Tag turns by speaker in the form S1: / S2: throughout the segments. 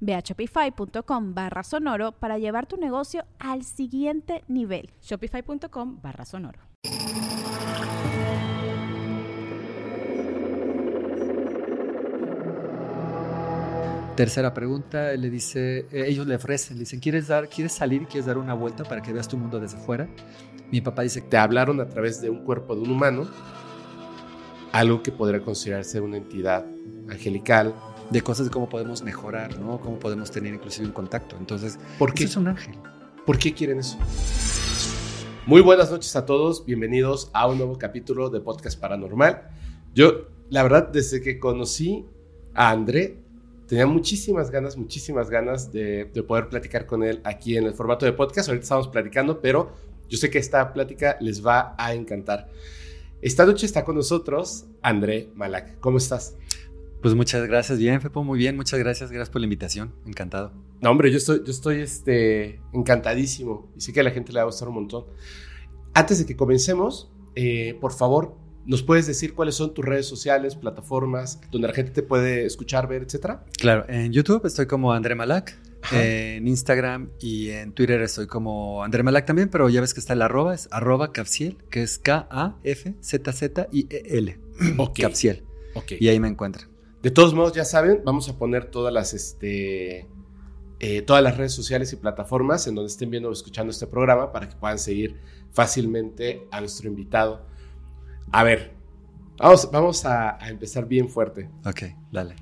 S1: Ve a shopify.com barra sonoro para llevar tu negocio al siguiente nivel.
S2: Shopify.com barra sonoro.
S3: Tercera pregunta, le dice, eh, ellos le ofrecen, le dicen, ¿quieres, dar, ¿quieres salir, quieres dar una vuelta para que veas tu mundo desde fuera? Mi papá dice,
S4: te hablaron a través de un cuerpo de un humano, algo que podría considerarse una entidad angelical,
S3: de cosas de cómo podemos mejorar, ¿no? Cómo podemos tener inclusive un contacto. Entonces,
S4: ¿por qué
S3: es un ángel?
S4: ¿Por qué quieren eso? Muy buenas noches a todos, bienvenidos a un nuevo capítulo de Podcast Paranormal. Yo, la verdad, desde que conocí a André, tenía muchísimas ganas, muchísimas ganas de, de poder platicar con él aquí en el formato de podcast. Ahorita estamos platicando, pero yo sé que esta plática les va a encantar. Esta noche está con nosotros André Malak. ¿Cómo estás?
S3: Pues muchas gracias, bien, Fepo, muy bien, muchas gracias, gracias por la invitación, encantado.
S4: No, hombre, yo estoy, yo estoy este, encantadísimo y sé que a la gente le va a gustar un montón. Antes de que comencemos, eh, por favor, ¿nos puedes decir cuáles son tus redes sociales, plataformas, donde la gente te puede escuchar, ver, etcétera?
S3: Claro, en YouTube estoy como André Malak, en Instagram y en Twitter estoy como André Malak también, pero ya ves que está el arroba, es arroba Capsiel, que es K-A-F-Z-Z-I-E-L.
S4: Ok.
S3: Capsiel.
S4: Ok.
S3: Y ahí me encuentran.
S4: De todos modos, ya saben, vamos a poner todas las, este, eh, todas las redes sociales y plataformas en donde estén viendo o escuchando este programa para que puedan seguir fácilmente a nuestro invitado. A ver, vamos, vamos a, empezar bien fuerte.
S3: Ok, dale.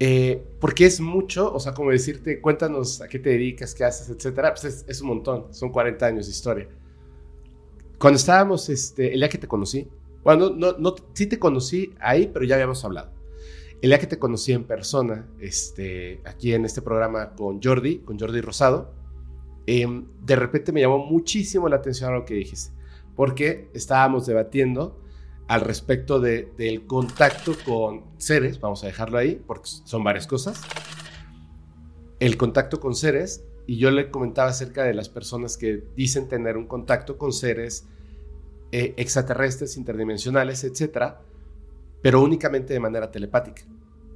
S4: Eh, porque es mucho, o sea, como decirte, cuéntanos a qué te dedicas, qué haces, etcétera. Pues es, un montón, son 40 años de historia. Cuando estábamos, este, el día que te conocí, bueno, no, no, sí te conocí ahí, pero ya habíamos hablado. El día que te conocí en persona, este, aquí en este programa con Jordi, con Jordi Rosado, em, de repente me llamó muchísimo la atención lo que dijiste, porque estábamos debatiendo al respecto de, del contacto con seres, vamos a dejarlo ahí, porque son varias cosas, el contacto con seres, y yo le comentaba acerca de las personas que dicen tener un contacto con seres eh, extraterrestres, interdimensionales, etcétera, pero únicamente de manera telepática.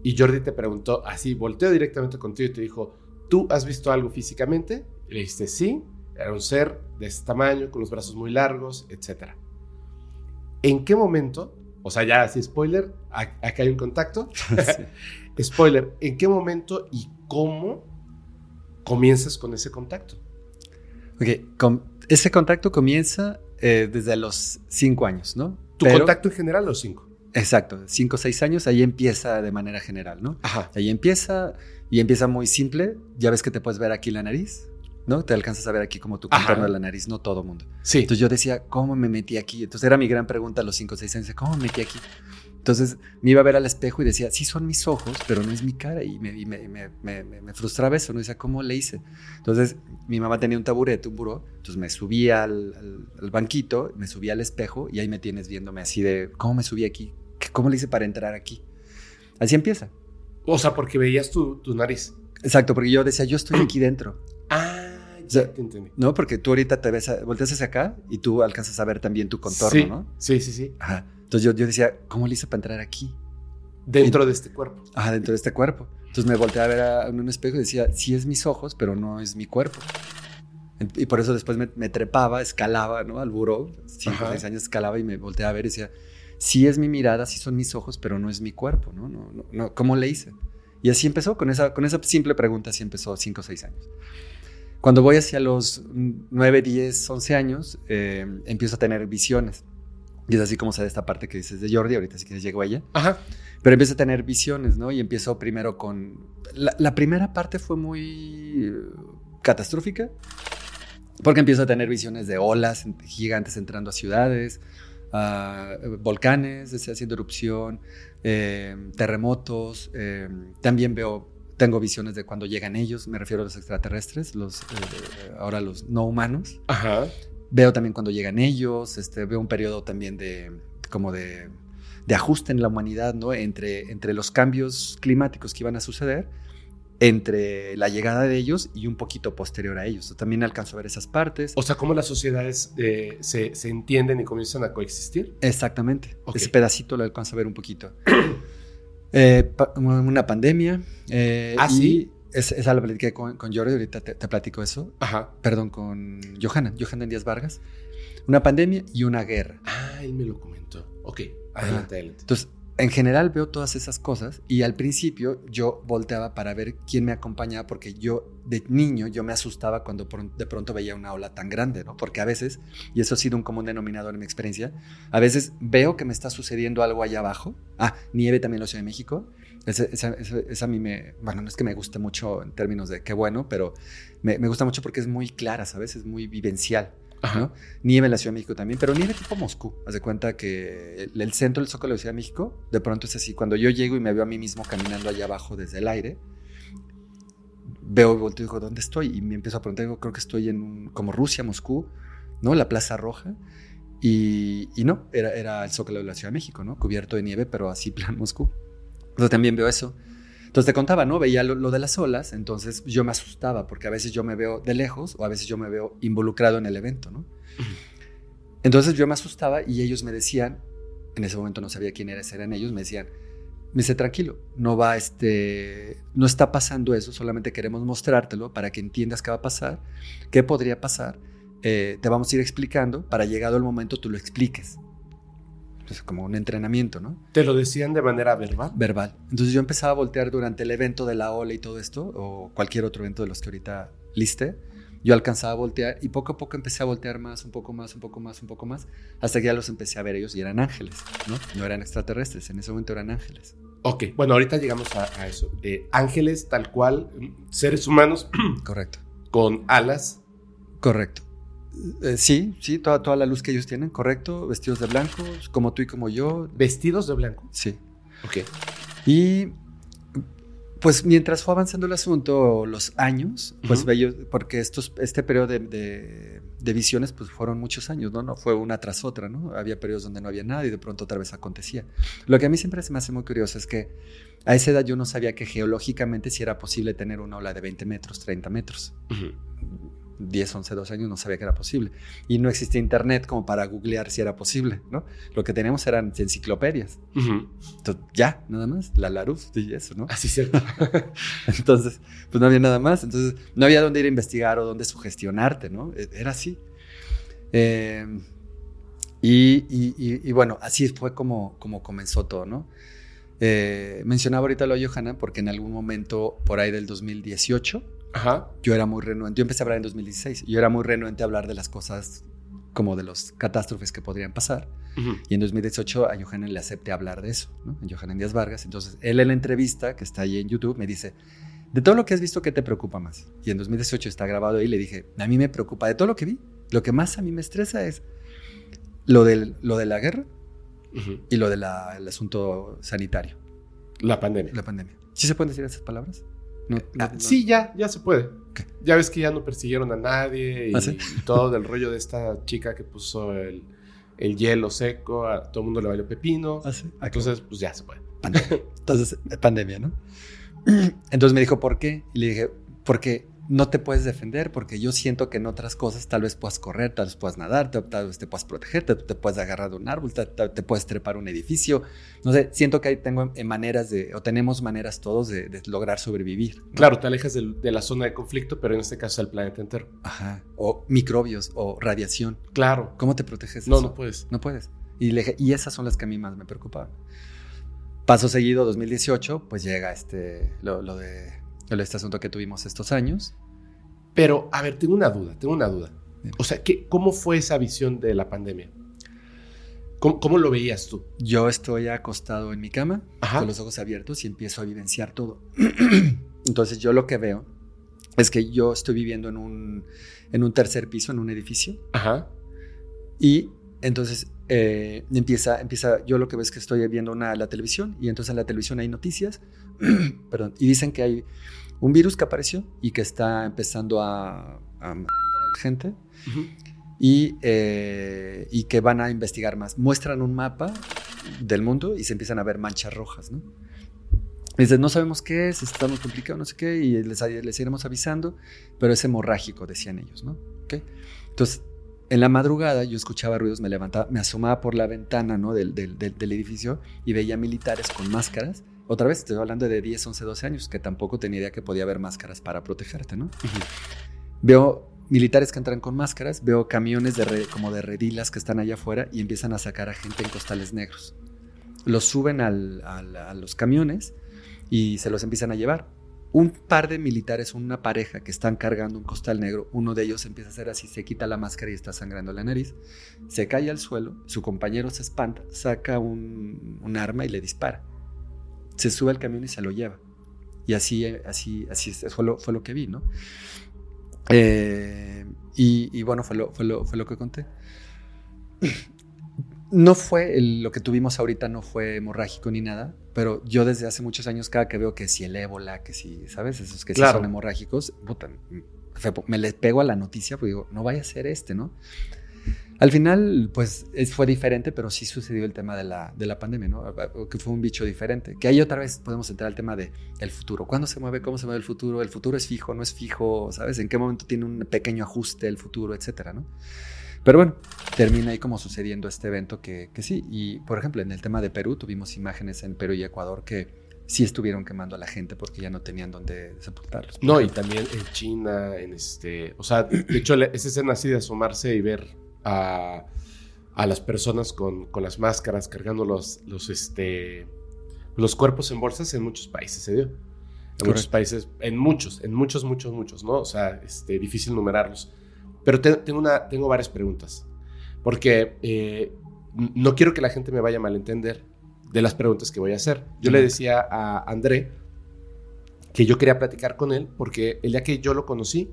S4: Y Jordi te preguntó así, volteó directamente contigo y te dijo, ¿tú has visto algo físicamente? Y le dijiste, sí, era un ser de este tamaño, con los brazos muy largos, etc. ¿En qué momento, o sea, ya así spoiler, acá hay un contacto, spoiler, ¿en qué momento y cómo comienzas con ese contacto?
S3: Ok, ese contacto comienza eh, desde los cinco años, ¿no?
S4: ¿Tu contacto en general los cinco?
S3: Exacto, cinco o seis años, ahí empieza de manera general, ¿no?
S4: Ajá.
S3: Ahí empieza y empieza muy simple. Ya ves que te puedes ver aquí la nariz, ¿no? Te alcanzas a ver aquí como tu contorno de la nariz, no todo mundo.
S4: Sí.
S3: Entonces yo decía, ¿cómo me metí aquí? Entonces era mi gran pregunta a los cinco o seis años, ¿cómo me metí aquí? Entonces me iba a ver al espejo y decía, sí son mis ojos, pero no es mi cara. Y me, me, frustraba eso, ¿no? Decía, ¿cómo le hice? Entonces mi mamá tenía un taburete, un buró, entonces me subí al, al, banquito, me subí al espejo y ahí me tienes viéndome así de, ¿cómo me subí aquí? ¿Cómo le hice para entrar aquí? Así empieza.
S4: O sea, porque veías tu, nariz.
S3: Exacto, porque yo decía, yo estoy aquí dentro.
S4: Ah, ya te entendí.
S3: No, porque tú ahorita te ves, volteas hacia acá y tú alcanzas a ver también tu contorno, ¿no?
S4: Sí, sí, sí.
S3: Ajá. Entonces yo, yo decía, ¿cómo le hice para entrar aquí?
S4: Dentro de este cuerpo.
S3: Ajá, dentro de este cuerpo. Entonces me volteé a ver en un espejo y decía, sí es mis ojos, pero no es mi cuerpo. Y por eso después me, trepaba, escalaba, ¿no? Al buró. Cinco o seis años escalaba y me volteé a ver y decía, sí es mi mirada, sí son mis ojos, pero no es mi cuerpo, ¿no? no, no, no ¿Cómo le hice? Y así empezó, con esa, con esa simple pregunta, así empezó cinco o seis años. Cuando voy hacia los 9, 10, 11 años, eh, empiezo a tener visiones. Y es así como se da esta parte que dices de Jordi, ahorita si quieres llego a ella.
S4: Ajá.
S3: Pero empiezo a tener visiones, ¿no? Y empiezo primero con... La, la primera parte fue muy eh, catastrófica, porque empiezo a tener visiones de olas gigantes entrando a ciudades, a volcanes haciendo erupción, eh, terremotos. eh, también veo, tengo visiones de cuando llegan ellos, me refiero a los extraterrestres, los, eh, ahora los no humanos.
S4: Ajá.
S3: Veo también cuando llegan ellos, este, veo un periodo también de como de, de ajuste en la humanidad, ¿no? Entre, entre los cambios climáticos que iban a suceder, entre la llegada de ellos y un poquito posterior a ellos. También alcanzo a ver esas partes.
S4: O sea, cómo las sociedades eh, se, se entienden y comienzan a coexistir.
S3: Exactamente. Ese pedacito lo alcanzo a ver un poquito. Eh, pa- una pandemia. eh,
S4: ¿Ah, sí?
S3: es- esa la platiqué con, con Jordi, ahorita te, te platico eso.
S4: Ajá.
S3: Perdón, con Johanna, Johanna Díaz Vargas. Una pandemia y una guerra.
S4: Ah, él me lo comentó. Ok, adelante, adelante.
S3: Entonces, en general veo todas esas cosas y al principio yo volteaba para ver quién me acompañaba porque yo de niño yo me asustaba cuando de pronto veía una ola tan grande, ¿no? Porque a veces, y eso ha sido un común denominador en mi experiencia, a veces veo que me está sucediendo algo allá abajo. Ah, nieve también en la Ciudad de México. Esa- esa a mí me, bueno, no es que me guste mucho en términos de qué bueno, pero me, me gusta mucho porque es muy clara, ¿sabes? Es muy vivencial. ¿No? Nieve en la Ciudad de México también, pero nieve tipo Moscú. Haz de cuenta que el, centro del Zócalo de la Ciudad de México, de pronto es así. Cuando yo llego y me veo a mí mismo caminando allá abajo desde el aire, veo, volteo y digo, ¿dónde estoy? Y me empiezo a preguntar, digo, creo que estoy en como Rusia, Moscú, ¿no? La Plaza Roja. Y, y no, era, el Zócalo de la Ciudad de México, ¿no? Cubierto de nieve, pero así plan Moscú. Entonces también veo eso. Entonces te contaba, ¿no? Veía lo, lo de las olas, entonces yo me asustaba porque a veces yo me veo de lejos o a veces yo me veo involucrado en el evento, ¿no? Entonces yo me asustaba y ellos me decían, en ese momento no sabía quién eres, eran ellos, me decían, me dice, tranquilo, no va, este, no está pasando eso, solamente queremos mostrártelo para que entiendas qué va a pasar, qué podría pasar, eh, te vamos a ir explicando para llegado el momento tú lo expliques. Entonces, como un entrenamiento, ¿no?
S4: ¿Te lo decían de manera verbal?
S3: verbal. Entonces yo empezaba a voltear durante el evento de la ola y todo esto, o cualquier otro evento de los que ahorita liste. Yo alcanzaba a voltear y poco a poco empecé a voltear más, un poco más, un poco más, un poco más, hasta que ya los empecé a ver ellos y eran ángeles, ¿no? No eran extraterrestres, en ese momento eran ángeles.
S4: Ok, bueno, ahorita llegamos a, a eso. Eh, ángeles, tal cual, seres humanos
S3: Correcto.
S4: con alas.
S3: Correcto. Eh, sí, sí, toda, toda la luz que ellos tienen, correcto, vestidos de blanco, como tú y como yo,
S4: Vestidos de blanco.
S3: sí.
S4: Ok.
S3: Y pues mientras fue avanzando el asunto, los años, pues bello, porque estos, este periodo de, de- de visiones pues fueron muchos años, ¿no? No fue una tras otra, ¿no? Había periodos donde no había nada y de pronto otra vez acontecía. Lo que a mí siempre se me hace muy curioso es que a esa edad yo no sabía que geológicamente si era posible tener una ola de 20 metros, 30 metros. 10, 11, 12 años no sabía que era posible. Y no existía internet como para googlear si era posible, ¿no? Lo que teníamos eran enciclopedias.
S4: Ujú.
S3: Entonces, ya, nada más, la Larus y eso, ¿no?
S4: Así es cierto.
S3: Entonces, pues no había nada más. Entonces, no había dónde ir a investigar o dónde sugestionarte, ¿no? E- Era así. Eh, y, y- y- y bueno, así fue como, como comenzó todo, ¿no? Eh, mencionaba ahorita lo de Johanna porque en algún momento, por ahí del 2018,
S4: Ajá.
S3: yo era muy renuente. Yo empecé a hablar en 2016. Yo era muy renuente a hablar de las cosas como de los catástrofes que podrían pasar.
S4: Ujú.
S3: Y en 2018 a Johanan le acepté hablar de eso, ¿no? A Johanan Díaz Vargas. Entonces, él en la entrevista que está ahí en YouTube me dice, de todo lo que has visto, ¿qué te preocupa más? Y en 2018 está grabado ahí y le dije, a mí me preocupa, de todo lo que vi, lo que más a mí me estresa es lo, del, lo de la guerra y lo del asunto sanitario,
S4: La pandemia.
S3: la pandemia. ¿Sí se pueden decir esas palabras? No, no,
S4: Ah,
S3: no.
S4: Sí, ya, ya se puede.
S3: ¿Qué?
S4: Ya ves que ya no persiguieron a nadie y,
S3: ¿Ah, sí?
S4: y todo del rollo de esta chica que puso el, el hielo seco, a todo el mundo le valió pepino.
S3: Ah, sí. Ah,
S4: Entonces, pues ya se puede.
S3: pandemia. Entonces, eh, pandemia, ¿no? Entonces me dijo, ¿por qué? Y le dije, porque no te puedes defender, porque yo siento que en otras cosas tal vez puedas correr, tal vez puedas nadar, tal, vez te puedas proteger, te, te puedes agarrar de un árbol, tal- te, puedes trepar un edificio. No sé, siento que ahí tengo maneras de, o tenemos maneras todos de, de lograr sobrevivir. ¿no?
S4: Claro, te alejas del- de la zona de conflicto, pero en este caso el planeta entero.
S3: Ajá. O microbios, o radiación.
S4: Claro.
S3: ¿Cómo te proteges?
S4: No,
S3: eso?
S4: no puedes.
S3: No puedes. Y, le dije, y esas son las que a mí más me preocupaban. Paso seguido, 2018, pues llega este, lo, lo de, lo de este asunto que tuvimos estos años.
S4: Pero, a ver, tengo una duda, tengo una duda. O sea, ¿qué, ¿cómo fue esa visión de la pandemia? ¿Cómo, cómo lo veías tú?
S3: Yo estoy acostado en mi cama,
S4: Ajá.
S3: con los ojos abiertos y empiezo a vivenciar todo. Entonces yo lo que veo es que yo estoy viviendo en un, en un tercer piso, en un edificio,
S4: Ajá.
S3: y entonces eh, empieza, empieza, yo lo que veo es que estoy viendo una, la televisión y entonces en la televisión hay noticias, perdón, y dicen que hay un virus que apareció y que está empezando a, a gente y, eh, y que van a investigar más. Muestran un mapa del mundo y se empiezan a ver manchas rojas, ¿no? Dicen, no sabemos qué es, está muy complicado, no sé qué, y les, les iremos avisando, pero es hemorrágico, decían ellos, ¿no? ¿Ok? Entonces, en la madrugada yo escuchaba ruidos, me levantaba, me asomaba por la ventana, ¿no? Del, del, del, del edificio y veía militares con máscaras. Otra vez, estoy hablando de 10, 11, 12 años, que tampoco tenía idea que podía haber máscaras para protegerte, ¿no? Veo militares que entran con máscaras, veo camiones de re- como de redilas que están allá afuera y empiezan a sacar a gente en costales negros. Los suben al- al- a los camiones y se los empiezan a llevar. Un par de militares, una pareja que están cargando un costal negro, uno de ellos empieza a hacer así, se quita la máscara y está sangrando la nariz, se cae al suelo, su compañero se espanta, saca un, un arma y le dispara. Se sube al camión y se lo lleva. Y así, así, así fue lo, fue lo que vi, ¿no? Eh, y, y bueno, fue lo, fue, lo, fue lo que conté. No fue el- lo que tuvimos ahorita, no fue hemorrágico ni nada, pero yo desde hace muchos años, cada que veo que si el ébola, que si, ¿sabes? Esos que
S4: Claro.
S3: sí son hemorrágicos, puta, me- me les pego a la noticia, porque digo, no vaya a ser este, ¿no? Al final, pues es- fue diferente, pero sí sucedió el tema de la, de la pandemia, ¿no? Que fue un bicho diferente. Que ahí otra vez podemos entrar al tema de futuro. ¿Cuándo se mueve? ¿Cómo se mueve el futuro? ¿El futuro es fijo? ¿No es fijo? ¿Sabes? ¿En qué momento tiene un pequeño ajuste el futuro? Etcétera, ¿no? Pero bueno, termina ahí como sucediendo este evento que, que sí. Y por ejemplo, en el tema de Perú, tuvimos imágenes en Perú y Ecuador que sí estuvieron quemando a la gente porque ya no tenían dónde sepultarlos.
S4: No, y también en China, en este. O sea, de hecho, esa escena así de asomarse y ver a, a las personas con, con las máscaras cargando los, los, este, los cuerpos en bolsas en muchos países se dio. En muchos países, en muchos, en muchos, muchos, muchos, ¿no? O sea, este, difícil numerarlos. Pero te- tengo, una, tengo varias preguntas. Porque eh, no quiero que la gente me vaya a malentender de las preguntas que voy a hacer. Yo le decía a André que yo quería platicar con él porque el día que yo lo conocí,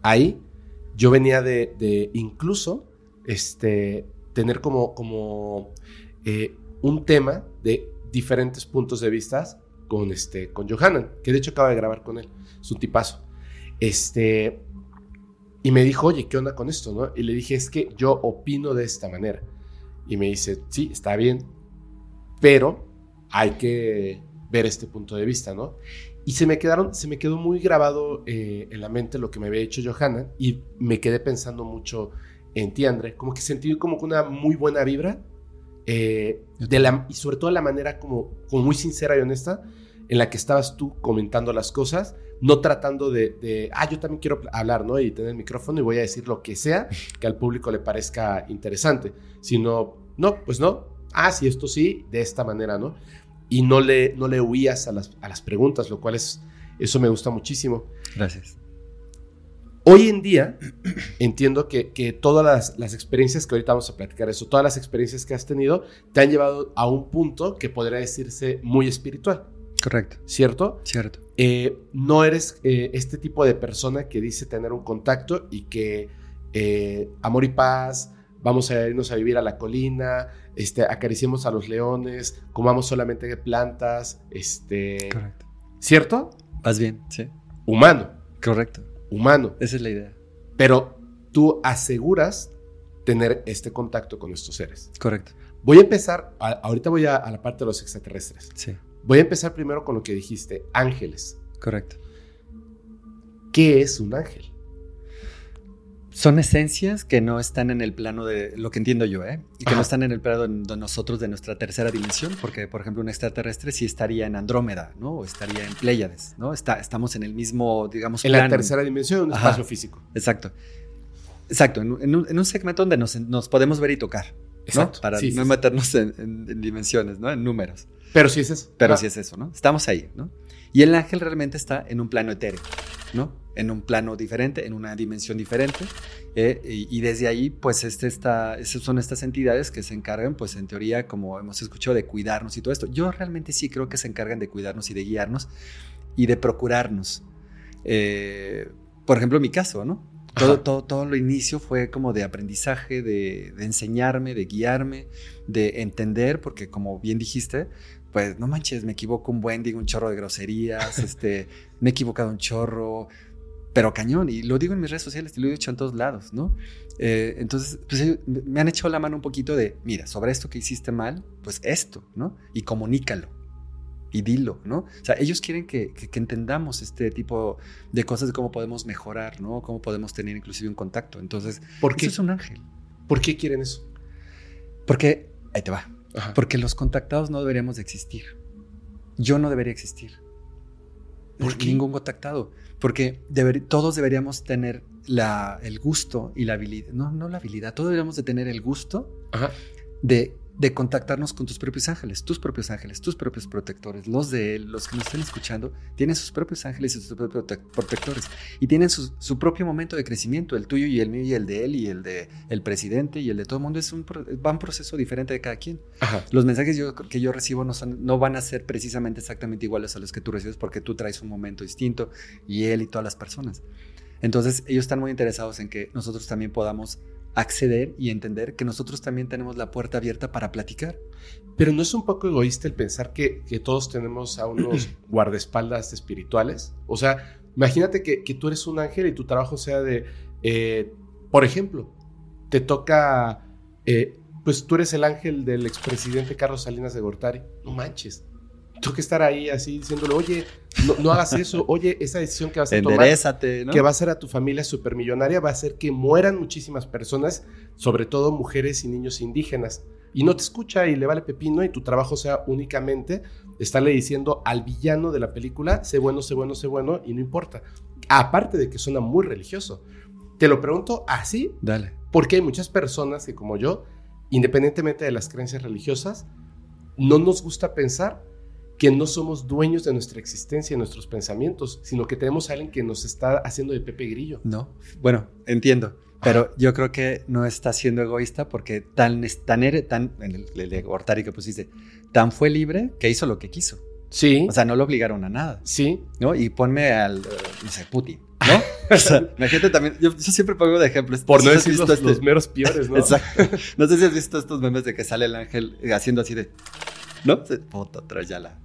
S4: ahí yo venía de, de incluso este, tener como, eh, un tema de diferentes puntos de vista con, este, con que de hecho acaba de grabar con él, es un tipazo. Este, y me dijo, oye, ¿qué onda con esto? No? Y le dije, es que yo opino de esta manera. Y me dice, sí, está bien, pero hay que ver este punto de vista, ¿no? Y se me quedaron, se me quedó muy grabado eh, en la mente lo que me había hecho Johanna y me quedé pensando mucho en ti, André. Como que sentí como una muy buena vibra eh, de la, y sobre todo la manera como, como muy sincera y honesta en la que estabas tú comentando las cosas, no tratando de, de, ah, yo también quiero hablar, ¿no? Y tener el micrófono y voy a decir lo que sea que al público le parezca interesante, sino, no, pues no, ah, sí, esto sí, de esta manera, ¿no? Y no le, no le huías a las, a las preguntas, lo cual es, eso me gusta muchísimo.
S3: Gracias.
S4: Hoy en día entiendo que, que todas las, las experiencias que ahorita vamos a platicar eso, todas las experiencias que has tenido te han llevado a un punto que podría decirse muy espiritual,
S3: Correcto.
S4: ¿cierto?
S3: Cierto.
S4: Eh, no eres eh, este tipo de persona que dice tener un contacto y que eh, amor y paz, vamos a irnos a vivir a la colina, este, acariciemos a los leones, comamos solamente plantas, este,
S3: Correcto.
S4: ¿cierto?
S3: Vas bien, sí.
S4: Humano,
S3: Correcto.
S4: Humano.
S3: Esa es la idea.
S4: Pero tú aseguras tener este contacto con estos seres.
S3: Correcto.
S4: Voy a empezar, a- ahorita voy a, a la parte de los extraterrestres.
S3: Sí.
S4: Voy a empezar primero con lo que dijiste, ángeles.
S3: Correcto.
S4: ¿Qué es un ángel?
S3: Son esencias que no están en el plano de lo que entiendo yo, ¿eh? Y que
S4: Ajá.
S3: no están en el plano de, nosotros, de nuestra tercera dimensión, porque, por ejemplo, un extraterrestre sí estaría en Andrómeda, ¿no? O estaría en Pléyades, ¿no? Está, estamos en el mismo, digamos,
S4: En la tercera dimensión, un
S3: Ajá.
S4: espacio físico.
S3: Exacto. Exacto, en, un- en un, en un segmento donde nos, nos podemos ver y tocar, ¿no?
S4: Exacto.
S3: Para
S4: Sí, sí,
S3: no
S4: sí.
S3: meternos en dimensiones, ¿no? En números.
S4: Pero sí es eso.
S3: Pero
S4: Ah,
S3: sí es eso, ¿no? Estamos ahí, ¿no? Y el ángel realmente está en un plano etéreo. ¿no? En un plano diferente, en una dimensión diferente. eh, y, y desde ahí, pues, este está, son estas entidades que se encargan, pues, en teoría, como hemos escuchado, de cuidarnos y todo esto. Yo realmente sí creo que se encargan de cuidarnos y de guiarnos y de procurarnos. Eh, por ejemplo, en mi caso, ¿no? Todo, todo, todo lo inicio fue como de aprendizaje, de, de enseñarme, de guiarme, de entender, porque como bien dijiste, pues no manches, me equivoco un buen, digo un chorro de groserías, este, me he equivocado un chorro, pero cañón, y lo digo en mis redes sociales, y lo he dicho en todos lados, ¿no? Eh, entonces, pues ellos me han echado la mano un poquito de, mira, sobre esto que hiciste mal, pues esto, ¿no? Y comunícalo. Y dilo, ¿no? O sea, ellos quieren que, que- que entendamos este tipo de cosas de cómo podemos mejorar, ¿no? Cómo podemos tener inclusive un contacto. Entonces,
S4: ¿Por qué?
S3: eso es un ángel.
S4: ¿Por qué quieren eso?
S3: Porque, ahí te va.
S4: Ajá.
S3: Porque los contactados no deberíamos de existir. Yo no debería existir.
S4: ¿Por qué?
S3: Ningún contactado. Porque deber- todos deberíamos tener la, el gusto y la habilidad. No, no la habilidad. Todos deberíamos de tener el gusto
S4: Ajá.
S3: de, de contactarnos con tus propios ángeles, tus propios ángeles, tus propios protectores, los de él, los que nos estén escuchando, tienen sus propios ángeles y sus propios prote- protectores. Y tienen su, su propio momento de crecimiento, el tuyo y el mío y el de él y el de el presidente y el de todo el mundo. Es un, va un proceso diferente de cada quien.
S4: Ajá.
S3: Los mensajes yo- que yo recibo no, son- no van a ser precisamente exactamente iguales a los que tú recibes porque tú traes un momento distinto y él y todas las personas. Entonces ellos están muy interesados en que nosotros también podamos acceder y entender que nosotros también tenemos la puerta abierta para platicar.
S4: Pero no es un poco egoísta el pensar que, que todos tenemos a unos guardaespaldas espirituales. O sea, imagínate que, que tú eres un ángel y tu trabajo sea de, eh, por ejemplo, te toca, eh, pues tú eres el ángel del expresidente Carlos Salinas de Gortari. No manches. Tengo que estar ahí así diciéndole, oye, no, no hagas eso, oye, esa decisión que vas a tomar
S3: ¿no?
S4: que va a hacer a tu familia supermillonaria, va a hacer que mueran muchísimas personas, sobre todo mujeres y niños indígenas. Y no te escucha y le vale pepino y tu trabajo sea únicamente estarle diciendo al villano de la película, sé bueno, sé bueno, sé bueno y no importa. Aparte de que suena muy religioso. Te lo pregunto así
S3: Dale.
S4: porque hay muchas personas que como yo, independientemente de las creencias religiosas, no nos gusta pensar que no somos dueños de nuestra existencia y nuestros pensamientos, sino que tenemos a alguien que nos está haciendo de Pepe Grillo.
S3: No. Bueno, entiendo. Pero yo creo que no está siendo egoísta porque tan, tan, tan en el, el de Gortari que pusiste, tan fue libre que hizo lo que quiso.
S4: Sí,
S3: O sea, no lo obligaron a nada.
S4: sí.
S3: ¿no? Y ponme al, eh, no sé, Putin, ¿no? O sea, imagínate también, yo, yo siempre pongo de ejemplos.
S4: Por no
S3: has
S4: decir los,
S3: visto
S4: los
S3: este-
S4: meros peores, ¿no?
S3: Exacto. No sé si has visto estos memes de que sale el ángel haciendo así de, ¿no? Se- Puta, otra vez ya la,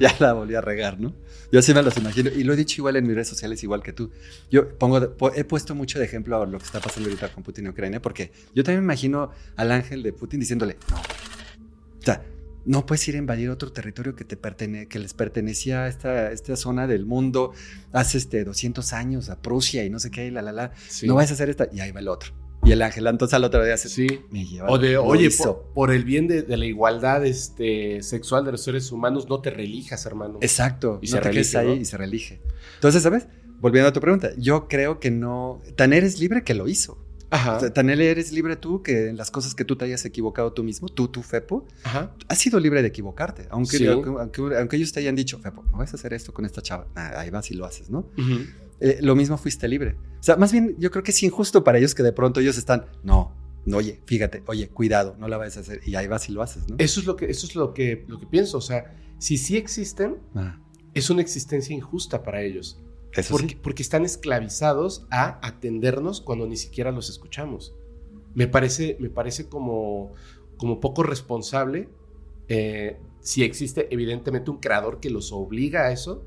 S3: ya la volví a regar, ¿no? Yo así me los imagino. Y lo he dicho igual en mis redes sociales, igual que tú. Yo pongo, he puesto mucho de ejemplo a lo que está pasando ahorita con Putin y Ucrania, porque yo también me imagino al ángel de Putin diciéndole, no. O sea, no puedes ir a invadir otro territorio que, te pertene que les pertenecía a esta, esta zona del mundo hace este, 200 años, a Prusia y no sé qué, y la, la, la.
S4: Sí.
S3: No vas a hacer esta. Y ahí va el otro. Y el ángel, entonces al otro día hace,
S4: Sí.
S3: me lleva.
S4: O de, oye, por, por el bien de, de la igualdad este, sexual de los seres humanos, no te relijas, hermano.
S3: Exacto.
S4: Y
S3: no
S4: se
S3: te ahí
S4: ¿no?
S3: y se reelige. Entonces, ¿sabes? Volviendo a tu pregunta, yo creo que no. Tan eres libre que lo hizo.
S4: Ajá,
S3: O sea, Tan eres libre tú que en las cosas que tú te hayas equivocado tú mismo, tú, tú, Fepo,
S4: ajá.
S3: has sido libre de equivocarte. Aunque,
S4: Sí.
S3: aunque, aunque- aunque ellos te hayan dicho, Fepo, no vas a hacer esto con esta chava. Nah, ahí vas y lo haces, ¿no?
S4: Ujú.
S3: Eh, lo mismo fuiste libre. O sea, más bien yo creo que es injusto para ellos que de pronto ellos están, no, no, oye, fíjate, oye, cuidado, no la vayas a hacer. Y ahí vas y lo haces, ¿no?
S4: Eso es lo que, eso es lo que, lo que pienso. O sea, si sí existen,
S3: Ah,
S4: es una existencia injusta para ellos.
S3: Eso
S4: Porque,
S3: sí.
S4: porque están esclavizados a atendernos cuando ni siquiera los escuchamos. Me parece, me parece como, como poco responsable. eh, si existe evidentemente un creador que los obliga a eso,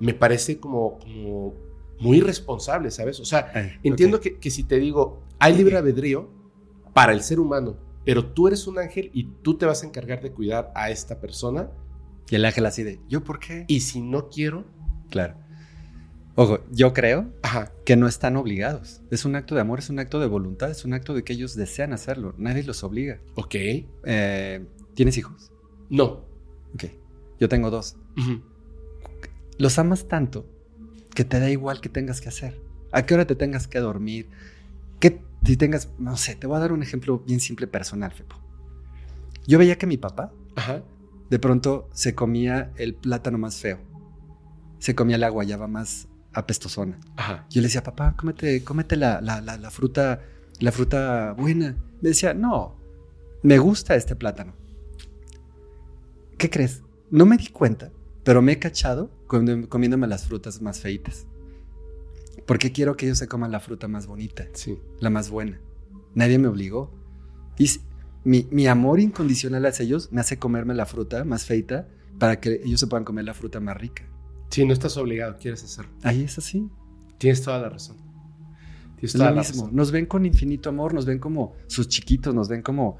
S4: me parece como, como muy irresponsable, ¿sabes? O sea,
S3: Eh,
S4: entiendo
S3: ok.
S4: que, que si te digo, hay libre albedrío para el ser humano, pero tú eres un ángel y tú te vas a encargar de cuidar a esta persona,
S3: Y el ángel así de, ¿yo por qué?
S4: y si no quiero,
S3: Claro. Ojo, yo creo
S4: ajá,
S3: que no están obligados. Es un acto de amor, es un acto de voluntad, es un acto de que ellos desean hacerlo. Nadie los obliga.
S4: ok,
S3: Eh, ¿Tienes hijos?
S4: no.
S3: Ok. Yo tengo dos. Los amas tanto que te da igual que tengas que hacer. A qué hora te tengas que dormir. Que si tengas, no sé, te voy a dar un ejemplo bien simple personal, Fepo. Yo veía que mi papá
S4: Ajá.
S3: de pronto se comía el plátano más feo. Se comía la guayaba más apestosona.
S4: Ajá.
S3: Yo le decía, papá, cómete, cómete la, la, la, la fruta, la fruta buena. Me decía, no, me gusta este plátano. ¿Qué crees? No me di cuenta, pero me he cachado comi- comiéndome las frutas más feitas. Porque quiero que ellos se coman la fruta más bonita,
S4: Sí.
S3: la más buena. Nadie me obligó. Y mi, mi amor incondicional hacia ellos me hace comerme la fruta más feita para que ellos se puedan comer la fruta más rica.
S4: Sí, no estás obligado, quieres hacerlo.
S3: Ahí es así.
S4: Tienes toda la razón. Tienes
S3: Es
S4: toda
S3: lo
S4: la
S3: mismo.
S4: razón.
S3: Nos ven con infinito amor, nos ven como sus chiquitos, nos ven como,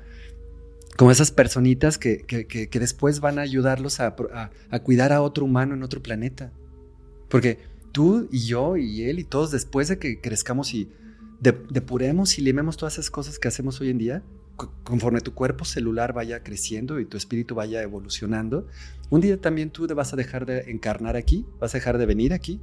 S3: como esas personitas que, que- que- que después van a ayudarlos a, a- a cuidar a otro humano en otro planeta. Porque tú y yo y él y todos después de que crezcamos y de- depuremos y limemos todas esas cosas que hacemos hoy en día, conforme tu cuerpo celular vaya creciendo y tu espíritu vaya evolucionando, un día también tú te vas a dejar de encarnar aquí, vas a dejar de venir aquí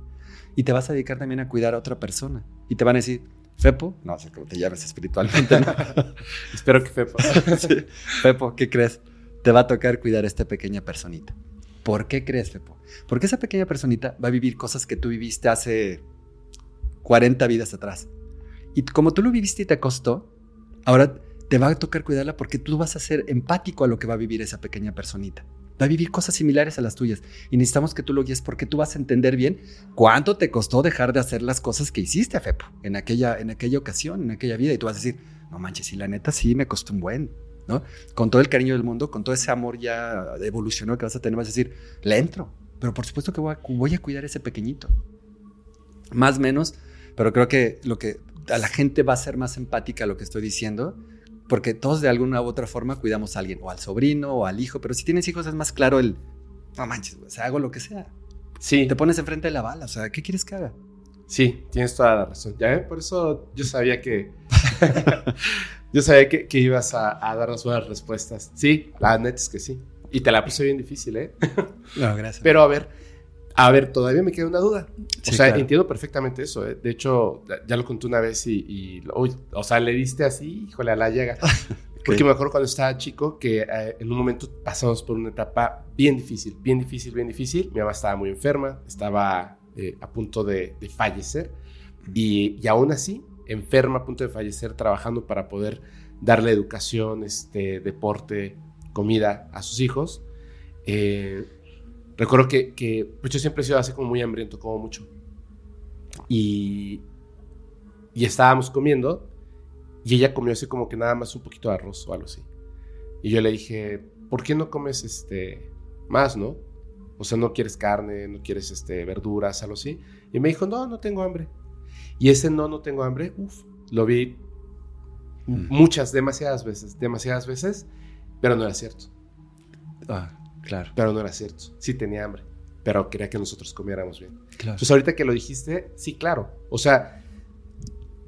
S3: y te vas a dedicar también a cuidar a otra persona. Y te van a decir, Fepo, no sé cómo te llames espiritualmente, ¿no?
S4: Espero que Fepo.
S3: Sí. Fepo, ¿qué crees? Te va a tocar cuidar a esta pequeña personita. ¿Por qué crees, Fepo? Porque esa pequeña personita va a vivir cosas que tú viviste hace 40 vidas atrás. Y como tú lo viviste y te costó, ahora te va a tocar cuidarla porque tú vas a ser empático a lo que va a vivir esa pequeña personita. Va a vivir cosas similares a las tuyas. Y necesitamos que tú lo guíes porque tú vas a entender bien cuánto te costó dejar de hacer las cosas que hiciste, Fepo, en aquella, en aquella ocasión, en aquella vida. Y tú vas a decir, no manches, sí, la neta sí me costó un buen, ¿no? Con todo el cariño del mundo, con todo ese amor ya evolucionado que vas a tener, vas a decir, le entro. Pero por supuesto que voy a, voy a cuidar ese pequeñito. Más menos, pero creo que lo que a la gente va a ser más empática a lo que estoy diciendo, porque todos de alguna u otra forma cuidamos a alguien, o al sobrino, o al hijo, pero si tienes hijos es más claro el, no manches, o sea, hago lo que sea.
S4: Sí,
S3: Te pones enfrente de la bala, o sea, ¿qué quieres que haga?
S4: sí, tienes toda la razón. Ya ven, por eso yo sabía que. yo sabía que, que ibas a, a dar las buenas respuestas. Sí, la neta es que sí. Y te la puse bien difícil, ¿eh?
S3: No, gracias.
S4: Pero a ver, a ver, todavía me queda una duda.
S3: Sí,
S4: o sea,
S3: claro.
S4: entiendo perfectamente eso. ¿eh? De hecho, ya- lo conté una vez y, y, uy, o sea, le diste así, híjole, a la llaga. Porque me acuerdo cuando estaba chico que eh, en un momento pasamos por una etapa bien difícil, bien difícil, bien difícil. Mi mamá estaba muy enferma, estaba eh, a punto de, de fallecer y, y aún así, enferma, a punto de fallecer, trabajando para poder darle educación, este, deporte, comida a sus hijos. Eh, recuerdo que, que pues yo siempre he sido así como muy hambriento, como mucho. Y, y estábamos comiendo y ella comió así como que nada más un poquito de arroz o algo así. Y yo le dije, ¿por qué no comes este más, no? O sea, no quieres carne, no quieres este verduras, algo así. Y me dijo, no, no tengo hambre. Y ese no, no tengo hambre, uff, lo vi
S3: Mm.
S4: muchas, demasiadas veces, demasiadas veces, pero no era cierto.
S3: Ah, claro,
S4: Pero no era cierto. Sí tenía hambre, pero quería que nosotros comiéramos bien.
S3: claro.
S4: Entonces ahorita que lo dijiste, sí, claro. O sea,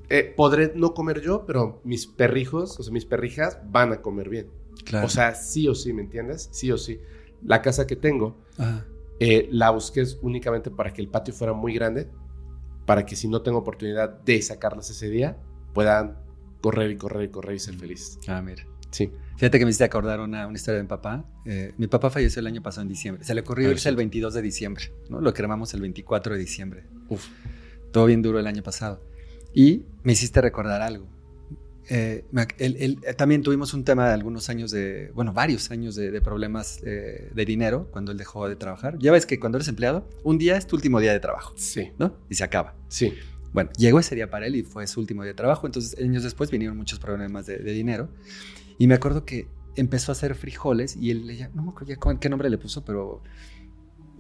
S4: eh, podré no comer yo, pero mis perrijos, o sea, mis perrijas van a comer bien.
S3: claro.
S4: O sea, sí o sí, ¿me entiendes? Sí o sí. La casa que tengo,
S3: Ah,
S4: eh, la busqué únicamente para que el patio fuera muy grande, para que si no tengo oportunidad de sacarlas ese día, puedan correr y correr y correr y ser felices.
S3: ah, mira.
S4: Sí.
S3: Fíjate que me hiciste acordar una, una historia de mi papá. Eh, mi papá falleció el año pasado en diciembre. Se le ocurrió
S4: Ah,
S3: irse el
S4: sí.
S3: 22 de diciembre, ¿no? Lo cremamos el 24 de diciembre.
S4: Uf.
S3: Todo bien duro el año pasado. Y me hiciste recordar algo. Eh, él- él- eh, también tuvimos un tema de algunos años de, bueno, varios años de, de problemas eh, de dinero cuando él dejó de trabajar. Ya ves que cuando eres empleado, un día es tu último día de trabajo,
S4: Sí.
S3: ¿no? Y se acaba.
S4: Sí.
S3: Bueno, llegó ese día para él y fue su último día de trabajo. Entonces, años después vinieron muchos problemas de, de dinero. Y me acuerdo que empezó a hacer frijoles y él, le no me acuerdo ya qué nombre le puso, pero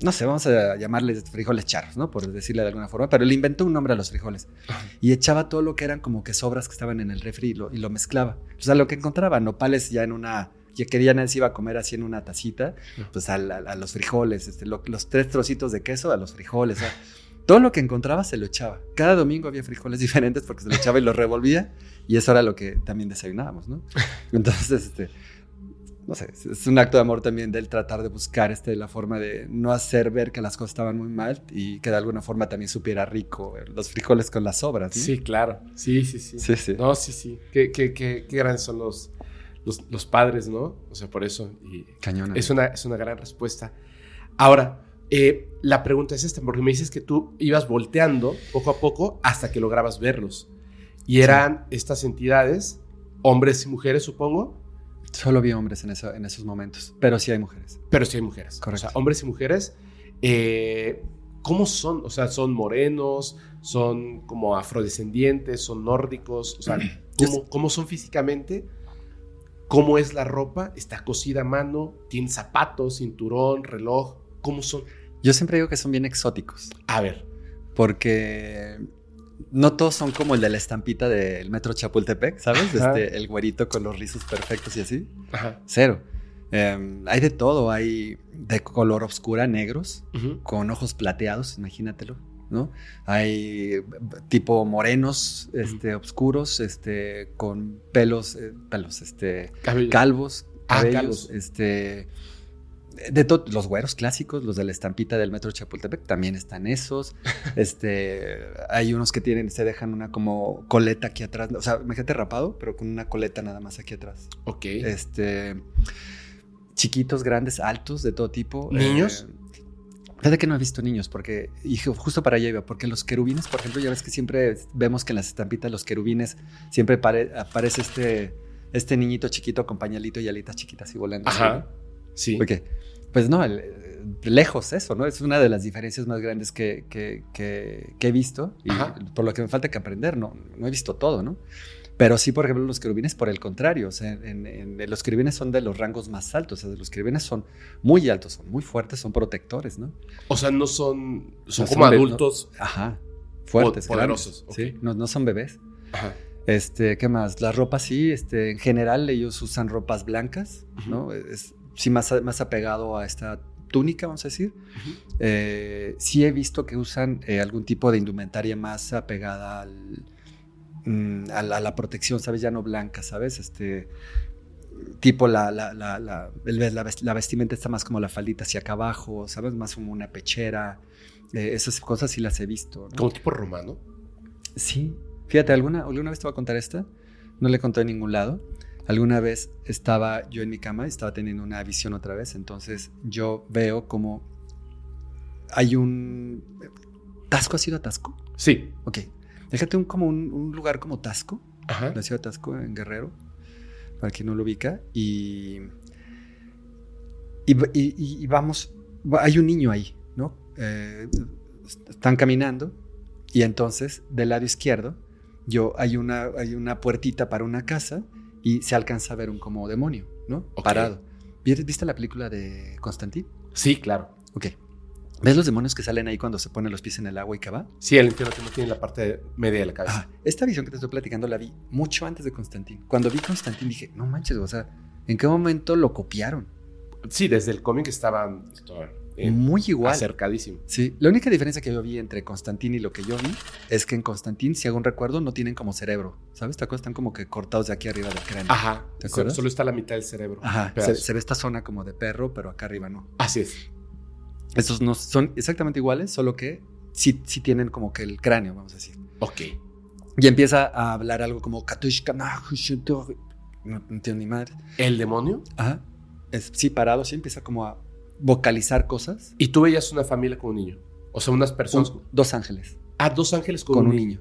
S3: no sé, vamos a llamarles frijoles charros, ¿no? Por decirle de alguna forma. Pero le inventó un nombre a los frijoles y echaba todo lo que eran como que sobras que estaban en el refri y lo, y lo mezclaba. O sea, lo que encontraba, nopales ya en una. Ya que ya nadie se iba a comer así en una tacita, pues a, a los frijoles, este, lo- los tres trocitos de queso a los frijoles. o sea, todo lo que encontraba se lo echaba. Cada domingo había frijoles diferentes porque se lo echaba y los revolvía. Y eso era lo que también desayunábamos, ¿no? Entonces, este, no sé, es- un acto de amor también de él tratar de buscar este, la forma de no hacer ver que las cosas estaban muy mal y que de alguna forma también supiera rico los frijoles con las sobras. ¿no?
S4: Sí, claro. Sí, sí, sí.
S3: sí, sí.
S4: No, sí, sí. Qué, qué, qué, qué grandes son los, los, los padres, ¿no? O sea, por eso. Y
S3: Cañón.
S4: es una, es una gran respuesta. Ahora, eh, la pregunta es esta, porque me dices que tú ibas volteando poco a poco hasta que lograbas verlos. Y eran estas entidades, hombres y mujeres, supongo.
S3: Solo vi hombres en, eso- en esos momentos, pero sí hay mujeres.
S4: Pero sí hay mujeres.
S3: Correcto.
S4: O sea, hombres y mujeres. eh, ¿Cómo son? O sea, ¿son morenos? ¿Son como afrodescendientes? ¿Son nórdicos? O sea, ¿cómo, cómo son físicamente? ¿Cómo es la ropa? ¿Está cosida a mano? ¿Tienen zapatos, cinturón, reloj? ¿Cómo son?
S3: Yo siempre digo que son bien exóticos,
S4: A ver.
S3: porque no todos son como el de la estampita del metro Chapultepec, ¿sabes? Este, el güerito con los rizos perfectos y así.
S4: Ajá.
S3: Cero. Eh, hay de todo, hay de color oscura, negros, con ojos plateados, imagínatelo, ¿no? Hay tipo morenos, este, oscuros, este, con pelos, eh, pelos, este,
S4: Cabello.
S3: calvos,
S4: Ah, calvos.
S3: este, de to- los güeros clásicos, los de la estampita del metro Chapultepec, también están esos, este, hay unos que tienen, se dejan una como coleta aquí atrás, o sea, imagínate rapado, pero con una coleta nada más aquí atrás,
S4: Ok.
S3: este, chiquitos, grandes, altos, de todo tipo.
S4: ¿Niños?
S3: Eh, Fíjate que no he visto niños, porque, y ju- justo para allá iba, porque los querubines, por ejemplo, ya ves que siempre vemos que en las estampitas los querubines siempre pare- aparece este, este niñito chiquito con pañalito y alitas chiquitas y volando.
S4: Ajá. Sí.
S3: Porque, pues no, el- lejos eso, ¿no? Es una de las diferencias más grandes que, que- que- que he visto y
S4: Ajá.
S3: por lo que me falta que aprender, no, no he visto todo, ¿no? Pero sí, por ejemplo, los querubines por el contrario, o sea, en- en- los querubines son de los rangos más altos, o sea, los querubines son muy altos, son muy fuertes, son protectores, ¿no?
S4: O sea, no son. Son
S3: No
S4: como
S3: son
S4: adultos.
S3: Ajá, fuertes,
S4: Po- poderosos,
S3: Sí, no, no son bebés.
S4: Ajá.
S3: Este, ¿qué más? Las ropas sí, este, en general ellos usan ropas blancas, ¿no? Es sí más, más apegado a esta túnica, vamos a decir. Eh, sí he visto que usan eh, algún tipo de indumentaria más apegada al, mm, a, la, a la protección, ¿sabes? Ya no blanca, ¿sabes? Este, tipo la, la, la, la, la vestimenta está más como la faldita hacia acá abajo, ¿sabes? Más como una pechera. Eh, esas cosas sí las he visto. ¿no?
S4: Como tipo romano.
S3: Sí. Fíjate, ¿alguna, alguna vez te voy a contar esta. No le conté en ningún lado. Alguna vez estaba yo en mi cama, estaba teniendo una visión otra vez. Entonces yo veo como hay un. ¿Tasco ha sido Tasco?
S4: Sí.
S3: Ok. Déjate un, como un, un lugar como Tasco,
S4: Ajá.
S3: la ciudad de Tasco en Guerrero, para quien no lo ubica. Y. Y, y- y- y vamos. Hay un niño ahí, ¿no? Eh, están caminando y entonces del lado izquierdo yo hay una, hay una puertita para una casa y se alcanza a ver un como demonio, ¿no? Parado. ¿Viste viste la película de Constantín?
S4: Sí, claro.
S3: Ok. ¿Ves los demonios que salen ahí cuando se ponen los pies en el agua y que va?
S4: Sí, el infierno que no tiene la parte media de la cabeza.
S3: Ajá. Esta visión que te estoy platicando la vi mucho antes de Constantín. Cuando vi Constantín dije, no manches, o sea, ¿en qué momento lo copiaron?
S4: Sí, desde el cómic estaban estaban, eh,
S3: Muy igual.
S4: acercadísimo.
S3: Sí, la única diferencia que yo vi entre Constantín y lo que yo vi es que en Constantín, si hago un recuerdo, no tienen como cerebro, ¿sabes? ¿Te acuerdas? Están como que cortados de aquí arriba del cráneo.
S4: Ajá.
S3: ¿Te acuerdas?
S4: Solo está la mitad del cerebro.
S3: Ajá, se, se ve esta zona como de perro, pero acá arriba no.
S4: Así es.
S3: Estos no son exactamente iguales, solo que sí, sí tienen como que el cráneo, vamos a decir.
S4: Ok.
S3: Y empieza a hablar algo como no, no entiendo ni madre.
S4: ¿El demonio?
S3: Ajá. Es, sí, parado, sí, empieza como a vocalizar cosas.
S4: Y tú veías una familia con un niño. O sea, unas personas.
S3: Un- dos ángeles
S4: Ah, dos ángeles con,
S3: con,
S4: un
S3: un
S4: niño.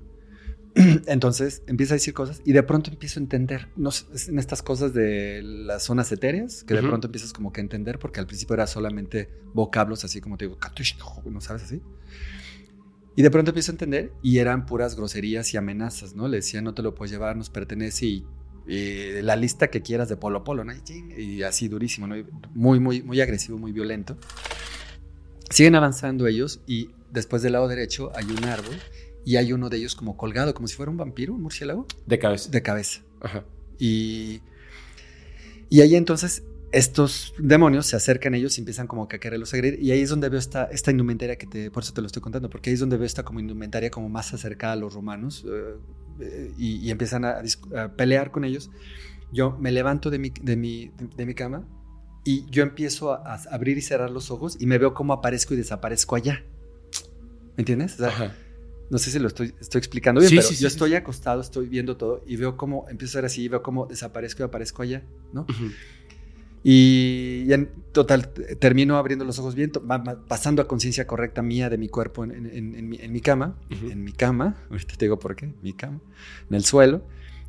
S3: niño. Entonces empieza a decir cosas y de pronto empiezo a entender, no sé, en estas cosas de las zonas etéreas, que de pronto empiezas como que a entender, porque al principio era solamente vocablos así como te digo, no sabes así. Y de pronto empiezo a entender y eran puras groserías y amenazas, ¿no? Le decía, no te lo puedes llevar, nos pertenece y, y la lista que quieras de Polo Polo, ¿no? Y así durísimo, ¿no? Muy, muy, muy agresivo, muy violento. Siguen avanzando ellos y después del lado derecho hay un árbol y hay uno de ellos como colgado, como si fuera un vampiro, un murciélago,
S4: De cabeza.
S3: de cabeza.
S4: Ajá.
S3: Y, y ahí entonces estos demonios se acercan a ellos y empiezan como que a quererlos agredir. Y ahí es donde veo esta, esta indumentaria que te, por eso te lo estoy contando, porque ahí es donde veo esta como indumentaria como más acercada a los romanos eh, eh, y, y empiezan a, a pelear con ellos. Yo me levanto de mi, de mi, de mi cama y yo empiezo a, a abrir y cerrar los ojos y me veo cómo aparezco y desaparezco allá. ¿Me entiendes? O sea,
S4: Ajá.
S3: no sé si lo estoy, estoy explicando bien,
S4: Sí,
S3: pero
S4: sí,
S3: yo
S4: sí,
S3: estoy acostado, estoy viendo todo y veo cómo empiezo a ser así y veo cómo desaparezco y aparezco allá, ¿no?
S4: Ujú.
S3: Y, y en total, termino abriendo los ojos bien, pasando a conciencia correcta mía de mi cuerpo en, en- en- mi, en mi cama, en mi cama, ahorita te digo por qué, mi cama, en el suelo.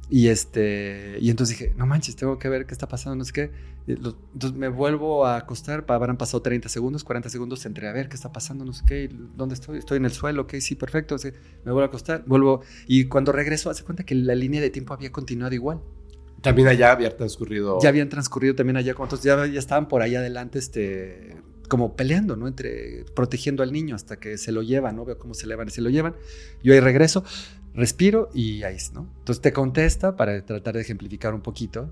S3: Y, este, y entonces dije, no manches, tengo que ver qué está pasando, no sé qué. Entonces me vuelvo a acostar, habrán pasado 30 segundos, 40 segundos, entré a ver qué está pasando, no sé qué, dónde estoy, estoy en el suelo, ok, sí, perfecto. Me vuelvo a acostar, vuelvo, y cuando regreso, hace cuenta que la línea de tiempo había continuado igual.
S4: También allá había transcurrido.
S3: Ya habían transcurrido también allá, ya, ya estaban por ahí adelante, este, como peleando, ¿no? Entre, protegiendo al niño hasta que se lo llevan, ¿no? Veo cómo se elevan y se lo llevan. Yo ahí regreso, respiro y ahí ¿no? Entonces te contesta para tratar de ejemplificar un poquito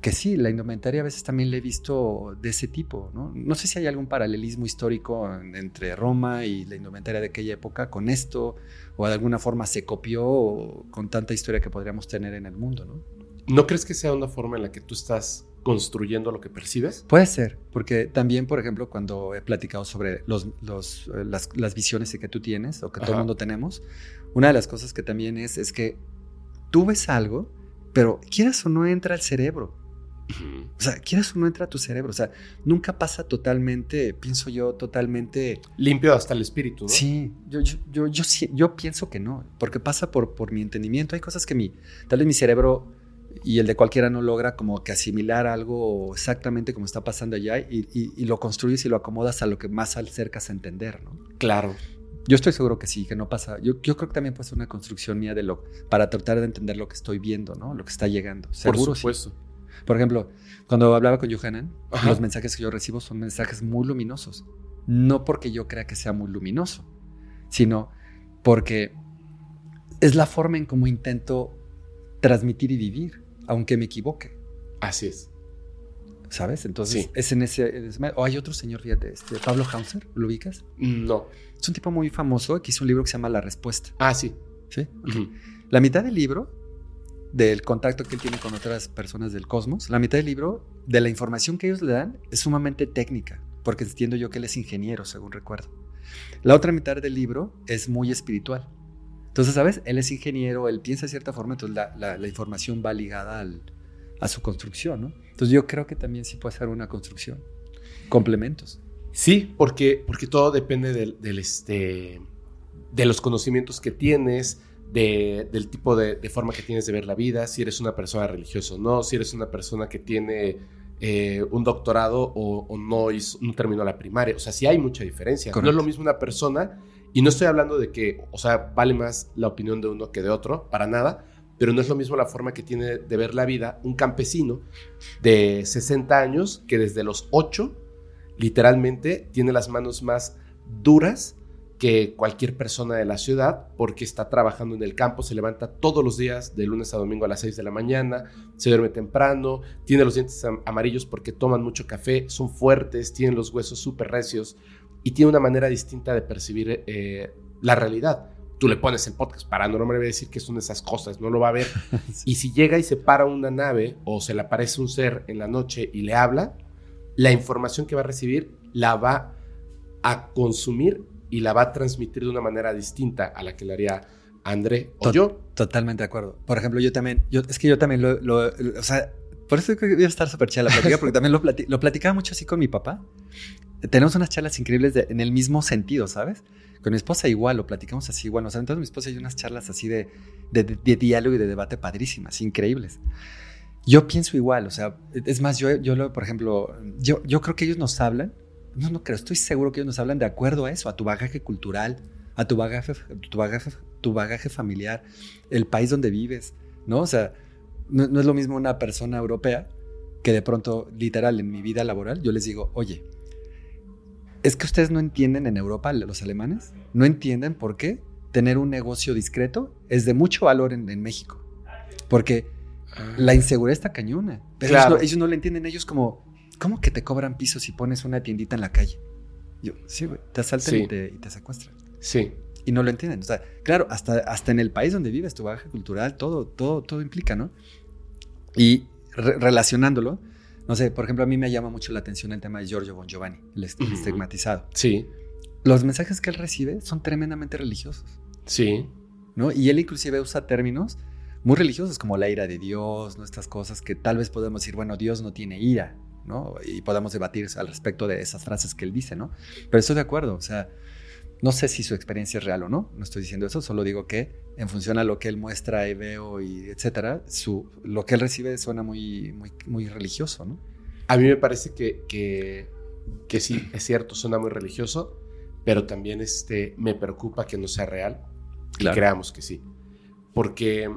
S3: que sí, la indumentaria a veces también la he visto de ese tipo, ¿no? No sé si hay algún paralelismo histórico en- entre Roma y la indumentaria de aquella época con esto, o de alguna forma se copió con tanta historia que podríamos tener en el mundo, ¿no?
S4: ¿No crees que sea una forma en la que tú estás construyendo lo que percibes?
S3: Puede ser, porque también, por ejemplo, cuando he platicado sobre los, los, eh, las, las visiones que tú tienes o que todo el mundo tenemos, una de las cosas que también es, es que tú ves algo, pero quieras o no entra al cerebro. O sea, quieras o no entra a tu cerebro. O sea, nunca pasa totalmente, pienso yo, totalmente.
S4: Limpio hasta el espíritu, ¿no?
S3: Sí, yo, yo, yo, yo, yo pienso que no, porque pasa por, por mi entendimiento. Hay cosas que mi, tal vez mi cerebro y el de cualquiera no logra como que asimilar algo exactamente como está pasando allá y, y- y lo construyes y lo acomodas a lo que más acercas a entender, ¿no?
S4: Claro.
S3: Yo estoy seguro que sí, que no pasa. Yo, yo creo que también ser una construcción mía de lo, para tratar de entender lo que estoy viendo, ¿no? Lo que está llegando. Seguro
S4: por
S3: sí.
S4: supuesto.
S3: Por ejemplo, cuando hablaba con Johanan,
S4: Ajá.
S3: los mensajes que yo recibo son mensajes muy luminosos. No porque yo crea que sea muy luminoso, sino porque es la forma en cómo intento transmitir y vivir, aunque me equivoque,
S4: Así es.
S3: ¿sabes? Entonces,
S4: Sí.
S3: es en ese... es- O hay otro señor, fíjate, este, Pablo Hauser, ¿lo ubicas?
S4: No.
S3: Es un tipo muy famoso que hizo un libro que se llama La Respuesta,
S4: Ah, sí.
S3: ¿sí? La mitad del libro, del contacto que él tiene con otras personas del cosmos, la mitad del libro, de la información que ellos le dan, es sumamente técnica, porque entiendo yo que él es ingeniero, según recuerdo. La otra mitad del libro es muy espiritual. Entonces, ¿sabes? Él es ingeniero, él piensa de cierta forma, entonces la, la- la información va ligada al- a su construcción, ¿no? Entonces yo creo que también sí puede ser una construcción. Complementos.
S4: Sí, porque, porque todo depende del, del, este, de los conocimientos que tienes, de- del tipo de, de forma que tienes de ver la vida, si eres una persona religiosa o no, si eres una persona que tiene eh, un doctorado o, o no, hizo- no terminó la primaria. O sea, sí hay mucha diferencia. No es lo mismo una persona, y no estoy hablando de que, o sea, vale más la opinión de uno que de otro, para nada, pero no es lo mismo la forma que tiene de ver la vida un campesino de 60 años que desde los 8 literalmente tiene las manos más duras que cualquier persona de la ciudad porque está trabajando en el campo, se levanta todos los días de lunes a domingo a las 6 de la mañana, se duerme temprano, tiene los dientes am- amarillos porque toman mucho café, son fuertes, tienen los huesos súper recios y tiene una manera distinta de percibir eh, la realidad. Tú le pones el podcast paranormal y va a decir que son esas cosas, no lo va a ver. Y si llega y se para una nave o se le aparece un ser en la noche y le habla, la información que va a recibir la va a consumir y la va a transmitir de una manera distinta a la que le haría André o yo.
S3: Totalmente de acuerdo. Por ejemplo, yo también, yo, es que yo también lo, lo- o sea, por eso creo que iba a estar súper chida la plática, porque también lo, plati- lo platicaba mucho así con mi papá. Tenemos unas charlas increíbles de- en el mismo sentido, ¿sabes? Con mi esposa igual, lo platicamos así igual. O sea, entonces mi esposa y unas charlas así de- de diálogo y de debate padrísimas, increíbles. Yo pienso igual, o sea, es más, yo, yo lo, por ejemplo, yo, yo creo que ellos nos hablan, no, no creo, estoy seguro que ellos nos hablan de acuerdo a eso, a tu bagaje cultural, a tu bagaje, tu bagaje, tu bagaje familiar, el país donde vives, ¿no? O sea, no, no es lo mismo una persona europea que de pronto, literal, en mi vida laboral, yo les digo, oye, es que ustedes no entienden en Europa, los alemanes, no entienden por qué tener un negocio discreto es de mucho valor en, en México. Porque la inseguridad está cañona. Pero
S4: Claro.
S3: ellos, no, ellos no le entienden. Ellos como, ¿cómo que te cobran pisos si pones una tiendita en la calle? Yo, sí, güey, te asaltan
S4: Sí.
S3: y, te, y te secuestran.
S4: Sí,
S3: Y no lo entienden. O sea, claro, hasta, hasta en el país donde vives, tu bagaje cultural, todo, todo, todo implica, ¿no? Y re- relacionándolo, no sé, por ejemplo, a mí me llama mucho la atención el tema de Giorgio Bon Giovanni, el est- estigmatizado.
S4: sí,
S3: Los mensajes que él recibe son tremendamente religiosos.
S4: sí.
S3: ¿no? Y él inclusive usa términos muy religiosos como la ira de Dios, ¿no? Estas cosas que tal vez podemos decir, bueno, Dios no tiene ira, ¿no? Y podemos debatir al respecto de esas frases que él dice, ¿no? Pero estoy de acuerdo, o sea, no sé si su experiencia es real o no, no estoy diciendo eso, solo digo que en función a lo que él muestra y veo y etcétera, su, lo que él recibe suena muy, muy, muy religioso, ¿no?
S4: A mí me parece que, que, que sí, es cierto, suena muy religioso, pero también este, me preocupa que no sea real
S3: Claro.
S4: y creamos que sí. Porque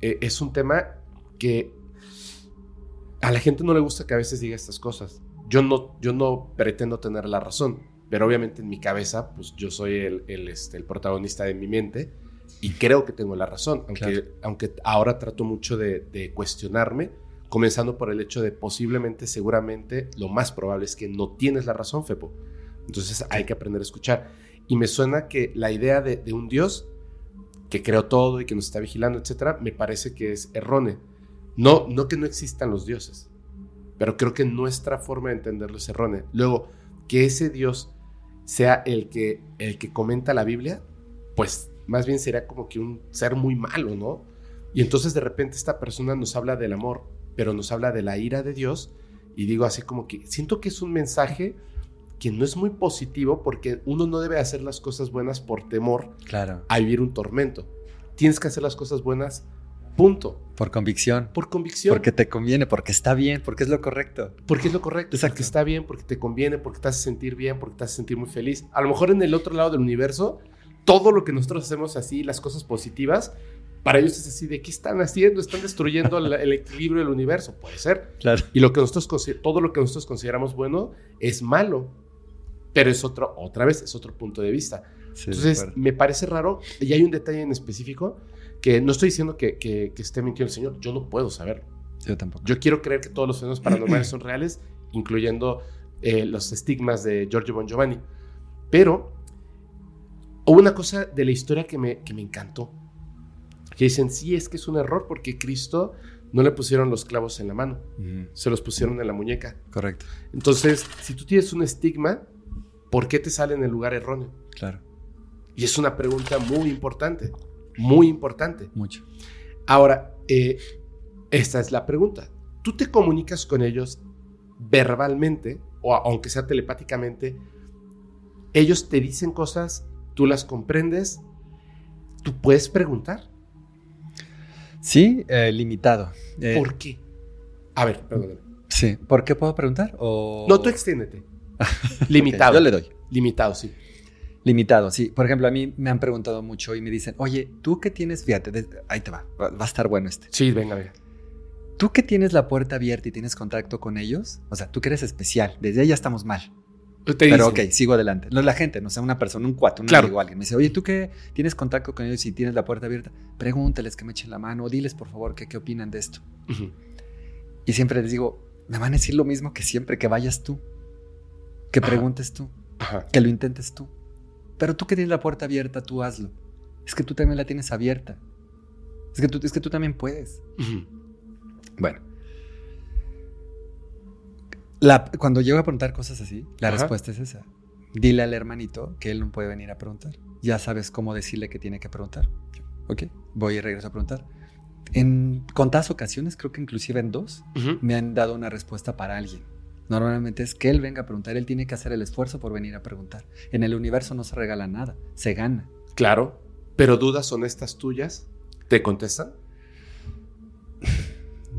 S4: eh, es un tema que a la gente no le gusta que a veces diga estas cosas. Yo no, yo no pretendo tener la razón, pero obviamente en mi cabeza, pues yo soy el, el, este, el protagonista de mi mente y creo que tengo la razón, aunque,
S3: Claro.
S4: aunque ahora trato mucho de, de cuestionarme, comenzando por el hecho de posiblemente, seguramente, lo más probable es que no tienes la razón, Fepo. Entonces hay que aprender a escuchar. Y me suena que la idea de, de un Dios que creó todo y que nos está vigilando, etcétera, me parece que es errónea. No, no que no existan los dioses, pero creo que nuestra forma de entenderlo es errónea. Luego, que ese Dios sea el que, el que comenta la Biblia, pues más bien sería como que un ser muy malo, ¿no? Y entonces de repente esta persona nos habla del amor, pero nos habla de la ira de Dios, y digo así como que siento que es un mensaje que no es muy positivo porque uno no debe hacer las cosas buenas por temor
S3: Claro.
S4: a vivir un tormento. Tienes que hacer las cosas buenas, punto.
S3: Por convicción.
S4: Por convicción.
S3: Porque te conviene, porque está bien, porque es lo correcto.
S4: Porque es lo correcto,
S3: Exacto.
S4: porque está bien, porque te conviene, porque te hace sentir bien, porque te hace sentir muy feliz. A lo mejor en el otro lado del universo, todo lo que nosotros hacemos así, las cosas positivas, para ellos es así de ¿qué están haciendo? Están destruyendo el, el equilibrio del universo. Puede ser.
S3: Claro.
S4: Y lo que nosotros todo lo que nosotros consideramos bueno es malo. Pero es otro, otra vez, es otro punto de vista.
S3: Sí,
S4: Entonces, me parece raro, y hay un detalle en específico, que no estoy diciendo que, que- que esté mintiendo el Señor, yo no puedo saberlo.
S3: Yo tampoco.
S4: Yo quiero creer que todos los fenómenos paranormales son reales, incluyendo eh, los estigmas de Giorgio Bon Giovanni. Pero hubo una cosa de la historia que me, que me encantó. Que dicen, sí, es que es un error porque Cristo no le pusieron los clavos en la mano, se los pusieron en la muñeca.
S3: Correcto.
S4: Entonces, si tú tienes un estigma, ¿por qué te sale en el lugar erróneo?
S3: Claro.
S4: Y es una pregunta muy importante, muy importante.
S3: Mucho.
S4: Ahora, eh, esta es la pregunta. ¿Tú te comunicas con ellos verbalmente o aunque sea telepáticamente? Ellos te dicen cosas, tú las comprendes, tú puedes preguntar.
S3: Sí, eh, limitado. Eh,
S4: ¿Por qué? A ver, perdóname.
S3: Sí. ¿Por qué puedo preguntar? O...
S4: No, tú extiéndete. Limitado.
S3: yo le doy.
S4: Limitado, sí.
S3: Limitado, sí. Por ejemplo, a mí me han preguntado mucho y me dicen, oye, ¿tú qué tienes? Fíjate, de- ahí te va, va, va a estar bueno este.
S4: Sí, venga, venga.
S3: ¿Tú que tienes la puerta abierta y tienes contacto con ellos? O sea, tú que eres especial, desde ahí ya estamos mal.
S4: Te
S3: Pero
S4: dicen,
S3: ok, sigo adelante. No la gente, no sé, una persona, un cuate, un
S4: Claro.
S3: amigo, alguien. Me dice, oye, ¿tú que tienes contacto con ellos y tienes la puerta abierta? Pregúntales que me echen la mano o diles, por favor, que, qué opinan de esto. Y siempre les digo, me van a decir lo mismo que siempre, que vayas tú, que
S4: Ajá.
S3: preguntes tú,
S4: Ajá.
S3: que lo intentes tú. Pero tú que tienes la puerta abierta, tú hazlo. Es que tú también la tienes abierta. Es que tú, es que tú también puedes. Bueno. La- cuando llego a preguntar cosas así, la
S4: Ajá.
S3: respuesta es esa. Dile al hermanito que él no puede venir a preguntar. Ya sabes cómo decirle que tiene que preguntar. Ok, voy y regreso a preguntar. En contadas ocasiones, creo que inclusive en dos, me han dado una respuesta para alguien. Normalmente es que él venga a preguntar, él tiene que hacer el esfuerzo por venir a preguntar. En el universo no se regala nada, se gana.
S4: Claro. Pero dudas honestas tuyas, ¿te contestan?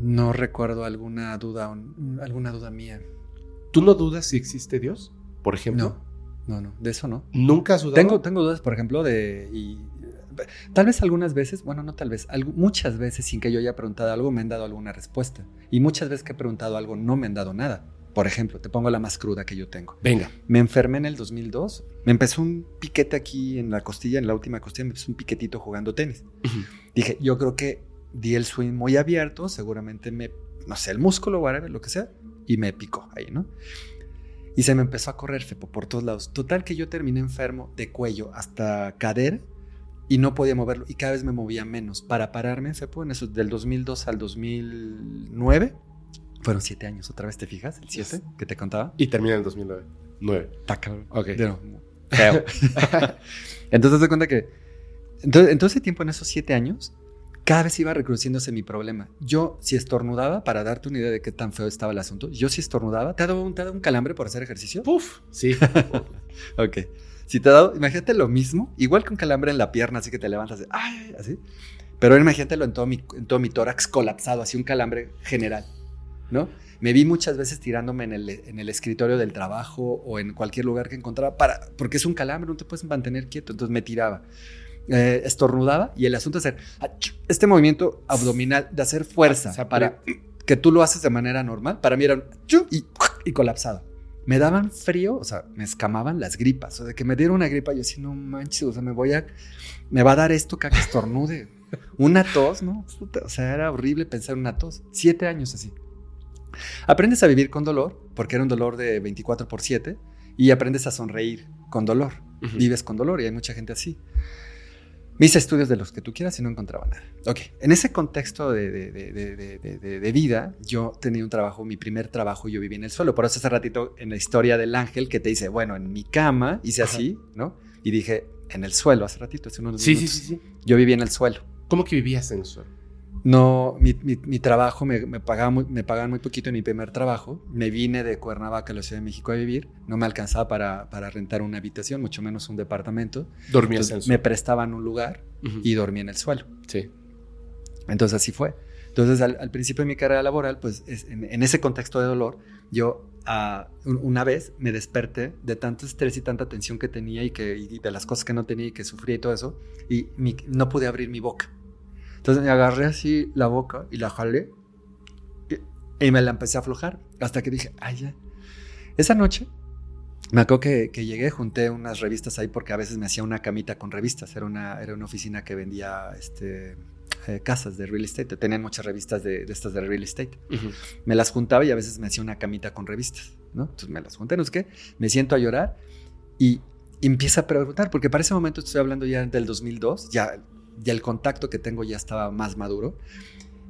S3: No recuerdo alguna duda, alguna duda mía.
S4: ¿Tú no dudas si existe Dios? Por ejemplo.
S3: No, no, no, de eso no.
S4: ¿Nunca has dudado?
S3: Tengo, tengo dudas, por ejemplo, de. Y, tal vez algunas veces, bueno, no tal vez, algu- muchas veces sin que yo haya preguntado algo me han dado alguna respuesta. Y muchas veces que he preguntado algo no me han dado nada. Por ejemplo, te pongo la más cruda que yo tengo.
S4: Venga.
S3: Me enfermé en el 2002. Me empezó un piquete aquí en la costilla, en la última costilla, me empezó un piquetito jugando tenis. Dije, yo creo que di el swing muy abierto, seguramente me, no sé, el músculo, whatever, lo que sea, y me picó ahí, ¿no? Y se me empezó a correr, Fepo, por todos lados. Total que yo terminé enfermo de cuello hasta cadera y no podía moverlo y cada vez me movía menos. Para pararme, Fepo, en eso, del 2002 al 2009, fueron siete años, otra vez te fijas, el siete que te contaba.
S4: Y termina en el 2009. 9.
S3: Está cabrón.
S4: Ok.
S3: Nuevo, feo. entonces te cuenta que. Entonces, en todo ese tiempo, en esos siete años, cada vez iba recrudeciéndose mi problema. Yo, si estornudaba, para darte una idea de qué tan feo estaba el asunto, yo si estornudaba, ¿te ha dado un, te ha dado un calambre por hacer ejercicio?
S4: Puf, sí.
S3: ok. Si te ha dado, imagínate lo mismo, igual que un calambre en la pierna, así que te levantas, ay, así. Pero imagínatelo en todo, mi, en todo mi tórax colapsado, así un calambre general, ¿no? Me vi muchas veces tirándome en el, en el escritorio del trabajo o en cualquier lugar que encontrara, para, porque es un calambre, no te puedes mantener quieto, entonces me tiraba. Eh, estornudaba y el asunto es hacer este movimiento abdominal de hacer fuerza
S4: O sea,
S3: para que tú lo haces de manera normal. Para mí era un y, y colapsado. Me daban frío, o sea, me escamaban las gripas. O de que me diera una gripa, yo así, no manches, o sea, me voy a. Me va a dar esto que estornude. Una tos, ¿no? O sea, era horrible pensar en una tos. Siete años así. Aprendes a vivir con dolor, porque era un dolor de 24 por 7, y aprendes a sonreír con dolor. Vives con dolor, y hay mucha gente así. Me hice estudios de los que tú quieras y no encontraba nada. Ok, en ese contexto de, de- de- vida, yo tenía un trabajo, mi primer trabajo, yo viví en el suelo. Por eso hace ratito en la historia del ángel que te dice, bueno, en mi cama hice
S4: Ajá.
S3: así, ¿no? Y dije, en el suelo, hace ratito, hace unos
S4: Sí, sí,
S3: minutos.
S4: sí, sí.
S3: Yo viví en el suelo.
S4: ¿Cómo que vivías en eso?
S3: No, mi, mi- mi trabajo me, me, pagaba muy, me pagaban muy poquito en mi primer trabajo. Me vine de Cuernavaca a la Ciudad de México a vivir. No me alcanzaba para, para rentar una habitación, mucho menos un departamento.
S4: Dormías en
S3: me
S4: eso.
S3: prestaban un lugar
S4: Ujú.
S3: y dormí en el suelo.
S4: Sí.
S3: Entonces así fue. Entonces al, al principio de mi carrera laboral, pues es- en, en ese contexto de dolor, yo un- una vez me desperté de tanto estrés y tanta tensión que tenía y, que, y de las cosas que no tenía y que sufría y todo eso, y mi- no pude abrir mi boca. Entonces me agarré así la boca y la jalé y, y me la empecé a aflojar hasta que dije, ay ya. Esa noche me acuerdo que, que llegué, junté unas revistas ahí porque a veces me hacía una camita con revistas. Era una, era una oficina que vendía este, eh, casas de real estate. Tenían muchas revistas de, de estas de real estate.
S4: Ujú.
S3: Me las juntaba y a veces me hacía una camita con revistas, ¿no? Entonces me las junté, no sé qué. Me siento a llorar y, y empieza a preguntar, porque para ese momento estoy hablando ya del 2002, ya, ya el contacto que tengo ya estaba más maduro.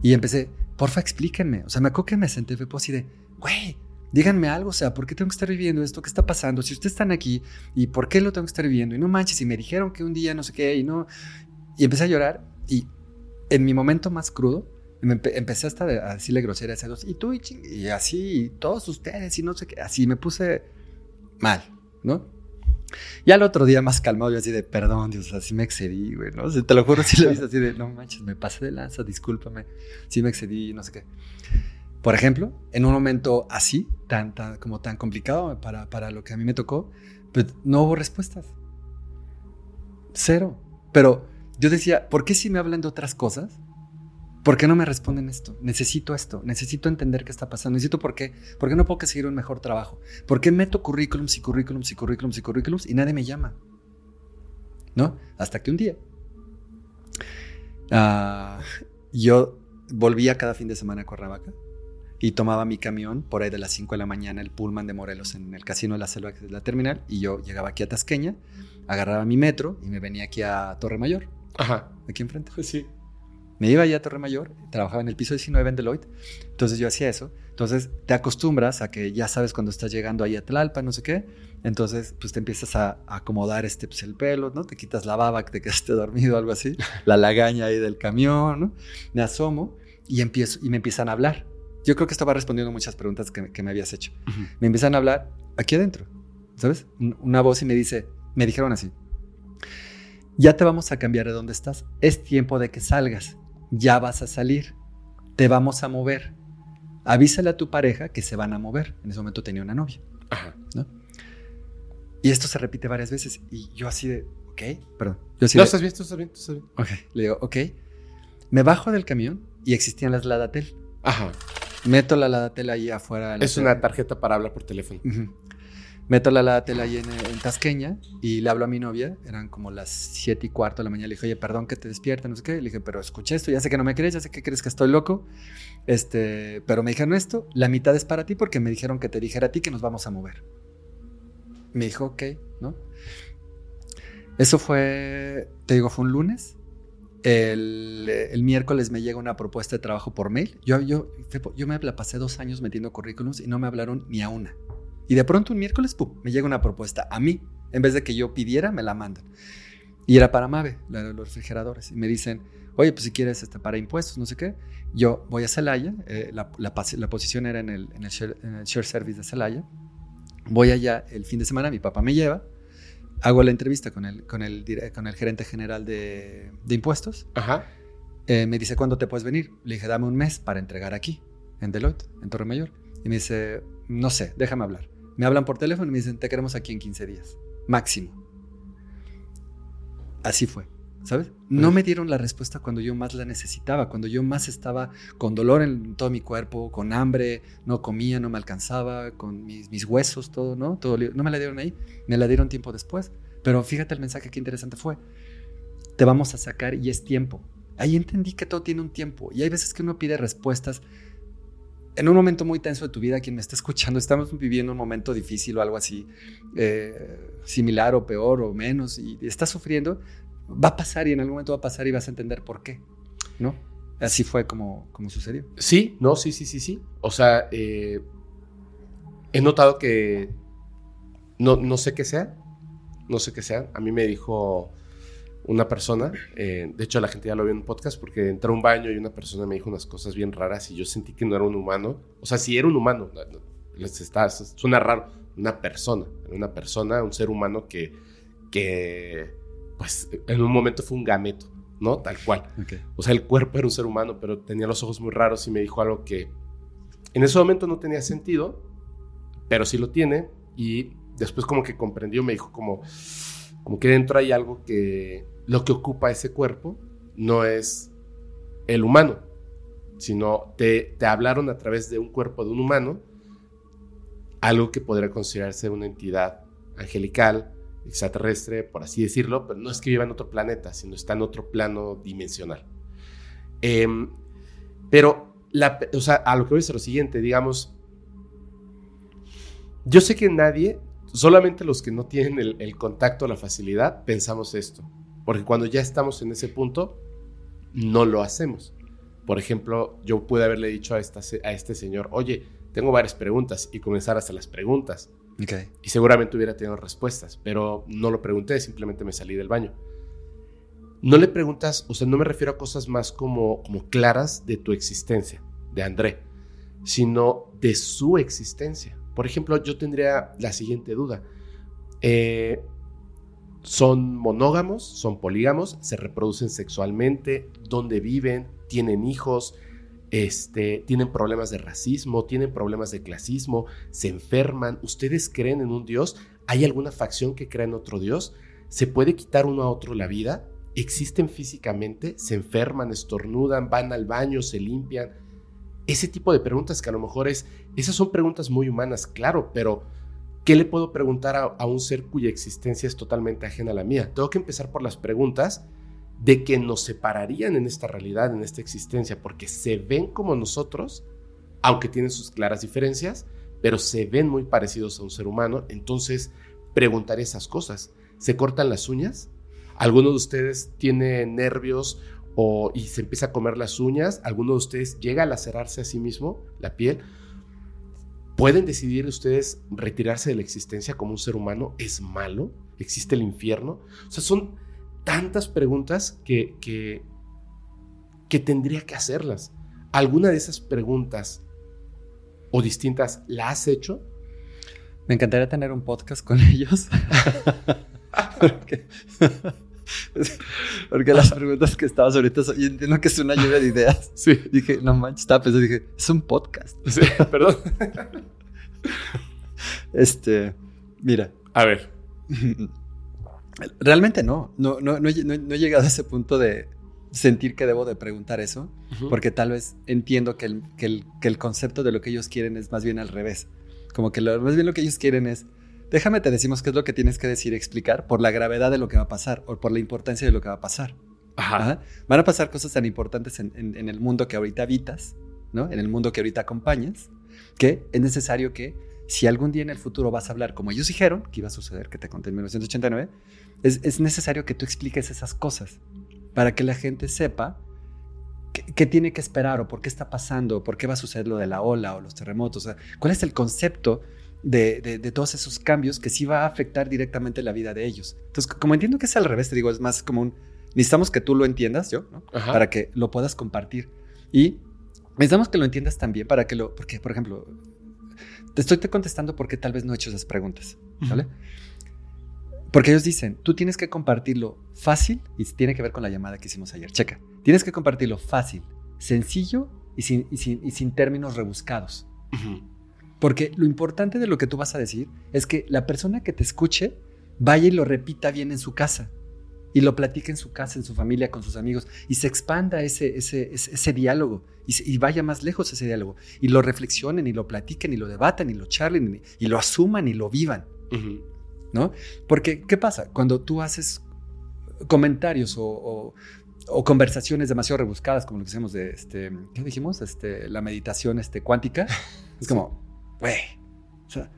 S3: Y empecé, porfa, explíquenme. O sea, me acuerdo que me senté, fue así de, güey, díganme algo, o sea, ¿por qué tengo que estar viviendo esto? ¿Qué está pasando? Si ustedes están aquí, ¿y por qué lo tengo que estar viviendo? Y no manches, y me dijeron que un día no sé qué, y no. Y empecé a llorar, y en mi momento más crudo, empe- empecé hasta a decirle groserías a dos, y tú, y, y así, y todos ustedes, y no sé qué, así me puse mal, ¿no? Ya el otro día más calmado, yo así de, perdón, Dios, así me excedí, güey, ¿no? O sea, te lo juro, sí lo hice así de, no manches, me pasé de lanza, discúlpame, sí me excedí, no sé qué. Por ejemplo, en un momento así, tan, tan, como tan complicado para, para lo que a mí me tocó, pues no hubo respuestas. Cero. Pero yo decía, ¿por qué si me hablan de otras cosas? ¿Por qué no me responden esto? Necesito esto, necesito entender qué está pasando, necesito por qué, por qué no puedo conseguir un mejor trabajo, por qué meto currículums y currículums y currículums y currículums y nadie me llama, ¿no? Hasta que un día ah, yo volvía cada fin de semana a Cuernavaca y tomaba mi camión por ahí de las 5 de la mañana, el Pullman de Morelos en el Casino de la Selva, que es la terminal, y yo llegaba aquí a Tasqueña, agarraba mi metro y me venía aquí a Torre Mayor,
S4: Ajá.
S3: aquí enfrente.
S4: Sí.
S3: Me iba allá a Torre Mayor, trabajaba en el piso 19 en Deloitte, entonces yo hacía eso. Entonces te acostumbras a que ya sabes cuando estás llegando ahí a Tlalpan, no sé qué. Entonces, pues te empiezas a, acomodar este, pues, el pelo, ¿no? Te quitas la baba que te quedaste dormido, algo así. La lagaña ahí del camión, ¿no? Me asomo y, empiezo, y me empiezan a hablar. Yo creo que estaba respondiendo muchas preguntas que, que me habías hecho.
S4: Ujú.
S3: Me empiezan a hablar aquí adentro, ¿sabes? Un- Una voz y me dice, me dijeron así, ya te vamos a cambiar de donde estás, es tiempo de que salgas, ya vas a salir, te vamos a mover, avísale a tu pareja que se van a mover. En ese momento tenía una novia,
S4: Ajá.
S3: ¿no? Y esto se repite varias veces y yo así de, ok, perdón, yo así
S4: No,
S3: de,
S4: estás bien, tú estás bien, tú estás bien.
S3: ok, le digo, ok, me bajo del camión y existían las Ladatel.
S4: Ajá.
S3: Meto la Ladatel ahí afuera. de la
S4: Es una tarjeta para hablar por teléfono.
S3: Ujú. Meto la Ladatel ahí en, Tasqueña y le hablo a mi novia. Eran como las siete y cuarto de la mañana. Le dije, oye, perdón que te despierta, no sé qué. Le dije, pero escuché esto, ya sé que no me crees, ya sé que crees que estoy loco. Este, pero me dijeron esto, la mitad es para ti porque me dijeron que te dijera a ti que nos vamos a mover. Me dijo, ok, ¿no? Eso fue, te digo, fue un lunes. El, el miércoles me llega una propuesta de trabajo por mail. Yo, yo, yo me la pasé dos años metiendo currículums y no me hablaron ni a una. Y de pronto un miércoles, pum, me llega una propuesta a mí. En vez de que yo pidiera, me la mandan. Y era para Mave, la de los refrigeradores. Y me dicen, oye, pues si quieres este, para impuestos, no sé qué. Yo voy a Celaya, eh, la, la, la, posición era en el, en el, share, en el share service de Celaya. Voy allá el fin de semana, mi papá me lleva, hago la entrevista con el, con el, con el gerente general de, de impuestos.
S4: Ajá.
S3: Eh, me dice, ¿cuándo te puedes venir? Le dije, dame un mes para entregar aquí, en Deloitte, en Torre Mayor. Y me dice, no sé, déjame hablar. Me hablan por teléfono y me dicen, te queremos aquí en 15 días, máximo. Así fue. ¿Sabes? No me dieron la respuesta cuando yo más la necesitaba, cuando yo más estaba con dolor en todo mi cuerpo, con hambre, no comía, no me alcanzaba, con mis, mis huesos, todo, ¿no? Todo, no me la dieron ahí, me la dieron tiempo después. Pero fíjate el mensaje que interesante fue. Te vamos a sacar y es tiempo. Ahí entendí que todo tiene un tiempo y hay veces que uno pide respuestas en un momento muy tenso de tu vida, quien me está escuchando, estamos viviendo un momento difícil o algo así, eh, similar o peor o menos, y estás sufriendo, va a pasar y en algún momento va a pasar y vas a entender por qué, ¿no? Así fue como, como sucedió.
S4: Sí, no, sí, sí, sí, sí. O sea, eh, he notado que no, no sé qué sea, no sé qué sea. A mí me dijo una persona, eh, de hecho la gente ya lo vio en un podcast porque entré a un baño y una persona me dijo unas cosas bien raras y yo sentí que no era un humano. O sea, si era un humano, les está, suena raro, una persona, una persona, un ser humano que, que pues en un momento fue un gameto, ¿no? Tal cual. O sea, el cuerpo era un ser humano, pero tenía los ojos muy raros y me dijo algo que en ese momento no tenía sentido, pero sí lo tiene y después como que comprendió, me dijo como, como que dentro hay algo que lo que ocupa ese cuerpo no es el humano, sino te, te hablaron a través de un cuerpo de un humano, algo que podría considerarse una entidad angelical, extraterrestre, por así decirlo, pero no es que viva en otro planeta, sino está en otro plano dimensional. Em, pero, o sea, a lo que voy a lo siguiente, digamos, yo sé que nadie, solamente los que no tienen el contacto, la facilidad, pensamos esto, porque cuando ya estamos en ese punto, no lo hacemos. Por ejemplo, yo pude haberle dicho a, esta, a este señor, oye, tengo varias preguntas y comenzar a hacer las preguntas. Y seguramente hubiera tenido respuestas, pero no lo pregunté, simplemente me salí del baño. No le preguntas, o sea, no me refiero a cosas más como, como claras de tu existencia, de André, sino de su existencia. Por ejemplo, yo tendría la siguiente duda. Eh, ¿Son monógamos? ¿Son polígamos? ¿Se reproducen sexualmente? ¿Dónde viven? ¿Tienen hijos? este, tienen problemas de racismo, tienen problemas de clasismo, se enferman. ¿Ustedes creen en un Dios? ¿Hay alguna facción que cree en otro Dios? ¿Se puede quitar uno a otro la vida? ¿Existen físicamente? ¿Se enferman, estornudan, van al baño, se limpian? Ese tipo de preguntas que a lo mejor es, esas son preguntas muy humanas, claro, pero ¿qué le puedo preguntar a, un ser cuya existencia es totalmente ajena a la mía? Tengo que empezar por las preguntas de que nos separarían en esta realidad, en esta existencia, porque se ven como nosotros, aunque tienen sus claras diferencias, pero se ven muy parecidos a un ser humano, entonces preguntar esas cosas. ¿Se cortan las uñas? ¿Alguno de ustedes tiene nervios o, y se empieza a comer las uñas? ¿Alguno de ustedes llega a lacerarse a sí mismo la piel? ¿Pueden decidir ustedes retirarse de la existencia como un ser humano? ¿Es malo? ¿Existe el infierno? O sea, son tantas preguntas que, que, que tendría que hacerlas. ¿Alguna de esas preguntas o distintas la has hecho?
S3: Me encantaría tener un podcast con ellos. porque, las preguntas que estabas ahorita, yo entiendo que es una lluvia de ideas.
S4: Sí.
S3: Dije, no manches, estaba pensando, dije, es un podcast.
S4: Sí, perdón.
S3: este, mira.
S4: A ver.
S3: Realmente no. No, no, no, he llegado a ese punto de sentir que debo de preguntar eso, porque tal vez entiendo que el, que, el, que el, concepto de lo que ellos quieren es más bien al revés. Como que lo, más bien lo que ellos quieren es, déjame te decimos qué es lo que tienes que decir y explicar por la gravedad de lo que va a pasar o por la importancia de lo que va a pasar.
S4: Ajá.
S3: Van a pasar cosas tan importantes en, en, en el mundo que ahorita habitas, ¿no? En el mundo que ahorita acompañas, que es necesario que si algún día en el futuro vas a hablar como ellos dijeron, que iba a suceder, que te conté en 1989, es, necesario que tú expliques esas cosas para que la gente sepa qué, tiene que esperar o por qué está pasando, o por qué va a suceder lo de la ola o los terremotos. cuál es el concepto de, de- de todos esos cambios que sí va a afectar directamente la vida de ellos. Entonces, como entiendo que es al revés, te digo, es más como un, necesitamos que tú lo entiendas, yo, para que lo puedas compartir. Y necesitamos que lo entiendas también para que lo, porque, por ejemplo, te estoy te contestando porque tal vez no he hecho esas preguntas, ¿vale? Porque ellos dicen, tú tienes que compartirlo fácil, y tiene que ver con la llamada que hicimos ayer, checa, tienes que compartirlo fácil, sencillo y sin, y sin, y sin términos rebuscados. Porque lo importante de lo que tú vas a decir es que la persona que te escuche vaya y lo repita bien en su casa. Y lo platique en su casa, en su familia, con sus amigos. Y se expanda ese, ese, ese, ese diálogo. Y, se- y vaya más lejos ese diálogo. Y lo reflexionen, y lo platiquen, y lo debatan, y lo charlen, y, y lo asuman, y lo vivan. ¿No? Porque, ¿qué pasa? Cuando tú haces comentarios o, o- o conversaciones demasiado rebuscadas, como lo que hacemos de, este, ¿qué dijimos? Este, la meditación este, cuántica, es como, güey, o sea,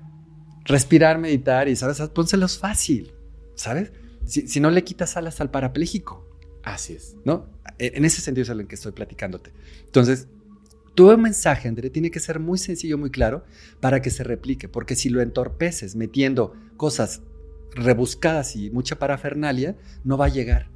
S3: respirar, meditar y, ¿sabes? Pónselos fácil, ¿sabes? Si, si no le quitas alas al parapléjico,
S4: Así es.
S3: ¿no? E, En ese sentido es en el que estoy platicándote. Entonces, tu mensaje, André, tiene que ser muy sencillo, muy claro, para que se replique, porque si lo entorpeces metiendo cosas rebuscadas y mucha parafernalia, no va a llegar.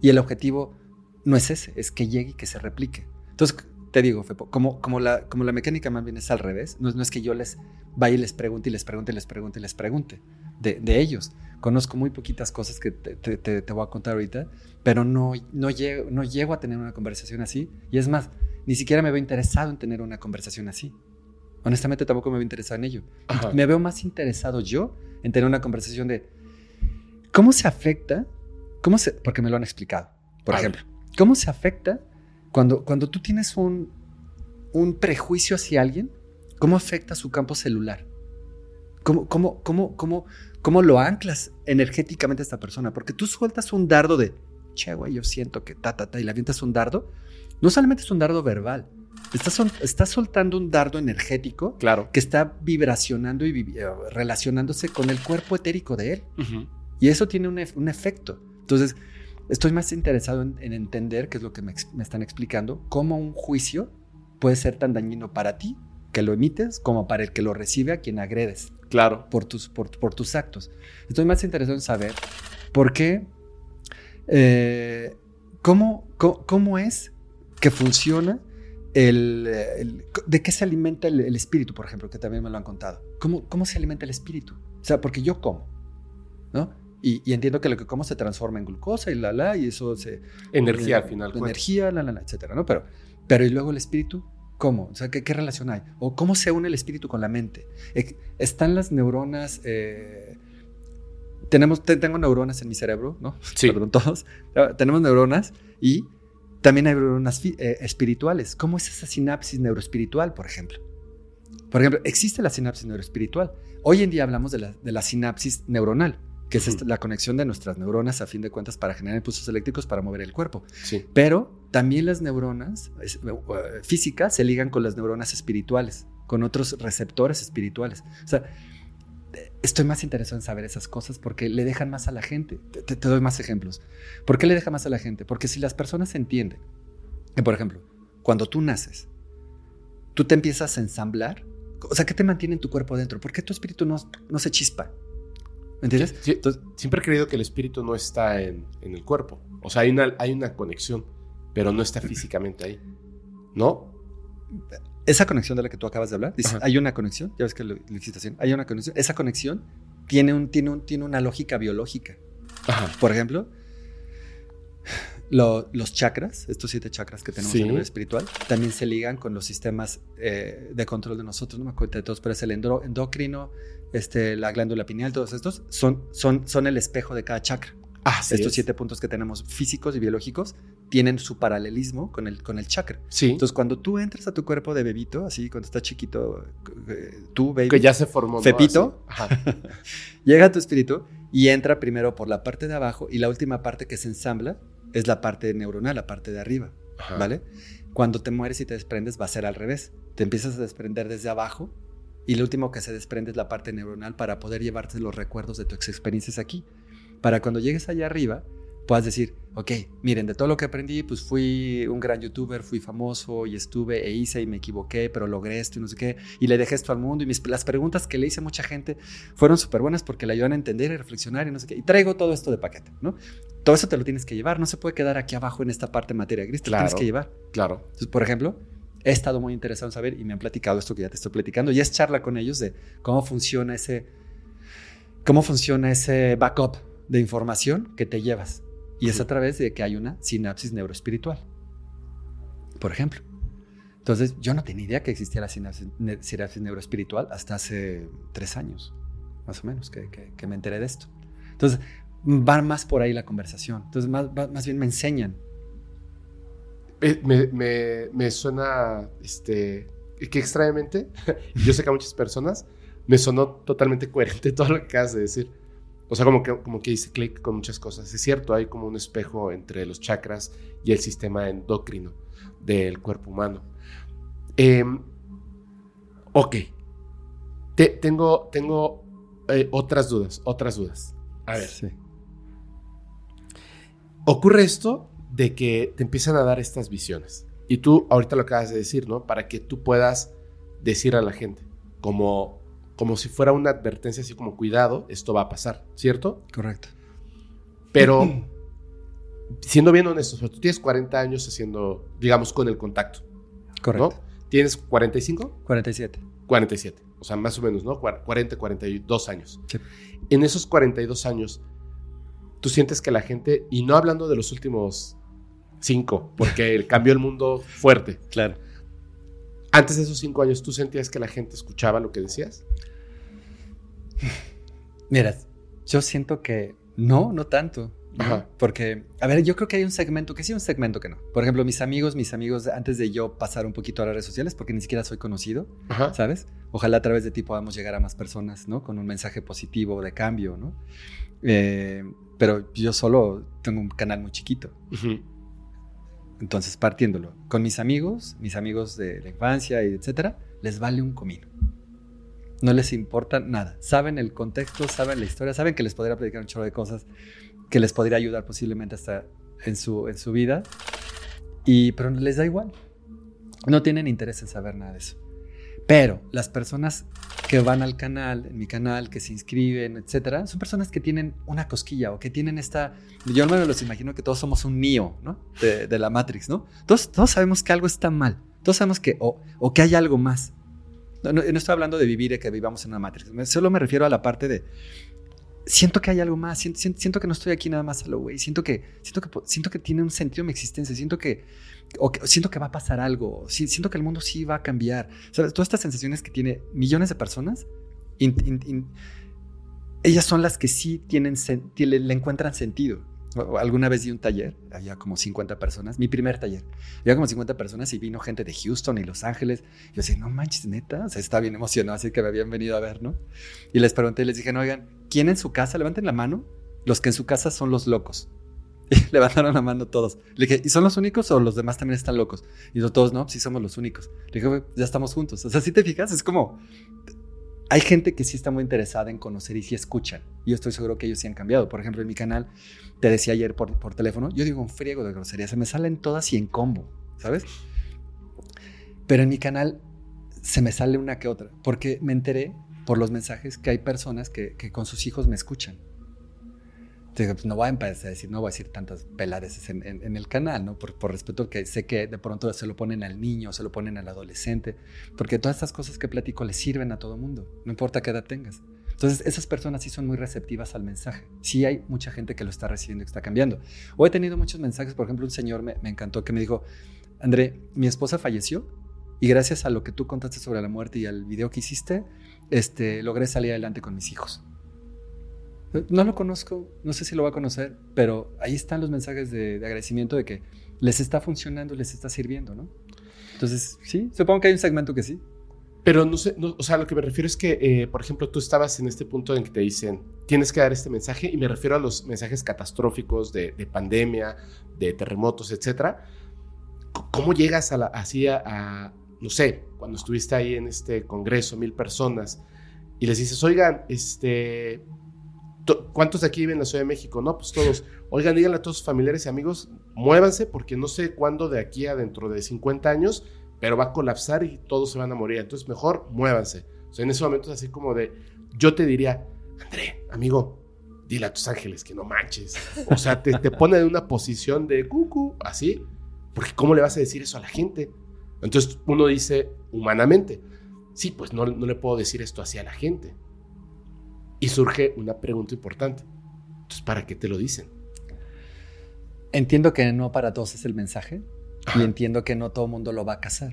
S3: Y el objetivo no es ese, es que llegue y que se replique. Entonces, te digo, Fepo, como, como, la, como la mecánica más bien es al revés, no, es- no es que yo les vaya y les pregunte y les pregunte y les pregunte y les pregunte de, de ellos. Conozco muy poquitas cosas que te, te- te- te voy a contar ahorita, pero no, no, llego, no llego a tener una conversación así. Y es más, ni siquiera me veo interesado en tener una conversación así. Honestamente, tampoco me veo interesado en ello.
S4: Ajá.
S3: Me veo más interesado yo en tener una conversación de cómo se afecta, cómo se, porque me lo han explicado, por
S4: A
S3: ejemplo, cómo se afecta cuando, cuando tú tienes un, un prejuicio hacia alguien, cómo afecta su campo celular, cómo, cómo, cómo, cómo, cómo lo anclas energéticamente a esta persona, porque tú sueltas un dardo de, che, güey, yo siento que ta, ta, ta, y le avientas un dardo, no solamente es un dardo verbal, estás, estás soltando un dardo energético
S4: Claro.
S3: que está vibracionando y vi- eh, relacionándose con el cuerpo etérico de él.
S4: Ujú.
S3: Y eso tiene un, un efecto. Entonces, estoy más interesado en, en entender, que es lo que me, están explicando, cómo un juicio puede ser tan dañino para ti, que lo emites, como para el que lo recibe a quien agredes
S4: Claro.
S3: por tus, por, por tus actos. Estoy más interesado en saber por qué, eh, cómo, cómo, cómo es que funciona el, el- de qué se alimenta el, el espíritu, por ejemplo, que también me lo han contado. ¿Cómo, cómo se alimenta el espíritu? O sea, porque yo como, ¿no? Y, y entiendo que lo que como se transforma en glucosa y la, la, y eso se...
S4: Energía al final.
S3: Energía, la, la, la, etcétera, ¿no? Pero, pero ¿y luego el espíritu? ¿Cómo? O sea, ¿qué, qué relación hay? ¿O cómo se une el espíritu con la mente? Están las neuronas... eh, tenemos, te- tengo neuronas en mi cerebro, ¿no?
S4: Sí.
S3: Perdón, todos. Ah, Tenemos neuronas y también hay neuronas eh, espirituales. ¿Cómo es esa sinapsis neuroespiritual, por ejemplo? Por ejemplo, existe la sinapsis neuroespiritual. Hoy en día hablamos de la, de la sinapsis neuronal, que es esta- la conexión de nuestras neuronas a fin de cuentas para generar impulsos eléctricos para mover el cuerpo.
S4: Sí.
S3: Pero también las neuronas es- eh, físicas se ligan con las neuronas espirituales, con otros receptores espirituales. O sea, eh, estoy más interesado en saber esas cosas porque le dejan más a la gente. Te, te- te doy más ejemplos. ¿Por qué le deja más a la gente? Porque si las personas entienden que, por ejemplo, cuando tú naces, tú te empiezas a ensamblar, o sea, ¿qué te mantiene en tu cuerpo dentro? ¿Por qué tu espíritu no, no se chispa? ¿Me entiendes?
S4: Sí,
S3: Entonces,
S4: Siempre he creído que el espíritu no está en, en el cuerpo. O sea, hay una, hay una conexión, pero no está físicamente ahí. ¿No?
S3: esa conexión de la que tú acabas de hablar, dice, hay una conexión, ya ves que hiciste así, hay una conexión, esa conexión tiene, un, tiene, un, tiene una lógica biológica.
S4: Ajá.
S3: Por ejemplo, lo- los chakras, estos siete chakras que tenemos
S4: Sí.
S3: a nivel espiritual, también se ligan con los sistemas eh, de control de nosotros, no me acuerdo de todos, pero es el endocrino, este, la glándula pineal, todos estos son, son, son el espejo de cada chakra.
S4: Así
S3: estos
S4: es.
S3: siete puntos que tenemos físicos y biológicos tienen su paralelismo con el, con el chakra.
S4: Sí.
S3: Entonces, cuando tú entras a tu cuerpo de bebito, así cuando estás chiquito, eh, tú, baby,
S4: que ya se formó. ¿no?
S3: Fepito.
S4: Ajá.
S3: llega a tu espíritu y entra primero por la parte de abajo y la última parte que se ensambla es la parte neuronal, la parte de arriba,
S4: Ajá.
S3: ¿vale? Cuando te mueres y te desprendes va a ser al revés. Te empiezas a desprender desde abajo y lo último que se desprende es la parte neuronal para poder llevarte los recuerdos de tus experiencias aquí. Para cuando llegues allá arriba, puedas decir, ok, miren, de todo lo que aprendí, pues fui un gran youtuber, fui famoso y estuve e hice y me equivoqué, pero logré esto y no sé qué, y le dejé esto al mundo y mis, las preguntas que le hice a mucha gente fueron súper buenas porque le ayudan a entender y reflexionar y no sé qué, y traigo todo esto de paquete, ¿no? Todo eso te lo tienes que llevar, no se puede quedar aquí abajo en esta parte de materia gris, te lo tienes que llevar.
S4: Claro.
S3: Entonces, por ejemplo, he estado muy interesado en saber y me han platicado esto que ya te estoy platicando, y es charla con ellos de cómo funciona ese, cómo funciona ese backup de información que te llevas. Y es a través de que hay una sinapsis neuroespiritual, por ejemplo. Entonces, yo no tenía idea que existía la sinapsis, sinapsis neuroespiritual hasta hace tres años, más o menos, que, que, me enteré de esto. Entonces, va más por ahí la conversación. Entonces, más, más bien me enseñan.
S4: Eh, me, me, me, suena, este, que extrañamente, yo sé que a muchas personas me sonó totalmente coherente todo lo que acabas de decir. O sea, como que, como que hice clic con muchas cosas. Es cierto, hay como un espejo entre los chakras y el sistema endocrino del cuerpo humano. Em, ok. tengo tengo eh, otras dudas, otras dudas. A ver. Sí. Ocurre esto de que te empiezan a dar estas visiones. Y tú ahorita lo acabas de decir, ¿no? Para que tú puedas decir a la gente, como como si fuera una advertencia, así como cuidado, esto va a pasar, ¿cierto?
S3: Correcto.
S4: Pero, siendo bien honestos, tú tienes 40 años haciendo, digamos, con el contacto.
S3: Correcto.
S4: ¿Tienes 45?
S3: 47.
S4: 47, o sea, más o menos, ¿no? 40, 42 años. Sí. En esos 42 años, tú sientes que la gente, y no hablando de los últimos 5, porque cambió el mundo fuerte.
S3: Claro.
S4: Antes de esos 5 años, ¿tú sentías que la gente escuchaba lo que decías?
S3: Mira, yo siento que no, no tanto. Porque, a ver, yo creo que hay un segmento que sí, un segmento que no. Por ejemplo, mis amigos, mis amigos, antes de yo pasar un poquito a las redes sociales, porque ni siquiera soy conocido, ¿sabes? Ojalá a través de ti podamos llegar a más personas, ¿no? Con un mensaje positivo de cambio, ¿no? Eh, pero yo solo tengo un canal muy chiquito. Entonces, partiéndolo, con mis amigos, mis amigos de la infancia y etcétera, les vale un comino. No les importa nada. Saben el contexto, saben la historia, saben que les podría predicar un chorro de cosas que les podría ayudar posiblemente hasta en su, en su vida. Y, pero les da igual. No tienen interés en saber nada de eso. Pero las personas que van al canal, en mi canal, que se inscriben, etcétera, son personas que tienen una cosquilla o que tienen esta. Yo me los imagino que todos somos un mío, ¿no? De, la Matrix, ¿no? Todos, todos sabemos que algo está mal. Todos sabemos que, o, o que hay algo más. No, no, estoy hablando de vivir que vivamos en una matriz. Solo me refiero a la parte de. Siento que hay algo más. Siento, siento, que no estoy aquí nada más a lo güey. Siento que, siento, que, siento que tiene un sentido mi existencia. Siento que, o siento que va a pasar algo. Siento que el mundo sí va a cambiar. ¿Sabes? Todas estas sensaciones que tiene millones de personas, ellas son las que sí tienen, le encuentran sentido. Alguna vez di un taller, había como 50 personas, mi primer taller. Había como 50 personas y vino gente de Houston y Los Ángeles. Yo decía, no manches, neta, o sea, bien emocionado, así que me habían venido a ver, ¿no? Y les pregunté, les dije, no, oigan, ¿quién en su casa? Levanten la mano, los que en su casa son los locos. Y levantaron la mano todos. Le dije, ¿y son los únicos o los demás también están locos? Y todos, no, sí somos los únicos. Le dije, ya estamos juntos. O sea, si te fijas, es como, hay gente que sí está muy interesada en conocer y sí escuchan. Y yo estoy seguro que ellos sí han cambiado. Por ejemplo, en mi canal, te decía ayer por, por teléfono, yo digo un friego de groserías, se me salen todas y en combo, ¿sabes? Pero en mi canal se me sale una que otra, porque me enteré por los mensajes que hay personas que, que con sus hijos me escuchan no voy a empezar a decir, no voy a decir tantas peladeces en, en, el canal, ¿no? Por, por, respeto que sé que de pronto se lo ponen al niño, se lo ponen al adolescente, porque todas estas cosas que platico le sirven a todo mundo, no importa qué edad tengas. Entonces, esas personas sí son muy receptivas al mensaje. Sí hay mucha gente que lo está recibiendo y que está cambiando. O he tenido muchos mensajes, por ejemplo, un señor me, me encantó que me dijo, André, mi esposa falleció y gracias a lo que tú contaste sobre la muerte y al video que hiciste, este, logré salir adelante con mis hijos. No lo conozco, no sé si lo va a conocer, pero ahí están los mensajes de, agradecimiento de que les está funcionando, les está sirviendo, ¿no? Entonces, sí, supongo que hay un segmento que sí.
S4: Pero no sé, o sea, lo que me refiero es que, eh, por ejemplo, tú estabas en este punto en que te dicen, tienes que dar este mensaje, y me refiero a los mensajes catastróficos de, pandemia, de terremotos, etcétera. ¿Cómo llegas a la, así a, no sé, cuando estuviste ahí en este congreso, mil personas, y les dices, oigan, este, ¿Cuántos de aquí viven en la Ciudad de México? No, pues todos. Oigan, díganle a todos sus familiares y amigos, muévanse porque no sé cuándo de aquí a dentro de 50 años, pero va a colapsar y todos se van a morir. Entonces, mejor muévanse. O sea, en ese momento es así como de, yo te diría, André, amigo, dile a tus ángeles que no manches. O sea, te, te pone en una posición de cucu, así, porque ¿cómo le vas a decir eso a la gente? Entonces uno dice humanamente, sí, pues no, no le puedo decir esto así a la gente. Y surge una pregunta importante. Entonces, ¿para qué te lo dicen?
S3: Entiendo que no para todos es el mensaje y entiendo que no todo el mundo lo va a casar.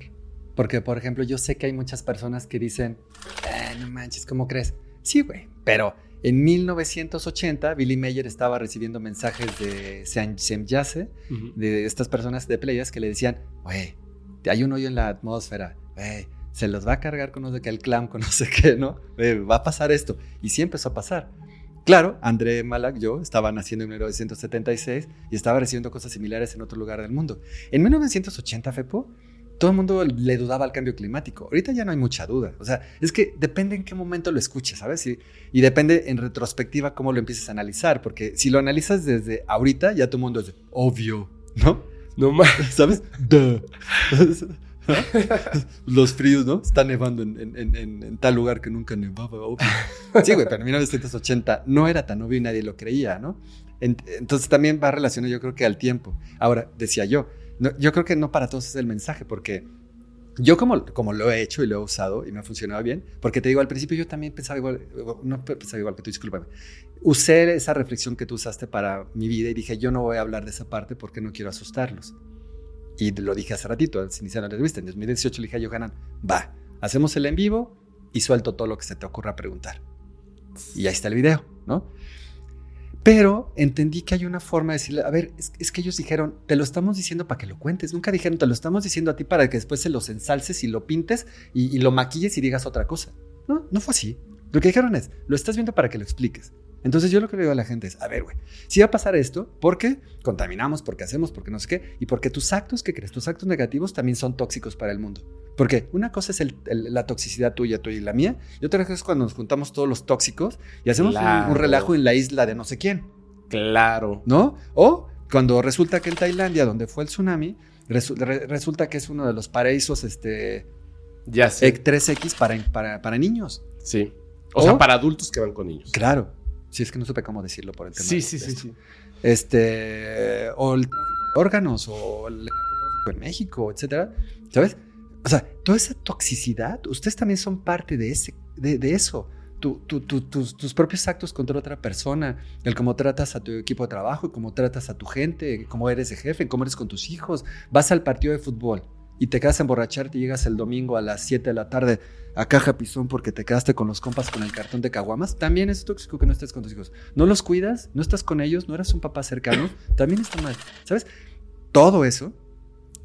S3: Porque, por ejemplo, yo sé que hay muchas personas que dicen, "Ah, no manches, ¿cómo crees? Sí, güey, pero en 1980 Billy Mayer estaba recibiendo mensajes de Sem Semyase, de estas personas de playas que le decían, güey, hay un hoyo en la atmósfera, güey, se los va a cargar con no sé qué, el clam, con no sé qué, ¿no? Güey, va a pasar esto. Y sí empezó a pasar. Claro, André Malak, yo, estaba naciendo en 1976 y estaba recibiendo cosas similares en otro lugar del mundo. En 1980, Fepo, todo el mundo le dudaba al cambio climático. Ahorita ya no hay mucha duda. O sea, es que depende en qué momento lo escuches, ¿sabes? Y, y depende en retrospectiva cómo lo empieces a analizar, porque si lo analizas desde ahorita, ya todo el mundo es obvio, ¿no?
S4: No más.
S3: ¿Sabes? Duh. Los fríos, ¿no? Está nevando en, en- en- en- en tal lugar que nunca nevaba. obvio. Sí, güey, pero en 1980 no era tan obvio y nadie lo creía, ¿no? En- entonces también va relacionado yo creo que al tiempo. Ahora, decía yo, no- yo creo que no para todos es el mensaje, porque yo como, como lo he hecho y lo he usado y me ha funcionado bien, porque te digo, al principio yo también pensaba igual, no pensaba igual que tú, discúlpame. Usé esa reflexión que tú usaste para mi vida y dije, yo no voy a hablar de esa parte porque no quiero asustarlos. Y lo dije hace ratito, al iniciar la entrevista. En 2018 le dije a Johanan, va, hacemos el en vivo y suelto todo lo que se te ocurra preguntar. Y ahí está el video, ¿no? Pero entendí que hay una forma de decirle, a ver, es, que ellos dijeron, te lo estamos diciendo para que lo cuentes. Nunca dijeron, te lo estamos diciendo a ti para que después se los ensalces y lo pintes y, y lo maquilles y digas otra cosa. No, no fue así. Lo que dijeron es, lo estás viendo para que lo expliques. Entonces yo lo que le digo a la gente es, a ver, güey, si va a pasar esto, porque contaminamos, porque hacemos, porque no sé qué, y porque tus actos, que crees? Tus actos negativos también son tóxicos para el mundo. Porque una cosa es el- el- la toxicidad tuya, tuya y la mía, y otra cosa es cuando nos juntamos todos los tóxicos y hacemos un- relajo en la isla de no sé quién,
S4: Claro.
S3: ¿no? O cuando resulta que en Tailandia, donde fue el tsunami, resu- re- resulta que es uno de los paraísos este,
S4: Ya sé.
S3: 3X para, para, para niños.
S4: sí. O,
S3: O-
S4: sea, para adultos que van con niños.
S3: Claro. Si es que no supe cómo decirlo por el tema.
S4: Sí,
S3: de-
S4: sí,
S3: de
S4: sí,
S3: esto.
S4: sí.
S3: Este, o el órganos, o el en México, etcétera. ¿Sabes? O sea, toda esa toxicidad, ustedes también son parte de, ese, de, de eso. Tu- tu- tu- tus, tus propios actos contra otra persona, el cómo tratas a tu equipo de trabajo, cómo tratas a tu gente, cómo eres de jefe, cómo eres con tus hijos. Vas al partido de fútbol y te quedas a emborracharte y llegas el domingo a las 7 de la tarde a caja pizón porque te quedaste con los compas con el cartón de caguamas, también es tóxico que no estés con tus hijos. No los cuidas, no estás con ellos, no eres un papá cercano, también está mal. ¿Sabes? Todo eso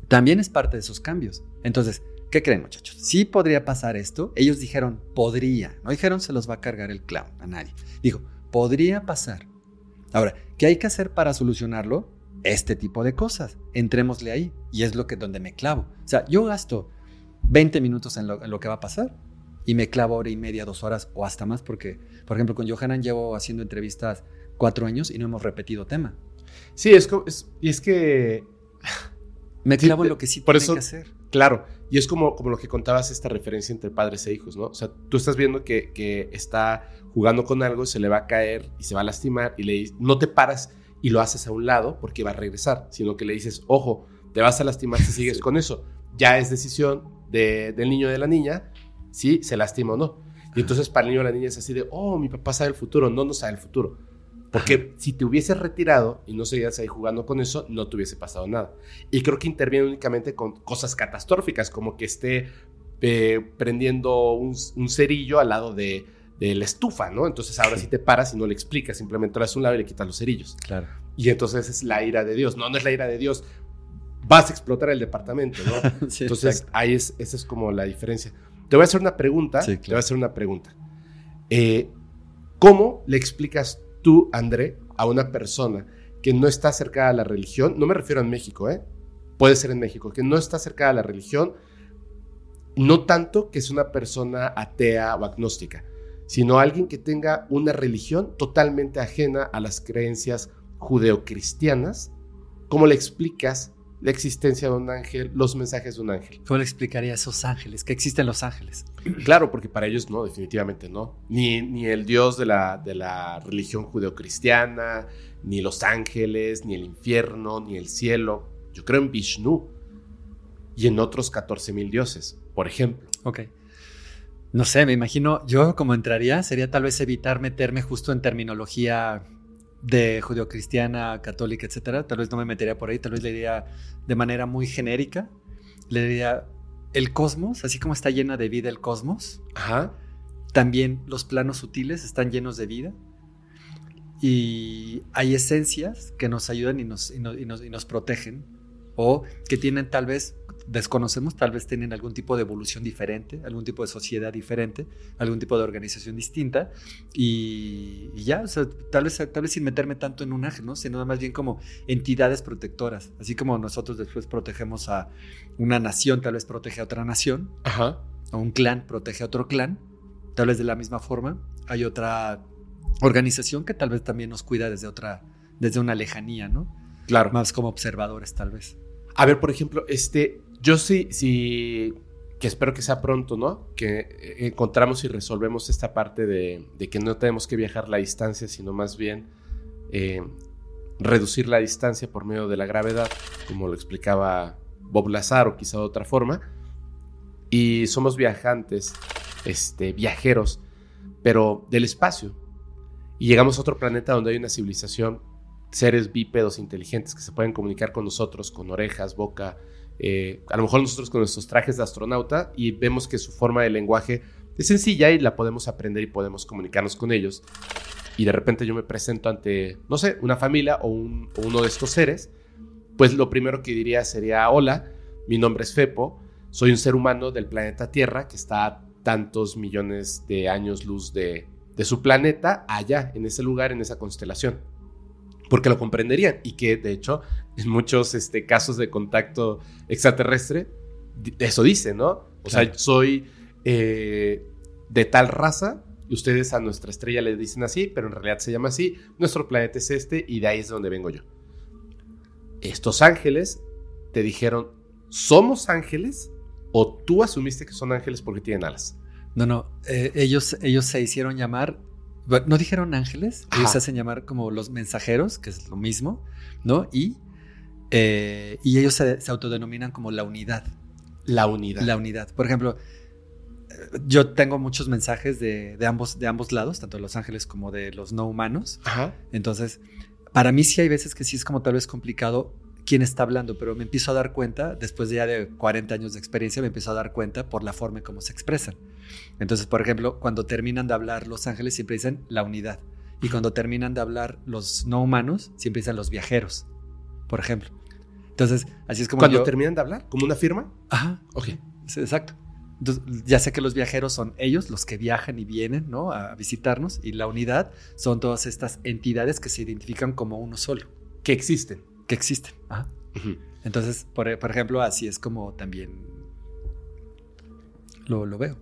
S3: también es parte de esos cambios. Entonces, ¿qué creen muchachos? Sí podría pasar esto. Ellos dijeron, podría. No dijeron, se los va a cargar el clown a nadie. Dijo, podría pasar. Ahora, ¿qué hay que hacer para solucionarlo? Este tipo de cosas. Entrémosle ahí. Y es lo que donde me clavo. O sea, yo gasto 20 minutos en lo, en lo que va a pasar y me clavo hora y media, dos horas o hasta más porque, por ejemplo, con Johanan llevo haciendo entrevistas cuatro años y no hemos repetido tema.
S4: Sí, es, es- y es que,
S3: Me
S4: Sí,
S3: clavo en
S4: de-
S3: lo que sí
S4: por
S3: tiene
S4: eso-
S3: que hacer.
S4: claro, y es como, como lo que contabas, esta referencia entre padres e hijos, ¿no? O sea, tú estás viendo que, que está jugando con algo, se le va a caer y se va a lastimar y le dices, no te paras y lo haces a un lado porque va a regresar, sino que le dices, ojo, te vas a lastimar si sigues con eso. Ya es decisión de- del niño o de la niña si se lastima o no. Y entonces para el niño o la niña es así de, oh, mi papá sabe el futuro, no, no sabe el futuro. Porque si te hubieses retirado y no seguías ahí jugando con eso, no te hubiese pasado nada. Y creo que interviene únicamente con cosas catastróficas, como que esté eh, prendiendo un, un cerillo al lado de, de la estufa, ¿no? Entonces ahora sí te paras y no le explicas, simplemente lo haces a un lado y le quitas los cerillos.
S3: Claro.
S4: Y entonces es la ira de Dios. No, no es la ira de Dios. Vas a explotar el departamento, ¿no?
S3: Sí,
S4: Entonces,
S3: exacto.
S4: ahí es, esa es como la diferencia. Te voy a hacer una pregunta.
S3: Sí,
S4: Te voy a hacer una pregunta. Eh, ¿Cómo le explicas tú, André, a una persona que no está acercada a la religión? No me refiero a México, ¿eh? Puede ser en México, que no está acercada a la religión, no tanto que es una persona atea o agnóstica, sino alguien que tenga una religión totalmente ajena a las creencias judeocristianas. ¿Cómo le explicas la existencia de un ángel, los mensajes de un ángel?
S3: ¿Cómo le explicaría a esos ángeles? Que existen los ángeles.
S4: Claro, porque para ellos no, definitivamente no. Ni, ni el Dios de la, de la religión judeocristiana, ni los ángeles, ni el infierno, ni el cielo. Yo creo en Vishnu y en otros 14 mil dioses, por ejemplo.
S3: Ok. No sé, me imagino, yo como entraría sería tal vez evitar meterme justo en terminología de judeocristiana, católica, etcétera. Tal vez no me metería por ahí, tal vez le diría de manera muy genérica, le diría el cosmos, así como está llena de vida el cosmos,
S4: Ajá.
S3: también los planos sutiles están llenos de vida y hay esencias que nos ayudan y nos, y nos, y nos, y nos protegen o que tienen tal vez, desconocemos, tal vez tienen algún tipo de evolución diferente, algún tipo de sociedad diferente, algún tipo de organización distinta y, y ya, o sea, tal vez, tal vez sin meterme tanto en un ángel, ¿no? sino más bien como entidades protectoras, así como nosotros después protegemos a una nación, tal vez protege a otra nación,
S4: Ajá.
S3: o un clan protege a otro clan, tal vez de la misma forma, hay otra organización que tal vez también nos cuida desde otra, desde una lejanía, ¿no?
S4: Claro.
S3: Más como observadores, tal vez.
S4: A ver, por ejemplo, este, yo sí, sí, que espero que sea pronto, ¿no? Que eh, encontramos y resolvemos esta parte de, de que no tenemos que viajar la distancia, sino más bien eh, reducir la distancia por medio de la gravedad, como lo explicaba Bob Lazar o quizá de otra forma. Y somos viajantes, este, viajeros, pero del espacio. Y llegamos a otro planeta donde hay una civilización seres bípedos inteligentes que se pueden comunicar con nosotros con orejas, boca, eh, a lo mejor nosotros con nuestros trajes de astronauta y vemos que su forma de lenguaje es sencilla y la podemos aprender y podemos comunicarnos con ellos. Y de repente yo me presento ante, no sé, una familia o, un, o uno de estos seres, pues lo primero que diría sería, hola, mi nombre es Fepo, soy un ser humano del planeta Tierra que está a tantos millones de años luz de su planeta allá, en ese lugar, en esa constelación porque lo comprenderían y que de hecho en muchos este, casos de contacto extraterrestre eso dice, ¿no? O
S3: Claro.
S4: sea, soy eh, de tal raza y ustedes a nuestra estrella le dicen así, pero en realidad se llama así, nuestro planeta es este y de ahí es de donde vengo yo. Estos ángeles te dijeron, ¿somos ángeles? ¿O tú asumiste que son ángeles porque tienen alas?
S3: No, no, eh, ellos, ellos se hicieron llamar, no dijeron ángeles, ellos se hacen llamar como los mensajeros, que es lo mismo, ¿no? Y, eh, y ellos se, se autodenominan como la unidad.
S4: La unidad.
S3: La unidad. Por ejemplo, eh, yo tengo muchos mensajes de, de ambos, de ambos lados, tanto de los ángeles como de los no humanos.
S4: Ajá.
S3: Entonces, para mí sí hay veces que sí es como tal vez complicado quién está hablando, pero me empiezo a dar cuenta, después de ya de 40 años de experiencia, me empiezo a dar cuenta por la forma en cómo se expresan. Entonces, por ejemplo, cuando terminan de hablar los ángeles, siempre dicen la unidad. Y cuando terminan de hablar los no humanos, siempre dicen los viajeros, por ejemplo. Entonces, así es como
S4: Cuando
S3: yo...
S4: terminan de hablar, como una firma.
S3: Ajá,
S4: Ok.
S3: Exacto. Entonces, ya sé que los viajeros son ellos, los que viajan y vienen ¿no? a visitarnos, y la unidad son todas estas entidades que se identifican como uno solo,
S4: Que existen.
S3: Que existen. Ajá. Entonces, por, por ejemplo, así es como también lo, lo veo.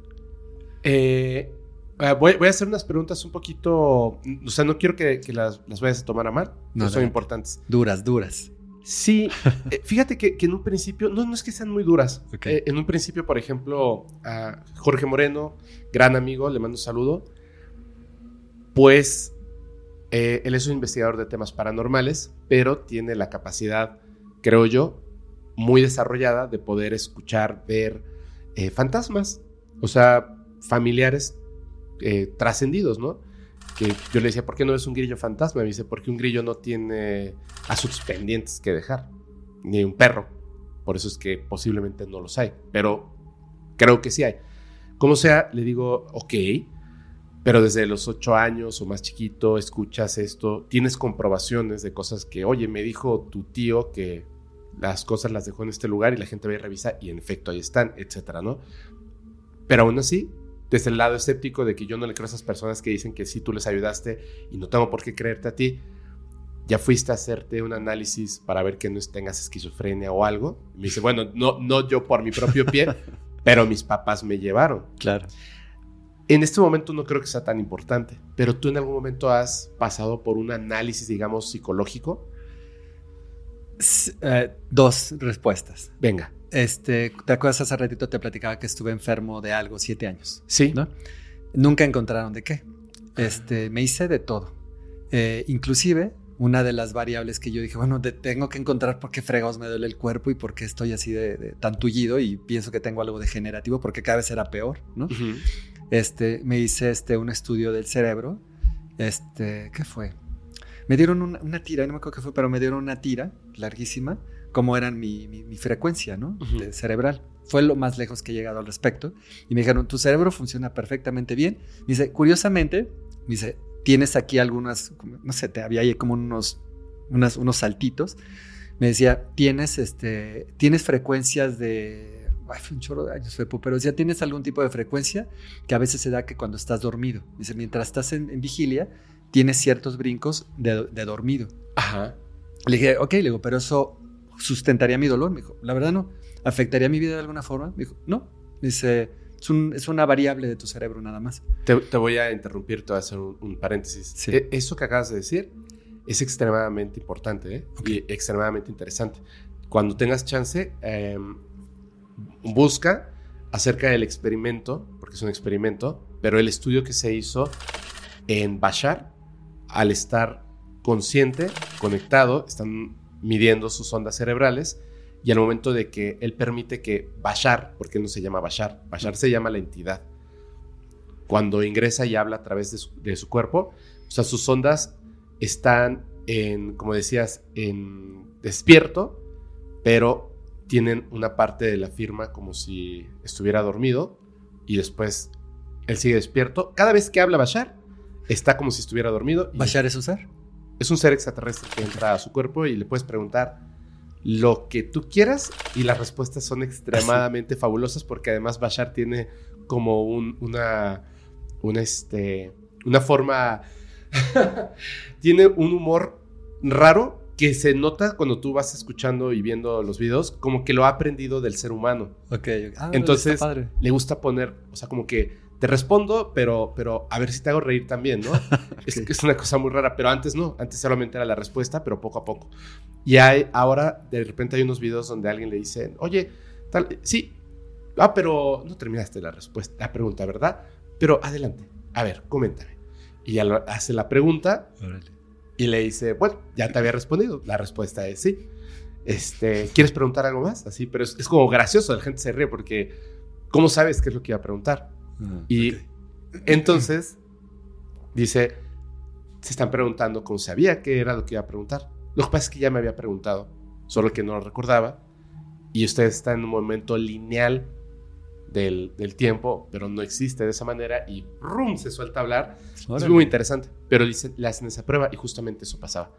S4: Eh, eh, voy, voy a hacer unas preguntas un poquito. O sea, no quiero que, que las, las vayas a tomar a mal.
S3: No,
S4: No, son importantes.
S3: Duras, duras.
S4: Sí, eh, fíjate que, que en un principio, no, no es que sean muy duras. Eh, en un principio, por ejemplo, a Jorge Moreno, gran amigo, le mando un saludo. Pues eh, él es un investigador de temas paranormales, pero tiene la capacidad, creo yo, muy desarrollada de poder escuchar, ver eh, fantasmas, o sea, familiares eh, trascendidos, ¿no? Que yo le decía, ¿por qué no es un grillo fantasma? Me dice, porque un grillo no tiene asuntos pendientes que dejar, ni un perro. Por eso es que posiblemente no los hay, pero creo que sí hay. Como sea, le digo, ok, pero desde los ocho años o más chiquito escuchas esto, tienes comprobaciones de cosas que, oye, me dijo tu tío que las cosas las dejó en este lugar y la gente va y revisa y en efecto ahí están, etcétera, ¿no? Pero aún así, desde el lado escéptico de que yo no le creo a esas personas que dicen que sí tú les ayudaste y no tengo por qué creerte a ti, ya fuiste a hacerte un análisis para ver que no tengas esquizofrenia o algo. Me dice, bueno, no, no yo por mi propio pie, pero mis papás me llevaron.
S3: Claro.
S4: En este momento no creo que sea tan importante, pero tú en algún momento has pasado por un análisis, digamos, psicológico.
S3: Eh, dos respuestas.
S4: Venga.
S3: Este, ¿te acuerdas hace ratito te platicaba que estuve enfermo de algo siete años?
S4: Sí.
S3: ¿no? Nunca encontraron de qué. Este, me hice de todo. Eh, inclusive, una de las variables que yo dije, bueno, de- tengo que encontrar por qué fregados me duele el cuerpo y por qué estoy así de, de tan tullido y pienso que tengo algo degenerativo porque cada vez era peor, ¿no? Este, me hice este, un estudio del cerebro. Este, ¿qué fue? Me dieron una, una tira, no me acuerdo qué fue, pero me dieron una tira larguísima, como eran mi, mi- mi frecuencia, ¿no? De cerebral. Fue lo más lejos que he llegado al respecto. Y me dijeron, tu cerebro funciona perfectamente bien. Me dice, curiosamente, me dice, tienes aquí algunas, no sé, te había ahí como unos, unas- unos saltitos. Me decía, tienes, este, tienes frecuencias de, fue un chorro de años, Fepo, pero decía, tienes algún tipo de frecuencia que a veces se da que cuando estás dormido. Dice, mientras estás en, en vigilia, tienes ciertos brincos de, de dormido.
S4: Ajá.
S3: Le dije, ok, le digo, pero eso sustentaría mi dolor. Me dijo, la verdad no. ¿Afectaría mi vida de alguna forma? Me dijo, no. Dice, es, un- es una variable de tu cerebro nada más.
S4: Te, te voy a interrumpir, te voy a hacer un, un paréntesis.
S3: Sí.
S4: E- Eso que acabas de decir es extremadamente importante ¿eh?
S3: Ok.
S4: y extremadamente interesante. Cuando tengas chance, eh, busca acerca del experimento, porque es un experimento, pero el estudio que se hizo en Bashar, al estar consciente, conectado, están midiendo sus ondas cerebrales y al momento de que él permite que Bashar, porque él no se llama Bashar, Bashar se llama la entidad, cuando ingresa y habla a través de su, cuerpo, o sea, sus ondas están en, como decías, en despierto, pero tienen una parte de la firma como si estuviera dormido y después él sigue despierto. Cada vez que habla Bashar, está como si estuviera dormido. y
S3: ¿Bashar es un ser?
S4: es un ser extraterrestre que entra a su cuerpo y le puedes preguntar lo que tú quieras y las respuestas son extremadamente fabulosas porque además Bashar tiene como un- una, una, este, una forma, tiene un humor raro que se nota cuando tú vas escuchando y viendo los videos, como que lo ha aprendido del ser humano.
S3: Ok. Ah,
S4: Entonces,
S3: padre.
S4: le gusta poner, o sea, como que te respondo, pero, pero a ver si te hago reír también, ¿no? es, una cosa muy rara, pero antes no, antes solamente era la respuesta, pero poco a poco. Y hay, ahora de repente hay unos videos donde alguien le dice, oye, tal, sí, ah, pero no terminaste la respuesta, la pregunta, ¿verdad? Pero adelante, a ver, coméntame. Y ya lo- hace la pregunta
S3: Órale.
S4: Y le dice, bueno, ya te había respondido. La respuesta es sí. Este, ¿Quieres preguntar algo más? Así, pero es, es como gracioso, la gente se ríe porque ¿cómo sabes qué es lo que iba a preguntar?
S3: Ah,
S4: Y entonces dice, se están preguntando cómo sabía qué era lo que iba a preguntar. Lo que pasa es que ya me había preguntado, solo que no lo recordaba. Y usted está en un momento lineal del, del tiempo, pero no existe de esa manera y ¡rum! se suelta a hablar. Es
S3: Órale.
S4: muy interesante, pero dice- le hacen esa prueba y justamente eso pasaba.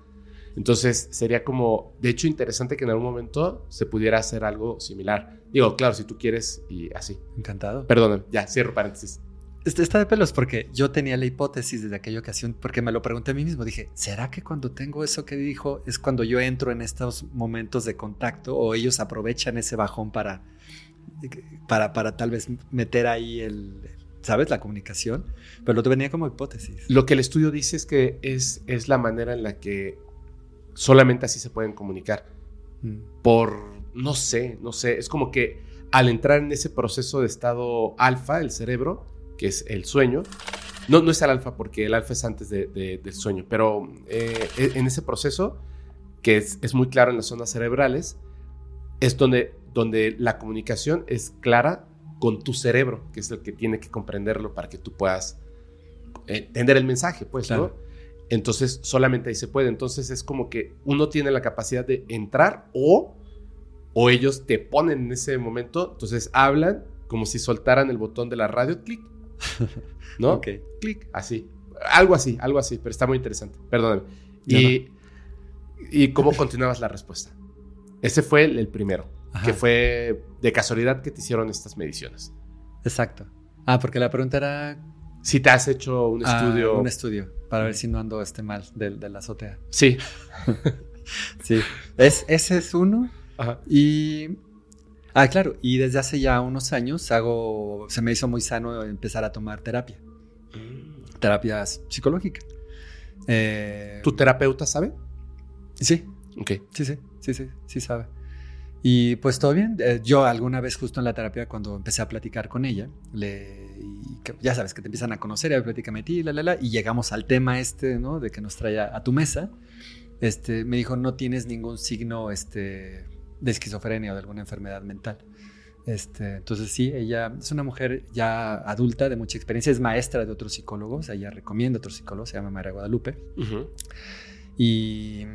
S4: Entonces sería como, de hecho, interesante que en algún momento se pudiera hacer algo similar. Digo, claro, si tú quieres y así.
S3: Encantado.
S4: Perdóname, ya, cierro paréntesis.
S3: Este- Está de pelos porque yo tenía la hipótesis desde aquella ocasión, porque me lo pregunté a mí mismo. Dije, ¿será que cuando tengo eso que dijo es cuando yo entro en estos momentos de contacto o ellos aprovechan ese bajón para, para, para tal vez meter ahí el, ¿sabes? La comunicación. Pero lo venía como hipótesis.
S4: Lo que el estudio dice es que es, es la manera en la que solamente así se pueden comunicar.
S3: Mm.
S4: Por, no sé, no sé, es como que al entrar en ese proceso de estado alfa, el cerebro, que es el sueño, no, no es el alfa porque el alfa es antes de- de- del sueño, pero eh, en ese proceso, que es, es muy claro en las zonas cerebrales, es donde, donde la comunicación es clara con tu cerebro, que es el que tiene que comprenderlo para que tú puedas eh, entender el mensaje, pues,
S3: Claro.
S4: ¿no? Entonces, solamente ahí se puede. Entonces, es como que uno tiene la capacidad de entrar o, o ellos te ponen en ese momento, entonces hablan como si soltaran el botón de la radio, clic, ¿no?
S3: Ok.
S4: Clic, así. Algo así, algo así, pero está muy interesante. Perdóname.
S3: No,
S4: Y, ¿Y cómo continuabas la respuesta? Ese fue el, el primero,
S3: Ajá.
S4: que fue de casualidad que te hicieron estas mediciones.
S3: Exacto. Ah, porque la pregunta era
S4: Si te has hecho un
S3: ah,
S4: estudio...
S3: un estudio para ver si no ando este mal de, de la azotea.
S4: Sí.
S3: Sí. Es, ese es uno.
S4: Ajá.
S3: Y Ah, claro. Y desde hace ya unos años hago, se me hizo muy sano empezar a tomar terapia. Terapia psicológica. Eh,
S4: ¿Tu terapeuta sabe?
S3: Sí,
S4: Ok.
S3: sí, sí, sí, sí, sí sabe. Y pues todo bien. Eh, yo alguna vez justo en la terapia cuando empecé a platicar con ella, le, y que- ya sabes que te empiezan a conocer, y platícame a ti, la, la, la, y llegamos al tema este, ¿no? De que nos trae a, a tu mesa. Este, me dijo, no tienes ningún signo este, de esquizofrenia o de alguna enfermedad mental. Este, entonces sí, ella es una mujer ya adulta de mucha experiencia, es maestra de otros psicólogos, ella recomienda a otros psicólogos, se llama María Guadalupe.
S4: Ujú.
S3: Y,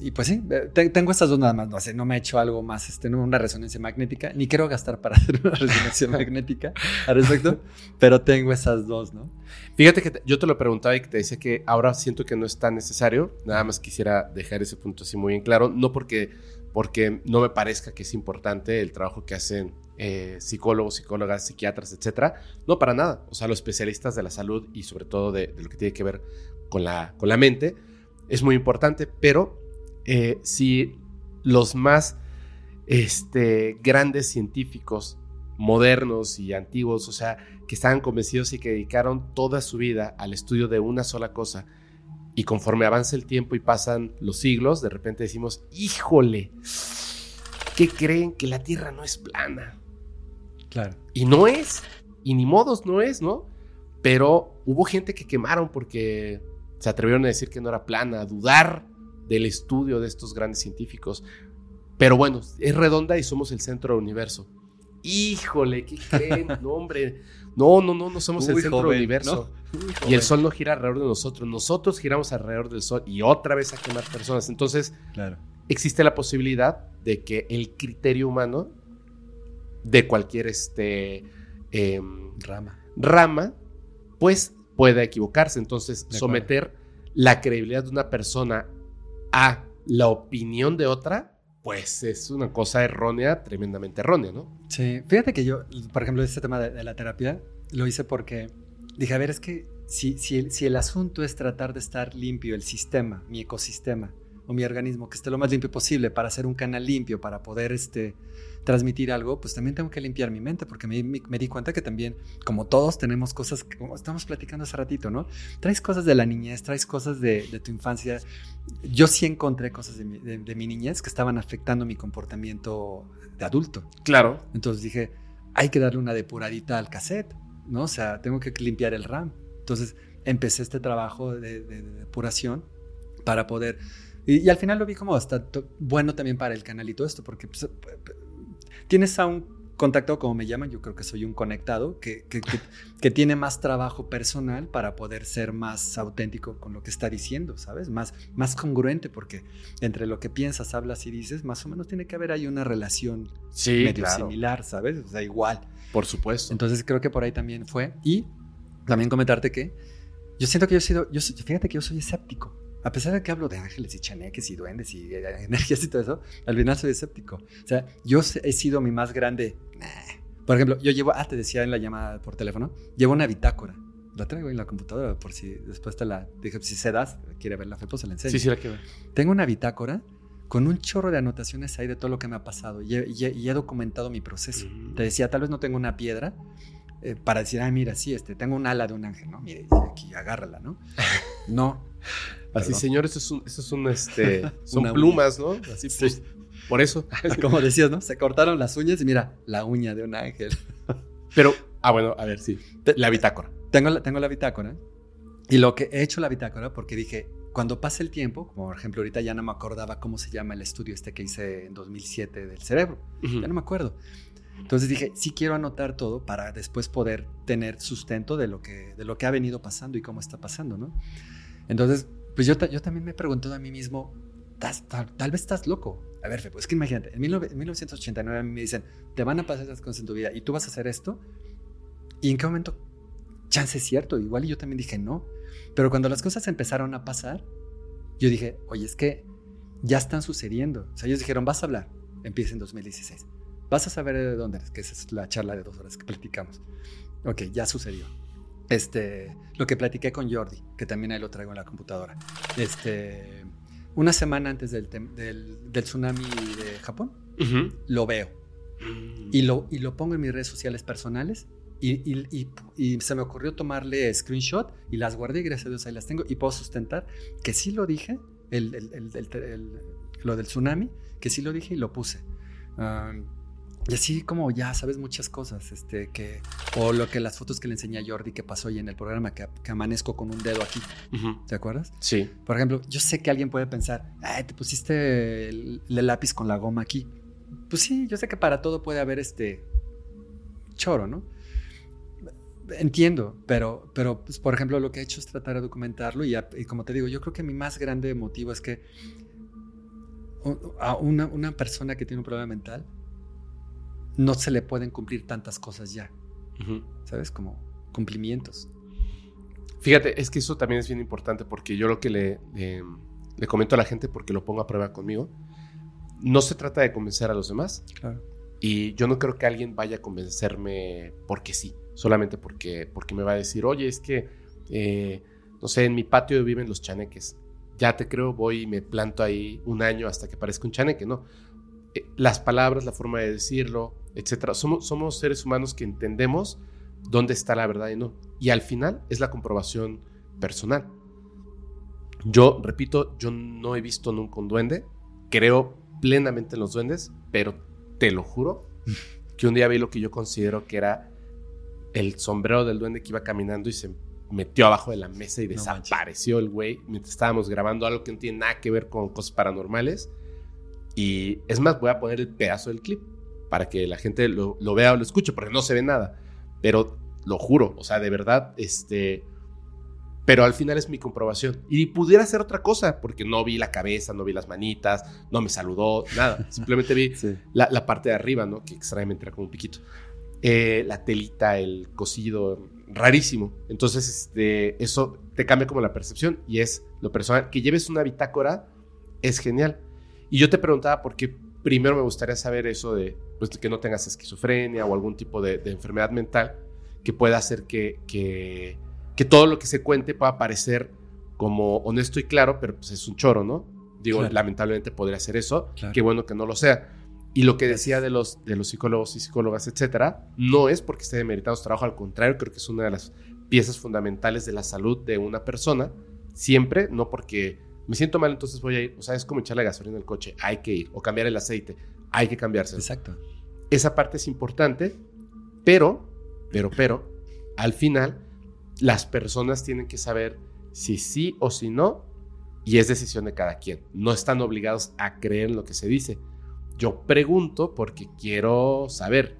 S3: y pues sí, eh, te- tengo estas dos nada más, no sé, no me ha hecho algo más, este, no, una resonancia magnética, ni quiero gastar para hacer una resonancia magnética al respecto, pero tengo esas dos, ¿no?
S4: Fíjate que te- yo te lo preguntaba y que te decía que ahora siento que no es tan necesario. Nada más quisiera dejar ese punto así muy en claro. No porque, porque no me parezca que es importante el trabajo que hacen eh, psicólogos, psicólogas, psiquiatras, etcétera. No, para nada. O sea, los especialistas de la salud y sobre todo de, de lo que tiene que ver con la, con la mente es muy importante. Pero eh, si los más este, grandes científicos modernos y antiguos, o sea, que estaban convencidos y que dedicaron toda su vida al estudio de una sola cosa. Y conforme avanza el tiempo y pasan los siglos, de repente decimos, híjole, ¿qué creen? Que la Tierra no es plana.
S3: Claro.
S4: Y no es, y ni modos no es, ¿no? Pero hubo gente que quemaron porque se atrevieron a decir que no era plana, a dudar del estudio de estos grandes científicos. Pero bueno, es redonda y somos el centro del universo. Híjole, ¿qué creen? No, hombre. No, no, no, no somos el
S3: Uy,
S4: centro del
S3: joven,
S4: universo.
S3: ¿no? Uy,
S4: Y el sol no gira alrededor de nosotros. Nosotros giramos alrededor del sol y otra vez a quemar personas. Entonces,
S3: Claro.
S4: existe la posibilidad de que el criterio humano de cualquier este, em,
S3: Rama.
S4: rama, pues pueda equivocarse. Entonces, someter la credibilidad de una persona a la opinión de otra, pues es una cosa errónea, tremendamente errónea, ¿no?
S3: Sí, fíjate que yo, por ejemplo, este tema de, de la terapia, lo hice porque dije, a ver, es que si, si, el, si el asunto es tratar de estar limpio el sistema, mi ecosistema o mi organismo, que esté lo más limpio posible para hacer un canal limpio, para poder este, transmitir algo, pues también tengo que limpiar mi mente, porque me, me- me di cuenta que también, como todos, tenemos cosas, que- como estamos platicando hace ratito, ¿no? Traes cosas de la niñez, traes cosas de, de tu infancia. Yo sí encontré cosas de mi, de- de mi niñez que estaban afectando mi comportamiento de adulto.
S4: Claro.
S3: Entonces dije, hay que darle una depuradita al cassette, ¿no? O sea, tengo que limpiar el RAM. Entonces empecé este trabajo de, de- de depuración para poder... Y, y al final lo vi como hasta bueno también para el canal y todo esto, porque pues, tienes a un contacto, como me llaman, yo creo que soy un conectado, que, que, que- que tiene más trabajo personal para poder ser más auténtico con lo que está diciendo, ¿sabes? Más, más congruente, porque entre lo que piensas, hablas y dices, más o menos tiene que haber ahí una relación
S4: Sí,
S3: medio
S4: claro.
S3: similar, ¿sabes? O sea, igual.
S4: Por supuesto.
S3: Entonces creo que por ahí también fue. Y también comentarte que yo siento que yo he sido, yo, fíjate que yo soy escéptico. A pesar de que hablo de ángeles y chaneques y duendes y eh, energías y todo eso, al final soy escéptico. O sea, yo he sido mi más grande. Por ejemplo, yo llevo, ah, te decía en la llamada por teléfono, llevo una bitácora. La traigo en la computadora por si después te la dije, si se das, quiere ver la fe, pues se la enseño.
S4: Sí, sí, la que ver.
S3: Tengo una bitácora con un chorro de anotaciones ahí de todo lo que me ha pasado y he, y he- y he documentado mi proceso.
S4: Mm.
S3: Te decía, tal vez no tengo una piedra eh, para decir, ah, mira, sí, este, tengo un ala de un ángel, ¿no? Mire, aquí, agárrala, ¿no? No.
S4: Así,
S3: Perdón.
S4: señor, eso es un, eso es un, este, son
S3: Una
S4: plumas, ¿no? Así,
S3: Sí.
S4: pues, por eso.
S3: Como decías, ¿no? Se cortaron las uñas y mira, la uña de un ángel.
S4: Pero, ah, bueno, a ver, sí. La bitácora.
S3: Tengo la, tengo la bitácora y lo que he hecho la bitácora porque dije, cuando pase el tiempo, como por ejemplo ahorita ya no me acordaba cómo se llama el estudio este que hice en 2007 del cerebro, ya no me acuerdo. Entonces dije, sí quiero anotar todo para después poder tener sustento de lo que, de lo que ha venido pasando y cómo está pasando, ¿no? Entonces, pues yo, yo también me he preguntado a mí mismo, "¿Estás- tal, tal vez estás loco. A ver, pues es que imagínate, en, 19 en 1989 a mí me dicen, te van a pasar esas cosas en tu vida y tú vas a hacer esto. ¿Y en qué momento? Chance es cierto, igual y yo también dije no. Pero cuando las cosas empezaron a pasar, yo dije, oye, es que ya están sucediendo. O sea, ellos dijeron, vas a hablar, empieza en 2016. Vas a saber de dónde eres, que esa es la charla de dos horas que platicamos. Ok, ya sucedió. Este, lo que platiqué con Jordi, que también ahí lo traigo en la computadora. Este, una semana antes del, del, del tsunami de Japón, lo veo. y lo, y lo pongo en mis redes sociales personales. Y, y- y- y se me ocurrió tomarle screenshot y las guardé y gracias a Dios ahí las tengo y puedo sustentar que sí lo dije, el, el- el- el- el- lo del tsunami, que sí lo dije y lo puse. Ah, y así como ya sabes muchas cosas, este, que, o lo que las fotos que le enseñé a Jordi que pasó hoy en el programa, que, que amanezco con un dedo aquí,
S4: Ujú.
S3: ¿te acuerdas?
S4: Sí.
S3: Por ejemplo, yo sé que alguien puede pensar, ay, te pusiste el, el lápiz con la goma aquí. Pues sí, yo sé que para todo puede haber este choro, ¿no? Entiendo, pero, pero pues, por ejemplo, lo que he hecho es tratar de documentarlo y, a- y como te digo, yo creo que mi más grande motivo es que a una, una persona que tiene un problema mental no se le pueden cumplir tantas cosas ya. ¿sabes? Como cumplimientos.
S4: Fíjate, es que eso también es bien importante porque yo lo que le comento a la gente porque lo pongo a prueba conmigo, no se trata de convencer a los demás
S3: Claro.
S4: y yo no creo que alguien vaya a convencerme porque sí, solamente porque, porque me va a decir, oye, es que, eh, no sé, en mi patio viven los chaneques. Ya te creo, voy y me planto ahí un año hasta que parezca un chaneque, ¿no? Eh, las palabras, la forma de decirlo, etcétera. Somos, somos seres humanos que entendemos dónde está la verdad y no. Y al final es la comprobación personal. Yo, repito, yo no he visto nunca un duende. Creo plenamente en los duendes, pero te lo juro que un día vi lo que yo considero que era el sombrero del duende que iba caminando y se metió abajo de la mesa y
S3: No
S4: desapareció el güey mientras estábamos grabando algo que no tiene nada que ver con cosas paranormales. Y es más, voy a poner el pedazo del clip para que la gente lo, lo vea o lo escuche, porque no se ve nada. Pero lo juro, o sea, de verdad, este... Pero al final es mi comprobación. Y pudiera ser otra cosa, porque no vi la cabeza, no vi las manitas, no me saludó, nada. Simplemente vi
S3: Sí.
S4: la, la parte de arriba, ¿no? Que extrañamente era como un piquito. Eh, la telita, el cosido, rarísimo. Entonces, este, eso te cambia como la percepción y es lo personal. Que lleves una bitácora es genial. Y yo te preguntaba por qué primero me gustaría saber eso de, pues, que no tengas esquizofrenia o algún tipo de, de enfermedad mental que pueda hacer que, que, que todo lo que se cuente pueda parecer como honesto y claro, pero pues es un choro, ¿no? Digo,
S3: Claro.
S4: lamentablemente podría ser eso.
S3: Claro.
S4: Qué bueno que no lo sea. Y lo que decía de los, de los psicólogos y psicólogas, etcétera, no es porque esté demeritado su trabajo, al contrario, creo que es una de las piezas fundamentales de la salud de una persona. Siempre, no porque me siento mal, entonces voy a ir. O sea, es como echarle gasolina al coche, hay que ir. O cambiar el aceite, hay que cambiárselo.
S3: Exacto.
S4: Esa parte es importante, pero, pero, pero, al final, las personas tienen que saber si sí o si no, y es decisión de cada quien. No están obligados a creer en lo que se dice. Yo pregunto porque quiero saber.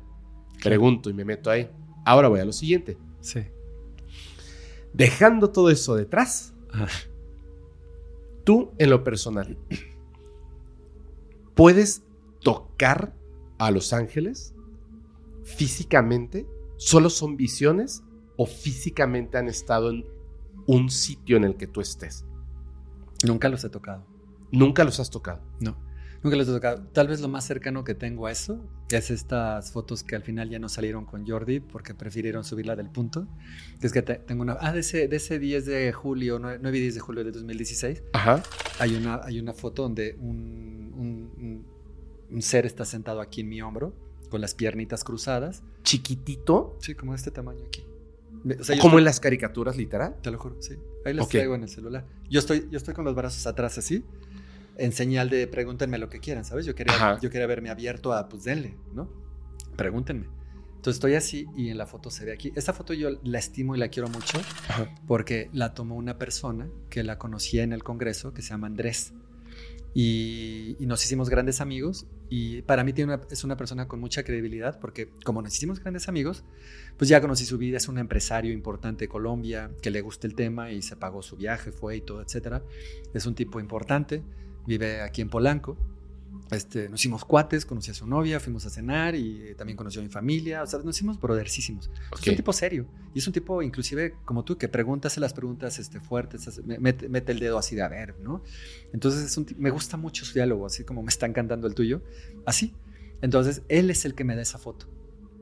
S4: Pregunto y me meto ahí. Ahora voy a lo siguiente.
S3: Sí.
S4: Dejando todo eso detrás,
S3: Ah,
S4: tú en lo personal, ¿puedes tocar a los ángeles físicamente? ¿Solo son visiones o físicamente han estado en un sitio en el que tú estés?
S3: Nunca los he tocado.
S4: Nunca los has tocado.
S3: No, nunca los he tocado. Tal vez lo más cercano que tengo a eso es estas fotos que al final ya no salieron con Jordi porque prefirieron subirla del punto. Es que te- tengo una... Ah, de ese, de ese 10 de julio, 9, 9 y 10 de julio de 2016,
S4: Ajá.
S3: hay una, hay una foto donde un, un- un- ser está sentado aquí en mi hombro con las piernitas cruzadas.
S4: Chiquitito,
S3: Sí, como de este tamaño aquí. O sea,
S4: como en las caricaturas, literal.
S3: Te lo juro, sí. Ahí las
S4: Ok.
S3: traigo en el celular. Yo estoy, yo estoy con los brazos atrás así, en señal de pregúntenme lo que quieran, ¿sabes? Yo quería,
S4: Ajá.
S3: yo quería verme abierto a, pues denle, ¿no? Pregúntenme. Entonces estoy así y en la foto se ve aquí. Esta foto yo la estimo y la quiero mucho
S4: Ajá.
S3: porque la tomó una persona que la conocía en el Congreso, que se llama Andrés. Y, y nos hicimos grandes amigos y para mí tiene una- es una persona con mucha credibilidad porque como nos hicimos grandes amigos, pues ya conocí su vida, es un empresario importante de Colombia, que le gusta el tema y se pagó su viaje, fue y todo, etcétera. Es un tipo importante, vive aquí en Polanco. Este, nos hicimos cuates, conocí a su novia, fuimos a cenar y eh, también conoció a mi familia, o sea, nos hicimos brodercísimos. Es
S4: Ok.
S3: un tipo serio y es un tipo inclusive como tú que pregunta, hace las preguntas este, fuertes, mete, mete el dedo así de a ver, ¿no? Entonces es un me gusta mucho su diálogo, así como me está encantando el tuyo, así. Entonces él es el que me da esa foto.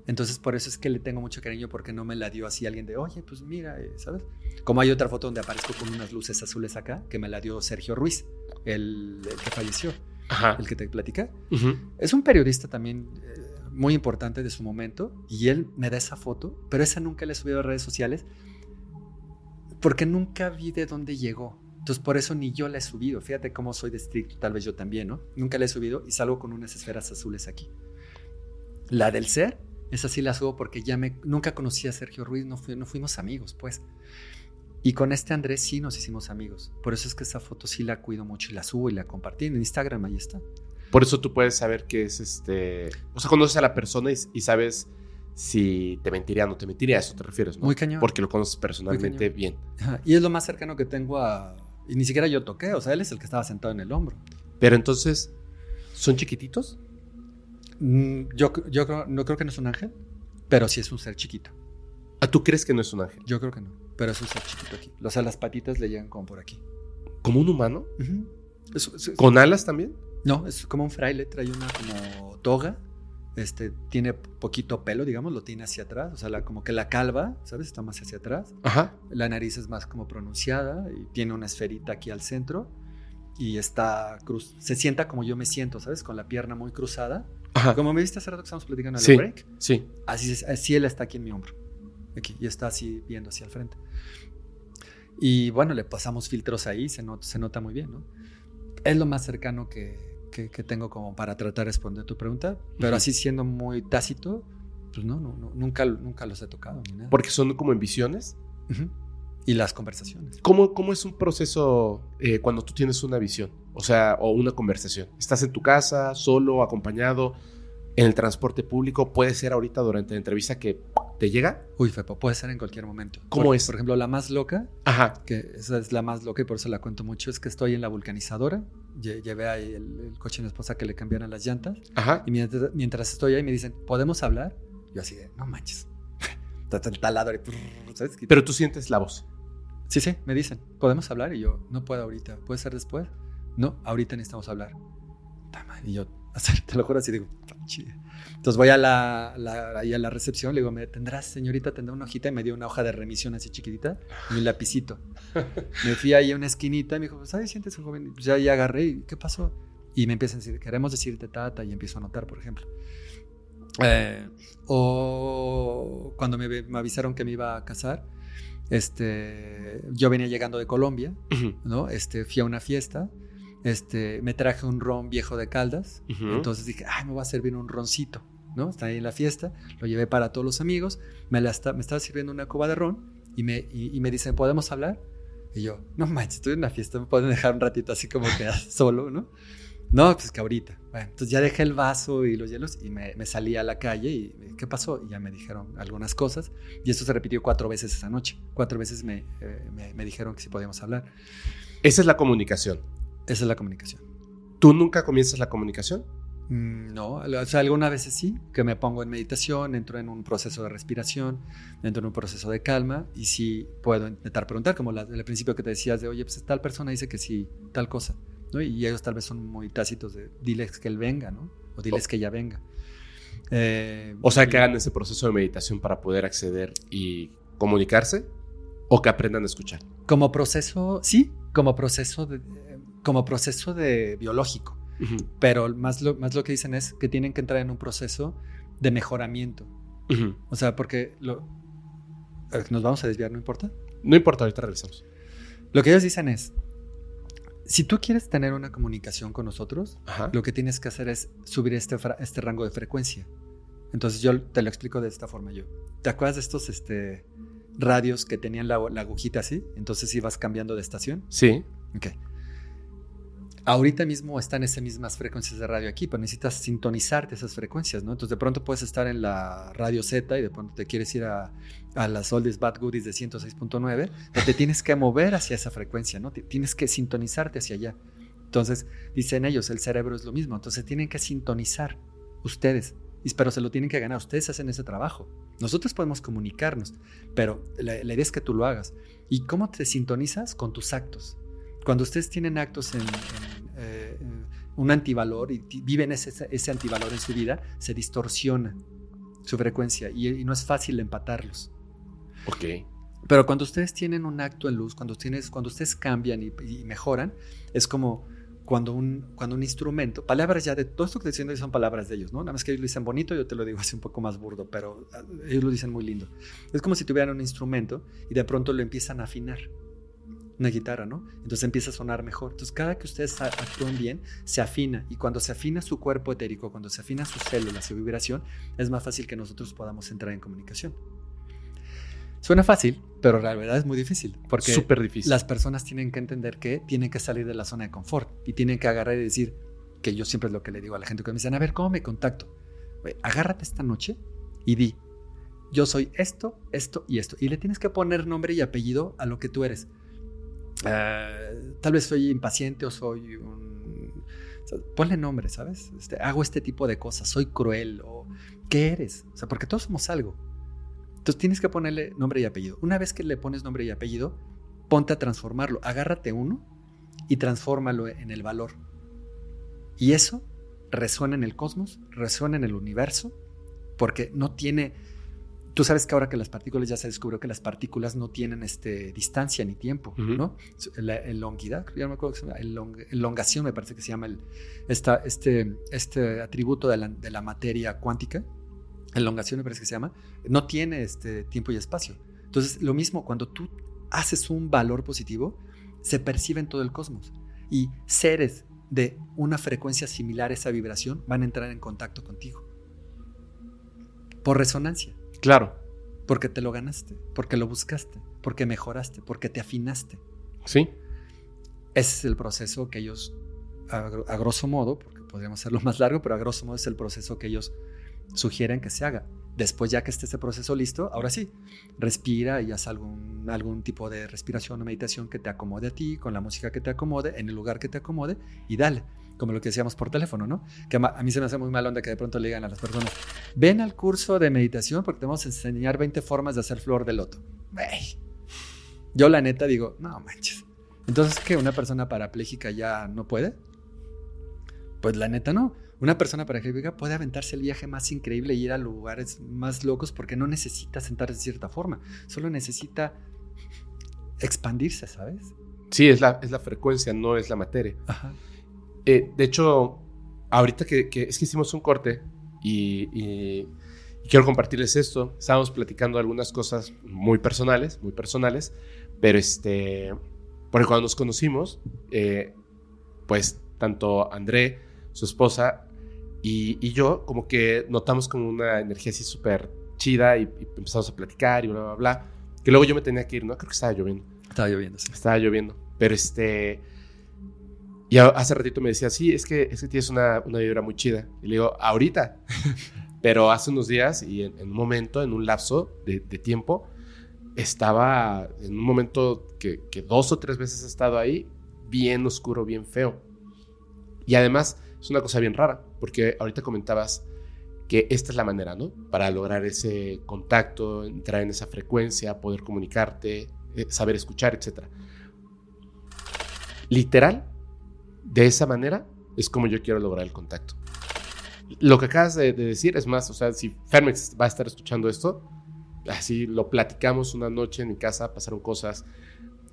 S3: Entonces por eso es que le tengo mucho cariño porque no me la dio así alguien de, oye, pues mira, eh, ¿sabes? Como hay otra foto donde aparezco con unas luces azules acá, que me la dio Sergio Ruiz, el, el que falleció,
S4: Ajá.
S3: el que te platica. Es un periodista también eh, muy importante de su momento y él me da esa foto, pero esa nunca la he subido a redes sociales porque nunca vi de dónde llegó. Entonces por eso ni yo la he subido. Fíjate cómo soy de estricto, tal vez yo también, ¿no? Nunca la he subido y salgo con unas esferas azules aquí. La del ser, esa sí la subo porque ya me nunca conocí a Sergio Ruiz, no, no fuimos amigos, pues. Y con este Andrés sí nos hicimos amigos. Por eso es que esa foto sí la cuido mucho y la subo y la compartí en Instagram, ahí está.
S4: Por eso tú puedes saber que es este. O sea, conoces a la persona y, sabes si te mentiría o no te mentiría. A eso te refieres, ¿no?
S3: Muy cañón.
S4: Porque lo conoces personalmente bien.
S3: Y es lo más cercano que tengo a. Y ni siquiera yo toqué, o sea, él es el que estaba sentado en el hombro.
S4: Pero entonces, ¿son chiquititos?
S3: Mm, yo, yo no creo que no es un ángel, pero sí es un ser chiquito.
S4: ¿Ah, tú crees que no es un ángel?
S3: Yo creo que no. Pero es un ser chiquito aquí. O sea, las patitas le llegan como por aquí.
S4: ¿Como un humano? ¿Con alas también?
S3: No, es como un fraile, trae una como toga. Este, tiene poquito pelo, digamos, lo tiene hacia atrás, o sea, como que la calva, ¿sabes? Está más hacia atrás.
S4: Ajá.
S3: La nariz es más como pronunciada y tiene una esferita aquí al centro y está cruz, se sienta como yo me siento, ¿sabes? Con la pierna muy cruzada. Ajá. Como me viste hace rato que estamos platicando en el break.
S4: Sí.
S3: Así, así él está aquí en mi hombro aquí, y está así viendo hacia el frente. Y bueno, le pasamos filtros ahí, se, se nota muy bien, ¿no? Es lo más cercano que, que, tengo como para tratar de responder tu pregunta, pero así siendo muy tácito, pues no, no, nunca, nunca los he tocado. Ni nada.
S4: Porque son como en visiones.
S3: Y las conversaciones.
S4: ¿Cómo, cómo es un proceso eh, cuando tú tienes una visión? O sea, o una conversación. ¿Estás en tu casa, solo, acompañado? En el transporte público puede ser ahorita durante la entrevista que te llega.
S3: Uy, Fepo, puede ser en cualquier momento.
S4: ¿Cómo es?
S3: Por ejemplo, la más loca,
S4: Ajá.
S3: que esa es la más loca y por eso la cuento mucho, es que estoy en la vulcanizadora, llevé ahí el, coche de mi esposa que le cambiaran las llantas,
S4: Ajá.
S3: y mientras, estoy ahí me dicen, ¿podemos hablar? Yo así de, no manches. El taladro.
S4: ¿sabes? Pero tú sientes la voz.
S3: Sí, sí, me dicen, ¿podemos hablar? Y yo, no puedo ahorita, ¿puede ser después? No, ahorita necesitamos hablar. Y yo, te lo juro así, digo, entonces voy a la, a la recepción, le digo, ¿me tendrás, señorita, tendrá una hojita? Y me dio una hoja de remisión así chiquitita y un lapicito. me fui ahí a una esquinita y me dijo, ¿sabes? Sientes un joven. Pues ya, ya agarré y ¿qué pasó? Y me empiezan a decir, queremos decirte tata y empiezo a anotar, por ejemplo. Eh, o cuando me, me, avisaron que me iba a casar, este, yo venía llegando de Colombia, ¿no? Este, fui a una fiesta este, me traje un ron viejo de Caldas. Entonces dije, ay, me voy a servir un roncito, ¿no? Está ahí en la fiesta, lo llevé para todos los amigos. Me, la me estaba sirviendo una cuba de ron y me, y, me dicen, ¿podemos hablar? Y yo, no manches, estoy en una fiesta, me pueden dejar un ratito así como que solo, ¿no? No, pues que ahorita. Bueno, entonces ya dejé el vaso y los hielos y me, me, salí a la calle y ¿qué pasó? Y ya me dijeron algunas cosas y esto se repitió cuatro veces esa noche. Cuatro veces me, eh, me, me dijeron que sí podíamos hablar.
S4: Esa es la comunicación.
S3: Esa es la comunicación.
S4: ¿Tú nunca comienzas la comunicación?
S3: Mm, no, o sea, algunas veces sí, que me pongo en meditación, entro en un proceso de respiración, entro en un proceso de calma y sí puedo intentar preguntar, como el principio que te decías de, oye, pues tal persona dice que sí, tal cosa, ¿no? Y ellos tal vez son muy tácitos de, diles que él venga, ¿no? O diles que ella venga.
S4: Eh, o sea, que hagan ese proceso de meditación para poder acceder y comunicarse o que aprendan a escuchar.
S3: Como proceso, sí, como proceso de como proceso de biológico. Pero más lo, más lo que dicen es que tienen que entrar en un proceso de mejoramiento. O sea, porque lo, nos vamos a desviar, ¿no importa?
S4: No importa, ahorita revisamos.
S3: Lo que ellos dicen es, si tú quieres tener una comunicación con nosotros, lo que tienes que hacer es subir este, este rango de frecuencia. Entonces yo te lo explico de esta forma yo. ¿Te acuerdas de estos este, radios que tenían la, la agujita así? Entonces ibas cambiando de estación.
S4: Sí.
S3: Ok ahorita mismo están esas mismas frecuencias de radio aquí, pero necesitas sintonizarte esas frecuencias, ¿no? Entonces de pronto puedes estar en la radio Z y de pronto te quieres ir a, a las Oldies Bad Goodies de 106.9, pero te tienes que mover hacia esa frecuencia, ¿no? Tienes que sintonizarte hacia allá. Entonces, dicen ellos, el cerebro es lo mismo, entonces tienen que sintonizar ustedes, pero se lo tienen que ganar, ustedes hacen ese trabajo. Nosotros podemos comunicarnos, pero la, la idea es que tú lo hagas. ¿Y cómo te sintonizas? Con tus actos. Cuando ustedes tienen actos en, eh, un antivalor y viven ese, ese, antivalor en su vida, se distorsiona su frecuencia y, no es fácil empatarlos.
S4: Ok.
S3: Pero cuando ustedes tienen un acto en luz, cuando, tienes, cuando ustedes cambian y, mejoran, es como cuando un, cuando un instrumento, palabras ya de todo esto que estoy diciendo son palabras de ellos, ¿no? Nada más que ellos lo dicen bonito, yo te lo digo así un poco más burdo, pero ah, ellos lo dicen muy lindo. Es como si tuvieran un instrumento y de pronto lo empiezan a afinar. Una guitarra, ¿no? Entonces empieza a sonar mejor. Entonces, cada que ustedes actúan bien, se afina. Y cuando se afina su cuerpo etérico, cuando se afina sus células, su vibración, es más fácil que nosotros podamos entrar en comunicación. Suena fácil, pero la verdad es muy difícil. Porque
S4: Súper difícil.
S3: las personas tienen que entender que tienen que salir de la zona de confort y tienen que agarrar y decir, que yo siempre es lo que le digo a la gente que me dicen, a ver, ¿cómo me contacto? Agárrate esta noche y di, yo soy esto, esto y esto. Y le tienes que poner nombre y apellido a lo que tú eres. Eh, tal vez soy impaciente o soy un... o sea, ponle nombre, ¿sabes? Este, hago este tipo de cosas, soy cruel o ¿qué eres? O sea, porque todos somos algo. Entonces tienes que ponerle nombre y apellido. Una vez que le pones nombre y apellido, ponte a transformarlo. Agárrate uno y transfórmalo en el valor. Y eso resuena en el cosmos, resuena en el universo, porque no tiene... Tú sabes que ahora que las partículas ya se descubrió que las partículas no tienen este, distancia ni tiempo,
S4: Ujú.
S3: ¿no? La elongidad, ya no me acuerdo, que se llama, elong- elongación me parece que se llama el, esta, este, este atributo de la, de la materia cuántica, elongación me parece que se llama, no tiene este tiempo y espacio. Entonces, lo mismo, cuando tú haces un valor positivo, se percibe en todo el cosmos. Y seres de una frecuencia similar a esa vibración van a entrar en contacto contigo. Por resonancia.
S4: Claro.
S3: Porque te lo ganaste, porque lo buscaste, porque mejoraste, porque te afinaste.
S4: Sí.
S3: Ese es el proceso que ellos, a, gro- a grosso modo, porque podríamos hacerlo más largo, pero a grosso modo es el proceso que ellos sugieren que se haga. Después, ya que esté ese proceso listo, ahora sí, respira y haz algún, algún tipo de respiración o meditación que te acomode a ti, con la música que te acomode, en el lugar que te acomode y dale. Como lo que decíamos por teléfono, ¿no? Que a mí se me hace muy mal onda que de pronto le digan a las personas, ven al curso de meditación porque te vamos a enseñar 20 formas de hacer flor de loto. Güey. Yo la neta digo, no manches. Entonces, ¿qué? ¿Una persona parapléjica ya no puede? Pues la neta no. Una persona parapléjica puede aventarse el viaje más increíble y ir a lugares más locos porque no necesita sentarse de cierta forma. Solo necesita expandirse, ¿sabes?
S4: Sí, es la, es la frecuencia, no es la materia.
S3: Ajá.
S4: Eh, de hecho, ahorita que, que- es que hicimos un corte y, y- y quiero compartirles esto. Estábamos platicando algunas cosas muy personales, muy personales, pero este, porque cuando nos conocimos, eh, pues tanto André, su esposa y, y yo, como que notamos como una energía así súper chida y, y empezamos a platicar y bla, bla, bla. Que luego yo me tenía que ir, ¿no? Creo que estaba lloviendo.
S3: Estaba lloviendo. sí.
S4: Estaba lloviendo. Pero este. Y hace ratito me decía, sí, es que, es que tienes una, una vibra muy chida. Y le digo, ahorita. Pero hace unos días y en, en un momento, en un lapso de, de tiempo, estaba en un momento que, que dos o tres veces he estado ahí, bien oscuro, bien feo. Y además es una cosa bien rara, porque ahorita comentabas que esta es la manera, ¿no? Para lograr ese contacto, entrar en esa frecuencia, poder comunicarte, eh, saber escuchar, etc. Literal, de esa manera es como yo quiero lograr el contacto. Lo que acabas de, de decir es más, o sea, si Fermex va a estar escuchando esto, así lo platicamos una noche en mi casa, pasaron cosas,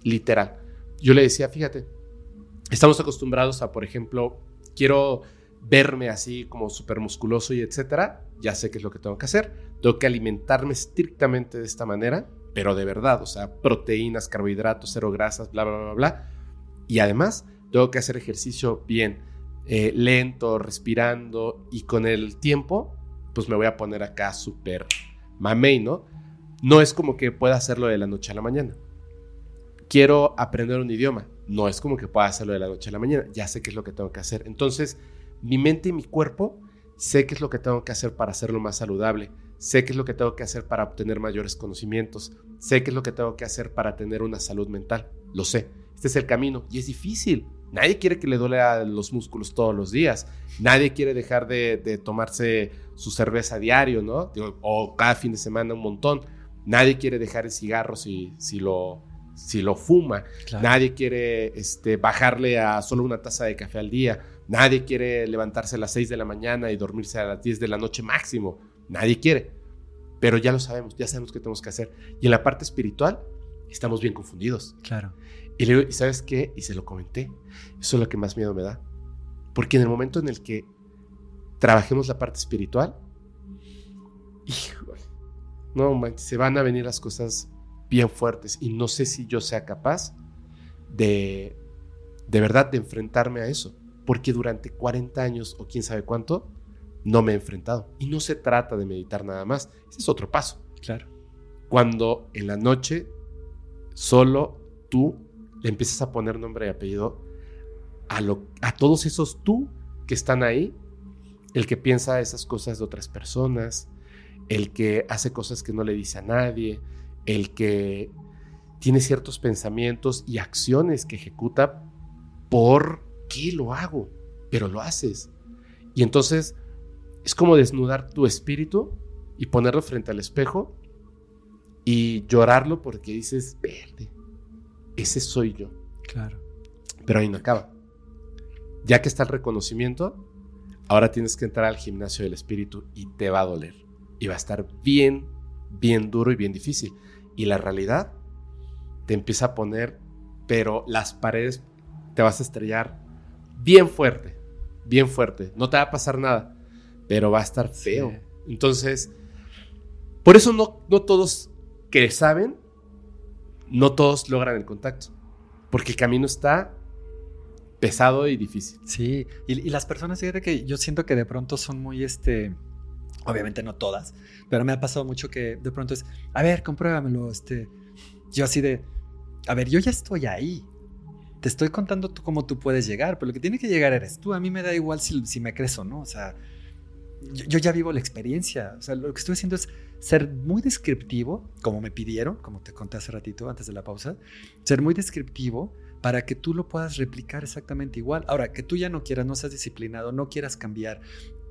S4: literal. Yo le decía, fíjate, estamos acostumbrados a, por ejemplo, quiero verme así como súper musculoso y etcétera, ya sé qué es lo que tengo que hacer, tengo que alimentarme estrictamente de esta manera, pero de verdad, o sea, proteínas, carbohidratos, cero grasas, bla, bla, bla, bla. Y además, tengo que hacer ejercicio bien, eh, lento, respirando, y con el tiempo, pues me voy a poner acá súper mamey, ¿no? No es como que pueda hacerlo de la noche a la mañana. Quiero aprender un idioma. No es como que pueda hacerlo de la noche a la mañana. Ya sé qué es lo que tengo que hacer. Entonces, mi mente y mi cuerpo sé qué es lo que tengo que hacer para hacerlo más saludable. Sé qué es lo que tengo que hacer para obtener mayores conocimientos. Sé qué es lo que tengo que hacer para tener una salud mental. Lo sé. Este es el camino y es difícil. Nadie quiere que le duela los músculos todos los días. Nadie quiere dejar de, de tomarse su cerveza a diario, ¿no? O cada fin de semana un montón. Nadie quiere dejar el cigarro si, si, lo, si lo fuma.
S3: Claro.
S4: Nadie quiere este, bajarle a solo una taza de café al día. Nadie quiere levantarse a las 6 de la mañana y dormirse a las 10 de la noche máximo. Nadie quiere. Pero ya lo sabemos, ya sabemos qué tenemos que hacer. Y en la parte espiritual estamos bien confundidos.
S3: Claro.
S4: Y le digo, ¿y sabes qué? Y se lo comenté. Eso es lo que más miedo me da. Porque en el momento en el que trabajemos la parte espiritual, híjole, no manches, se van a venir las cosas bien fuertes y no sé si yo sea capaz de, de verdad, de enfrentarme a eso. Porque durante 40 años o quién sabe cuánto, no me he enfrentado. Y no se trata de meditar nada más. Ese es otro paso.
S3: Claro.
S4: Cuando en la noche solo tú le empiezas a poner nombre y apellido a, lo, a todos esos tú que están ahí, el que piensa esas cosas de otras personas, el que hace cosas que no le dice a nadie, el que tiene ciertos pensamientos y acciones que ejecuta por qué lo hago, pero lo haces. Y entonces es como desnudar tu espíritu y ponerlo frente al espejo y llorarlo porque dices, verde, ese soy yo.
S3: Claro.
S4: Pero ahí no acaba. Ya que está el reconocimiento, ahora tienes que entrar al gimnasio del espíritu y te va a doler. Y va a estar bien, bien duro y bien difícil. Y la realidad te empieza a poner, pero las paredes te vas a estrellar bien fuerte, bien fuerte. No te va a pasar nada, pero va a estar feo.
S3: Sí.
S4: Entonces, por eso no, no todos que saben, no todos logran el contacto. Porque el camino está pesado y difícil.
S3: Sí, y, y las personas, fíjate que yo siento que de pronto son muy, este, obviamente no todas, pero me ha pasado mucho que de pronto es, a ver, compruébamelo, este, yo así de, a ver, yo ya estoy ahí, te estoy contando tú cómo tú puedes llegar, pero lo que tiene que llegar eres tú, a mí me da igual si, si me crees o no, o sea, yo, yo ya vivo la experiencia, o sea, lo que estoy haciendo es ser muy descriptivo, como me pidieron, como te conté hace ratito antes de la pausa, ser muy descriptivo para que tú lo puedas replicar exactamente igual. Ahora, que tú ya no quieras, no seas disciplinado, no quieras cambiar,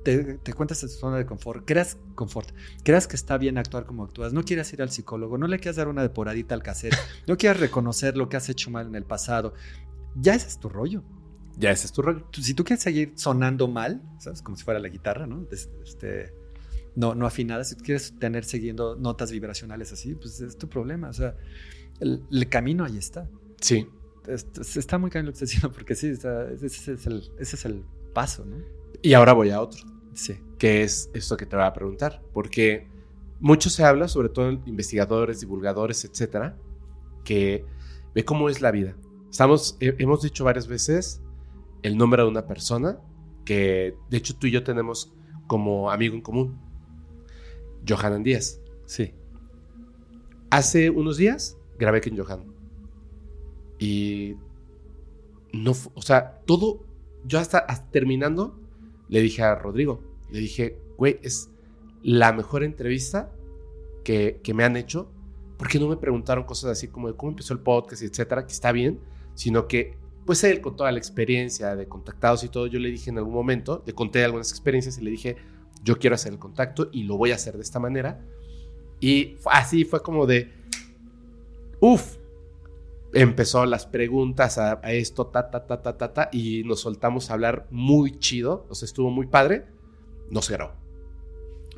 S3: te, te cuentas en tu zona de confort, creas confort, creas que está bien actuar como actúas, no quieras ir al psicólogo, no le quieras dar una depuradita al cassette, no quieras reconocer lo que has hecho mal en el pasado, ya ese es tu rollo.
S4: Ya ese es tu rollo.
S3: Si tú quieres seguir sonando mal, ¿sabes? Como si fuera la guitarra, ¿no? Este, no, no afinada, si quieres tener siguiendo notas vibracionales así, pues es tu problema. O sea, el, el camino ahí está.
S4: Sí.
S3: Es- es- Está muy cañón lo que estás diciendo, porque sí, está- ese, es el, ese es el paso, ¿no?
S4: Y ahora voy a otro,
S3: Sí.
S4: que es esto que te voy a preguntar. Porque mucho se habla, sobre todo en investigadores, divulgadores, etcétera, que ve cómo es la vida. Estamos, he- hemos dicho varias veces el nombre de una persona que, de hecho, tú y yo tenemos como amigo en común, Johanan Díaz.
S3: Sí.
S4: Hace unos días grabé con Johan. Y no, o sea, todo, yo hasta, hasta terminando, le dije a Rodrigo, le dije, güey, es la mejor entrevista que, que me han hecho, porque no me preguntaron cosas así como de cómo empezó el podcast, etcétera, que está bien, sino que, pues él con toda la experiencia de contactados y todo, yo le dije en algún momento, le conté algunas experiencias y le dije, yo quiero hacer el contacto y lo voy a hacer de esta manera. Y así fue como de, uff, empezó las preguntas a, a esto, ta, ta, ta, ta, ta, ta, y nos soltamos a hablar muy chido, o sea, estuvo muy padre, no se grabó.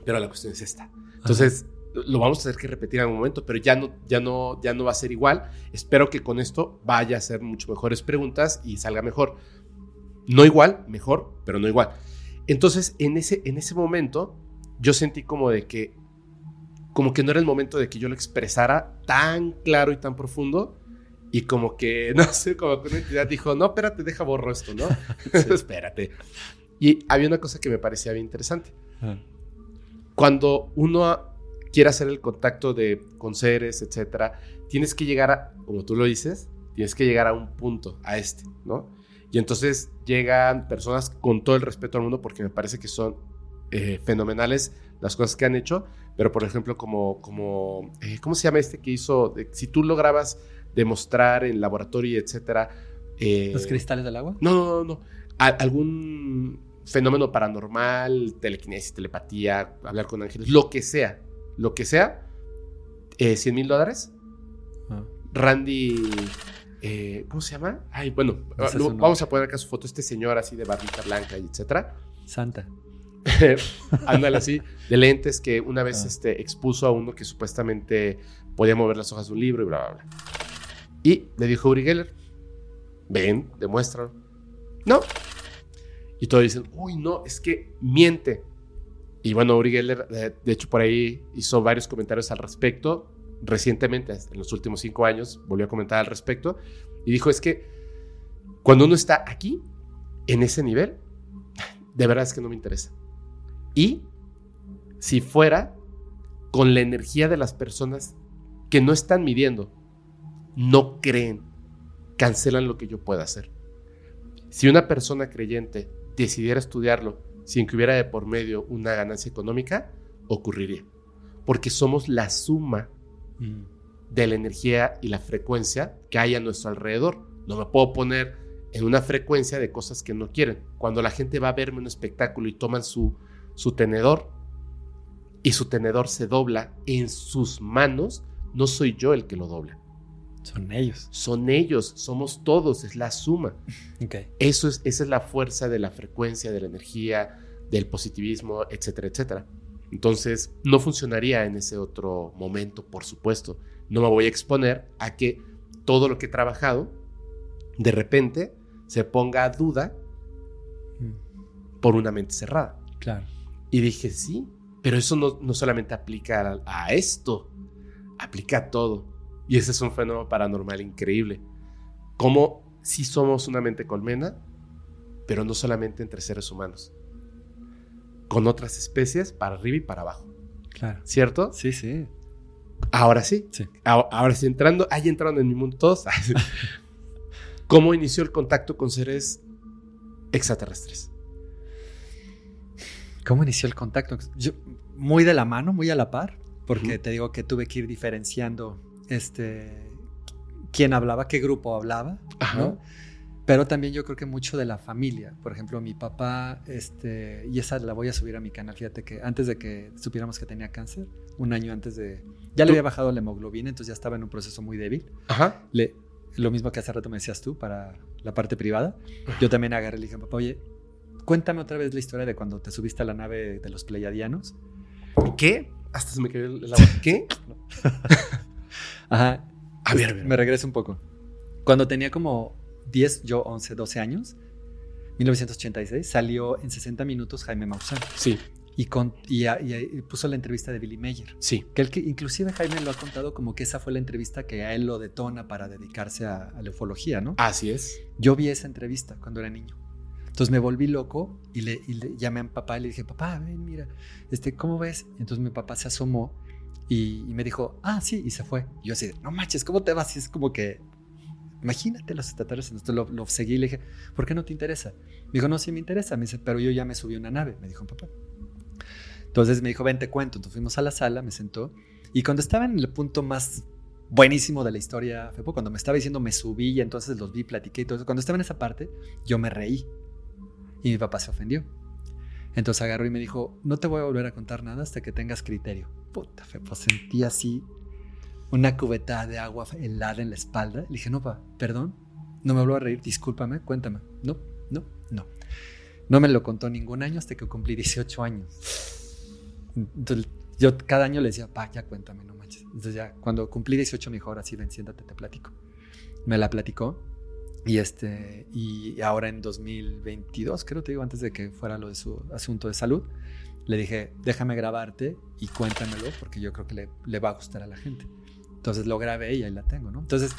S4: Pero la cuestión es esta. Entonces, lo vamos a tener que repetir en algún momento, pero ya no, ya no, ya no va a ser igual. Espero que con esto vaya a ser mucho mejores preguntas y salga mejor. No igual, mejor, pero no igual. Entonces, en ese, en ese momento, yo sentí como de que, como que no era el momento de que yo lo expresara tan claro y tan profundo. Y como que, no sé, como que una entidad dijo, no, espérate, deja borro esto, ¿no? espérate. Y había una cosa que me parecía bien interesante. Cuando uno quiere hacer el contacto de, con seres, etcétera, tienes que llegar a, como tú lo dices, tienes que llegar a un punto, a este, ¿no? Y entonces llegan personas con todo el respeto al mundo porque me parece que son eh, fenomenales las cosas que han hecho, pero por ejemplo como, como eh, ¿cómo se llama este que hizo? De- si tú lograbas demostrar en laboratorio, etcétera. eh,
S3: ¿Los cristales del agua?
S4: no, no, no, no. A- algún fenómeno paranormal, telequinesis, telepatía, hablar con ángeles, lo que sea, lo que sea, eh, 100 mil dólares.
S3: Ah.
S4: Randy, eh, ¿cómo se llama? Ay, bueno, lo-
S3: nombre.
S4: vamos a poner acá su foto, este señor así de barbita blanca y etcétera.
S3: Santa.
S4: Ándale así, de lentes que una vez
S3: Ah.
S4: este, expuso a uno que supuestamente podía mover las hojas de un libro y bla, bla, bla. Y le dijo a Uri Geller, Ven, demuéstralo. No. Y todos dicen, uy, no, es que miente. Y bueno, Uri Geller, eh, de hecho, por ahí hizo varios comentarios al respecto. Recientemente, en los últimos cinco años, volvió a comentar al respecto. Y dijo, es que cuando uno está aquí, en ese nivel, de verdad es que no me interesa. Y si fuera con la energía de las personas que no están midiendo, no creen, cancelan lo que yo pueda hacer. Si una persona creyente decidiera estudiarlo sin que hubiera de por medio una ganancia económica, ocurriría. Porque somos la suma
S3: Mm.
S4: de la energía y la frecuencia que hay a nuestro alrededor. No me puedo poner en una frecuencia de cosas que no quieren. Cuando la gente va a verme un espectáculo y toman su, su tenedor y su tenedor se dobla en sus manos, no soy yo el que lo dobla.
S3: Son ellos.
S4: Son ellos, somos todos, es la suma.
S3: Ok.
S4: Eso es, esa es la fuerza de la frecuencia, de la energía, del positivismo, etcétera, etcétera. Entonces, no funcionaría en ese otro momento, por supuesto. No me voy a exponer a que todo lo que he trabajado, de repente, se ponga a duda
S3: Mm,
S4: por una mente cerrada.
S3: Claro.
S4: Y dije, sí, pero eso no, no solamente aplica a, a esto, aplica a todo. Y ese es un fenómeno paranormal increíble. Como si somos una mente colmena, pero no solamente entre seres humanos, con otras especies para arriba y para abajo.
S3: Claro.
S4: ¿Cierto?
S3: Sí, sí.
S4: Ahora sí.
S3: Sí.
S4: Ahora, ahora sí, entrando, ahí entraron en mi mundo todos. ¿Cómo inició el contacto con seres extraterrestres?
S3: ¿Cómo inició el contacto? Yo, muy de la mano, muy a la par, porque te digo que tuve que ir diferenciando este, quién hablaba, qué grupo hablaba,
S4: Ajá.
S3: ¿no? Pero también yo creo que mucho de la familia. Por ejemplo, mi papá, este, y esa la voy a subir a mi canal, fíjate que antes de que supiéramos que tenía cáncer, un año antes de... Ya le había bajado la hemoglobina, entonces ya estaba en un proceso muy débil.
S4: Ajá.
S3: Le, lo mismo que hace rato me decías tú para la parte privada. Yo también agarré y le dije, papá, oye, cuéntame otra vez la historia de cuando te subiste a la nave de los Pleiadianos.
S4: ¿Qué? Hasta se me cayó el agua. ¿Qué?
S3: Ajá.
S4: A ver, a ver.
S3: Me regreso un poco. Cuando tenía como 10, yo 11, 12 años, 1986, salió en 60 minutos Jaime Maussan
S4: Sí,
S3: y, con, y, a- y a- y puso la entrevista de Billy Mayer.
S4: sí.
S3: Que, él, que inclusive Jaime lo ha contado como que esa fue la entrevista que a él lo detona para dedicarse a, a la ufología, ¿no?
S4: Así es.
S3: Yo vi esa entrevista cuando era niño. Entonces me volví loco y le, le llamé a mi papá y le dije, papá, ven, mira, este, ¿cómo ves? Entonces mi papá se asomó y, me dijo, ah, sí, y se fue. Y yo así, no manches, ¿cómo te vas? Y es como que, imagínate los estatales. Entonces lo, lo seguí y le dije, ¿por qué no te interesa? Me dijo, no, sí me interesa. Me dice, pero yo ya me subí a una nave, me dijo papá. Entonces me dijo, ven, te cuento. Entonces fuimos a la sala, me sentó. Y cuando estaba en el punto más buenísimo de la historia, Fepo, cuando me estaba diciendo me subí y entonces los vi, platiqué y todo eso, cuando estaba en esa parte, yo me reí. Y mi papá se ofendió. Entonces agarró y me dijo, no te voy a volver a contar nada hasta que tengas criterio. Puta, Fepo, sentí así una cubeta de agua helada en la espalda. Le dije, no, papá, perdón, no me vuelvo a reír, discúlpame, cuéntame. No, no, no. No me lo contó ningún año hasta que cumplí 18 años. Entonces, yo cada año le decía, pa, ya cuéntame, no manches. Entonces ya, cuando cumplí 18 me dijo, ahora ven, siéntate, te platico. Me la platicó. Y este, y ahora en 2022, creo te digo, antes de que fuera lo de su asunto de salud, le dije, déjame grabarte y cuéntamelo porque yo creo que le, le va a gustar a la gente. Entonces lo grabé y ahí la tengo, ¿no? Entonces,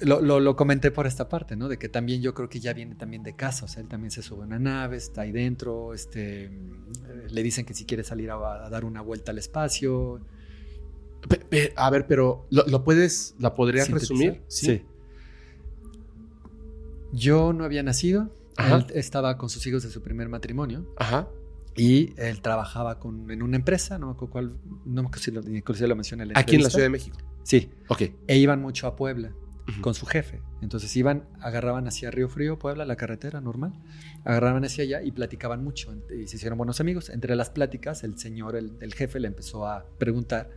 S3: lo, lo, lo comenté por esta parte, ¿no? De que también yo creo que ya viene también de casa, o sea, él también se sube a una nave, está ahí dentro, este, mm, le dicen que si quiere salir a, a dar una vuelta al espacio.
S4: A ver, pero ¿lo, lo puedes, la podrías resumir?
S3: Sí. Yo no había nacido,
S4: Ajá.
S3: él estaba con sus hijos de su primer matrimonio
S4: Ajá.
S3: Y él trabajaba con, en una empresa, no me acuerdo cuál, no me acuerdo si lo, inclusive lo mencioné en la
S4: Aquí en la. Ciudad de México.
S3: Sí,
S4: Ok.
S3: e iban mucho a Puebla. Con su jefe. Entonces iban, agarraban hacia Río Frío, Puebla, la carretera normal, agarraban hacia allá y platicaban mucho y se hicieron buenos amigos. Entre las pláticas, el señor, el, el jefe, le empezó a preguntar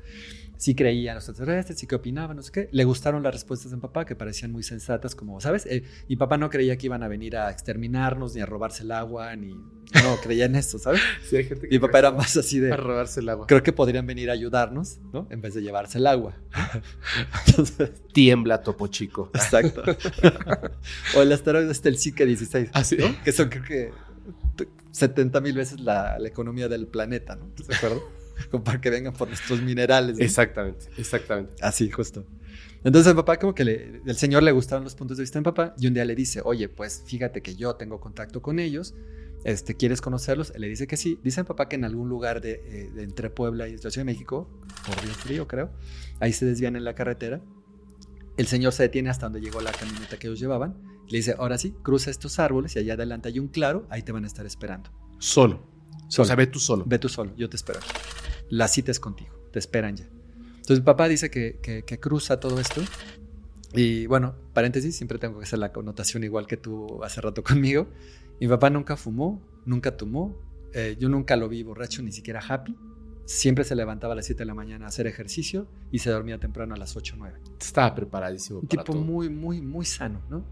S3: sí creía en los extraterrestres, sí que opinaba, no sé qué. Le gustaron las respuestas de mi papá, que parecían muy sensatas, como, ¿sabes? Eh, mi papá no creía que iban a venir a exterminarnos, ni a robarse el agua, ni... No, creía en esto, ¿sabes?
S4: Sí, hay gente que
S3: Mi papá era más así de...
S4: a robarse el agua.
S3: Creo que podrían venir a ayudarnos, ¿no? En vez de llevarse el agua. Entonces,
S4: Tiembla, Topo Chico.
S3: exacto. o el asteroide este, el Zika 16,
S4: Ah, sí.
S3: ¿no? Que son, creo que, 70 mil veces la, la economía del planeta, ¿no? ¿De acuerdo? Como para que vengan por nuestros minerales. ¿no?
S4: Exactamente, exactamente.
S3: Así, justo. Entonces, mi papá, como que le- el señor le gustaron los puntos de vista de mi papá, y un día le dice, oye, pues fíjate que yo tengo contacto con ellos, este, ¿quieres conocerlos? Él le dice que sí. Dice mi papá que en algún lugar de, eh, de entre Puebla y la Ciudad de México, por Río Frío, creo, ahí se desvían en la carretera. El señor se detiene hasta donde llegó la camioneta que ellos llevaban. Le dice, ahora sí, cruza estos árboles y allá adelante hay un claro, ahí te van a estar esperando.
S4: Solo.
S3: Solo.
S4: O sea, ve tú solo.
S3: Ve tú solo, yo te espero aquí. La cita es contigo, te esperan ya. Entonces mi papá dice que, que- que cruza todo esto. Y bueno, paréntesis, siempre tengo que hacer la connotación igual que tú hace rato conmigo. Mi papá nunca fumó, nunca tomó. eh, yo nunca lo vi borracho, ni siquiera happy. Siempre se levantaba a las 7 de la mañana a hacer ejercicio y se dormía temprano a las 8 o 9.
S4: Estaba preparadísimo
S3: Un
S4: para
S3: tipo
S4: todo.
S3: muy, muy, muy sano, ¿no?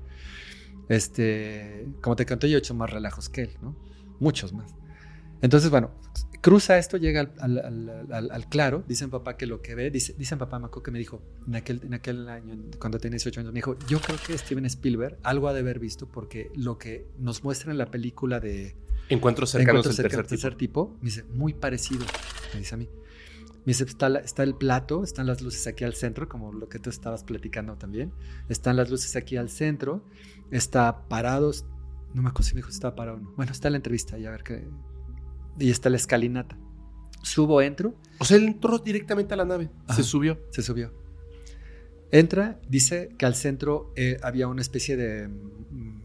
S3: Este, como te conté, yo he hecho más relajos que él, ¿no? Muchos más. Entonces, bueno, cruza esto, llega al, al- al- al- claro, dicen papá que lo que ve, dice, dicen papá, me que me dijo en aquel, en aquel año, cuando tenía 18 años, me dijo, yo creo que Steven Spielberg algo ha de haber visto porque lo que nos muestra en la película de
S4: Encuentros cercanos del tercer
S3: tercer
S4: tipo.
S3: me dice, muy parecido, me dice a mí. Me dice, está, la- está el plato, están las luces aquí al centro, como lo que tú estabas platicando también. Están las luces aquí al centro, está parado, no me acuerdo si me dijo si estaba parado o no. Bueno, está la entrevista y a ver qué. Y está la escalinata. Subo, entro,
S4: O sea, él entró directamente a la nave.
S3: Ajá.
S4: Se subió.
S3: se subió. Entra, dice que al centro eh, había una especie de mm,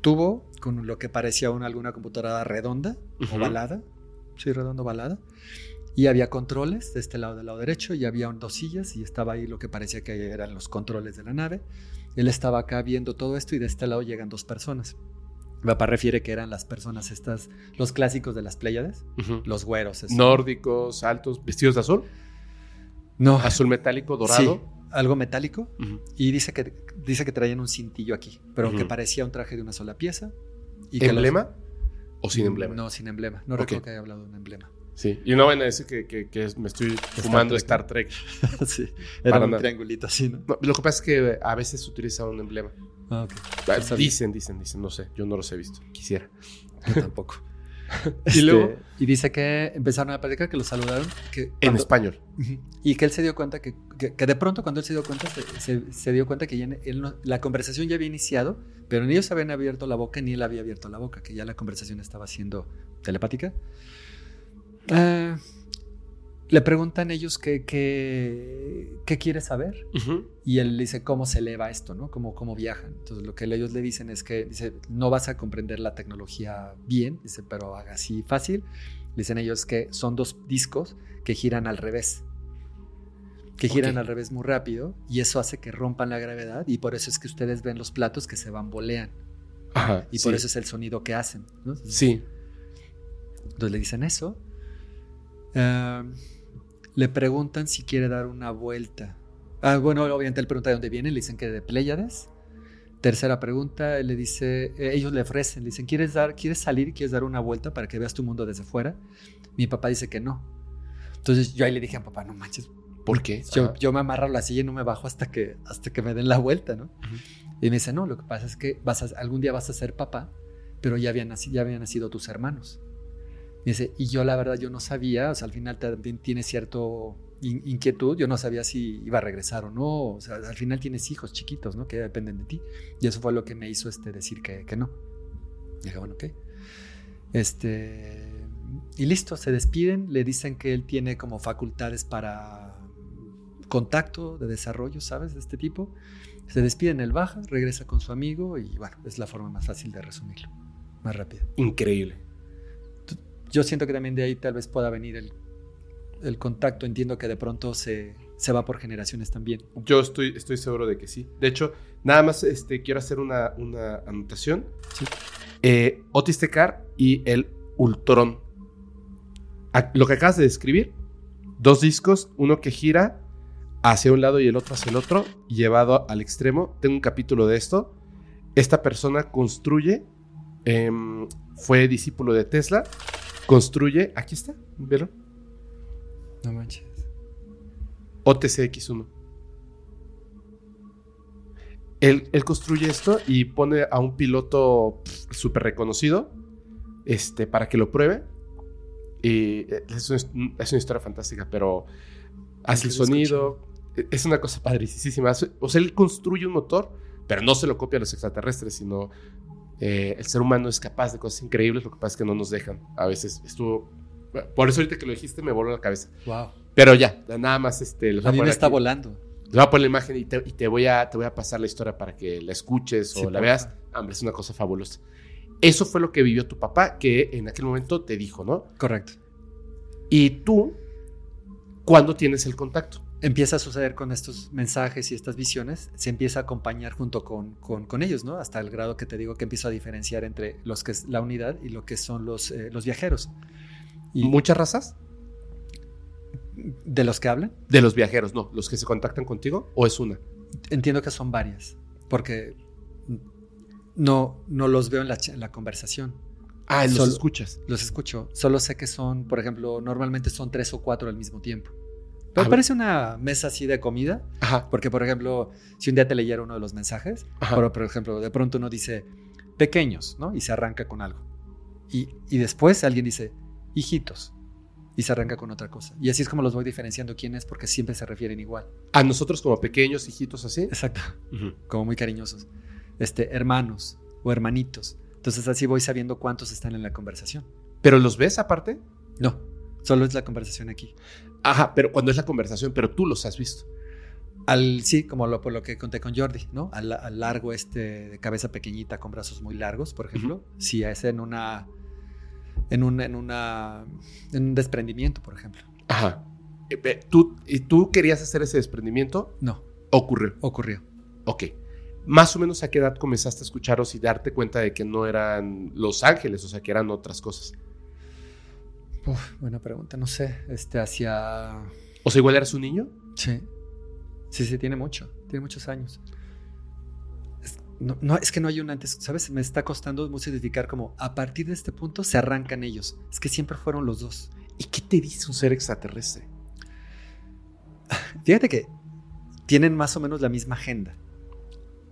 S3: tubo con lo que parecía una, alguna computadora redonda
S4: Ujú.
S3: ovalada, sí, redondo ovalada, y había controles de este lado del lado derecho y había dos sillas y estaba ahí lo que parecía que eran los controles de la nave. Él estaba acá viendo todo esto y de este lado llegan dos personas. Mi papá refiere que eran las personas estas, los clásicos de las Pléyades, los güeros.
S4: Nórdicos, altos, vestidos de azul.
S3: no,
S4: Azul metálico,
S3: sí,
S4: dorado.
S3: algo metálico. Y dice que, dice que traían un cintillo aquí, pero que parecía un traje de una sola pieza. Y los-
S4: ¿Emblema o sin emblema?
S3: No, sin emblema. No recuerdo que haya hablado de un emblema.
S4: Sí. Y no van a decir que, que- me estoy fumando Star Trek.
S3: sí, era
S4: Para
S3: un
S4: nada.
S3: triangulito así, ¿no?
S4: No, lo que pasa es que a veces se utiliza un emblema.
S3: Ah.
S4: Ah,
S3: sabía.
S4: Dicen, dicen, dicen. No sé. Yo no los he visto. Quisiera.
S3: Yo tampoco.
S4: Y
S3: Este,
S4: luego-
S3: y dice que empezaron a platicar, que lo saludaron. Que
S4: En español.
S3: Y que él se dio cuenta que, que, que de pronto cuando él se dio cuenta, se, se- se dio cuenta que ya él no- la conversación ya había iniciado, pero ni ellos habían abierto la boca ni él había abierto la boca, que ya la conversación estaba siendo telepática. Ah, le preguntan ellos qué, qué, qué quiere saber
S4: Ujú.
S3: y él dice cómo se eleva esto, ¿no? Cómo, cómo viajan. Entonces lo que ellos le dicen es que, dice, no vas a comprender la tecnología bien, dice, pero haga así fácil. Dicen ellos que son dos discos que giran al revés. Que giran
S4: Ok.
S3: al revés muy rápido y eso hace que rompan la gravedad y por eso es que ustedes ven los platos que se bambolean
S4: Ajá.
S3: y
S4: sí.
S3: por eso es el sonido que hacen. ¿no?
S4: Sí.
S3: Entonces le dicen eso. Ah, le preguntan si quiere dar una vuelta. Ah, bueno, obviamente él pregunta de dónde viene, le dicen que de Pléyades. Tercera pregunta, él le dice, eh, ellos le ofrecen, le dicen, ¿quieres, dar, ¿quieres salir, quieres dar una vuelta para que veas tu mundo desde fuera? Mi papá dice que no. Entonces yo ahí le dije a papá, no manches,
S4: ¿Por qué?
S3: yo, me amarro a la silla y no me bajo hasta que, hasta que me den la vuelta, ¿no? Y me dice, no, lo que pasa es que vas a- algún día vas a ser papá, pero ya habían, nacido, ya habían nacido tus hermanos. Dice, y yo la verdad yo no sabía, o sea, al final también tienes cierto in- inquietud, yo no sabía si iba a regresar o no, o sea, al final tienes hijos chiquitos, ¿no? Que dependen de ti. Y eso fue lo que me hizo este, decir que, que no. Y dije, bueno, ok. Este, y listo, se despiden, le dicen que él tiene como facultades para contacto, de desarrollo, ¿sabes? De este tipo. Se despiden, él baja, regresa con su amigo y bueno, es la forma más fácil de resumirlo, más rápida.
S4: Increíble.
S3: Yo siento que también de ahí tal vez pueda venir el, el contacto. Entiendo que de pronto se, se va por generaciones también.
S4: Yo estoy, estoy seguro de que sí. De hecho, nada más este, quiero hacer una, una anotación.
S3: Sí.
S4: Eh, Otis Tecar y el Ultron. Lo que acabas de describir, dos discos, uno que gira hacia un lado y el otro hacia el otro, llevado al extremo. Tengo un capítulo de esto. Esta persona construye, em, fue discípulo de Tesla, construye, aquí está, ¿vieron?
S3: No manches.
S4: OTCX1. Él, él construye esto y pone a un piloto súper reconocido este, para que lo pruebe. Y eh, es una, es una historia fantástica, pero hace el sonido. e, Es una cosa padricísima. O sea, él construye un motor, pero no se lo copia a los extraterrestres, sino eh, el ser humano es capaz de cosas increíbles, lo que pasa es que no nos dejan. A veces estuvo... Por eso ahorita que lo dijiste me voló la cabeza.
S3: Wow.
S4: Pero ya, nada más este... les voy
S3: A mí me
S4: poner
S3: está
S4: aquí-
S3: volando.
S4: les voy a poner la imagen y te, y te voy, a, te voy a pasar la historia para que la escuches
S3: Sí,
S4: o la veas. Hombre, es una cosa fabulosa. Eso fue lo que vivió tu papá, que en aquel momento te dijo, ¿no?
S3: Correcto.
S4: Y tú, ¿cuándo tienes el contacto?
S3: Empieza a suceder con estos mensajes y estas visiones, se empieza a acompañar junto con, con, con ellos, ¿no? Hasta el grado que te digo que empiezo a diferenciar entre los que es la unidad y lo que son los, eh, los viajeros. Y
S4: ¿Muchas razas?
S3: de los que hablan,
S4: De los viajeros, no. ¿Los que se contactan contigo? ¿O es una?
S3: entiendo que son varias, porque no, no los veo en la, ch- en la conversación.
S4: Ah, los
S3: Solo-
S4: escuchas.
S3: Los escucho. Solo sé que son, por ejemplo, normalmente son tres o cuatro al mismo tiempo. Pero parece una mesa así de comida,
S4: Ajá.
S3: porque, por ejemplo, si un día te leyera uno de los mensajes,
S4: Ajá.
S3: por, ejemplo, de pronto uno dice pequeños, ¿no? Y se arranca con algo. Y, y después alguien dice hijitos y se arranca con otra cosa. Y así es como los voy diferenciando quién es, porque siempre se refieren igual.
S4: A nosotros como pequeños hijitos así.
S3: Exacto.
S4: Ujú.
S3: Como muy cariñosos. Este, hermanos o hermanitos. Entonces así voy sabiendo cuántos están en la conversación.
S4: ¿Pero los ves aparte?
S3: No, solo es la conversación aquí.
S4: Ajá, pero cuando es la conversación, pero tú los has visto.
S3: Al, sí, como lo, por lo que conté con Jordi, ¿no? Al, al largo este de cabeza pequeñita con brazos muy largos, por ejemplo. Si es en una, en un, en una, en un desprendimiento, por ejemplo.
S4: Ajá. Eh, ¿Tú, ¿Y tú querías hacer ese desprendimiento?
S3: No,
S4: Ocurrió.
S3: ocurrió.
S4: Ok. Más o menos a qué edad comenzaste a escucharos y darte cuenta de que no eran Los Ángeles, o sea, que eran otras cosas.
S3: Uf, buena pregunta, no sé. Este, hacia.
S4: O sea, igual eras un niño.
S3: Sí. Sí, sí, tiene mucho. Tiene muchos años. Es, no, no, es que no hay un antes, ¿sabes? Me está costando mucho identificar como a partir de este punto se arrancan ellos. Es que siempre fueron los dos.
S4: ¿Y qué te dice un ser extraterrestre?
S3: Fíjate que tienen más o menos la misma agenda.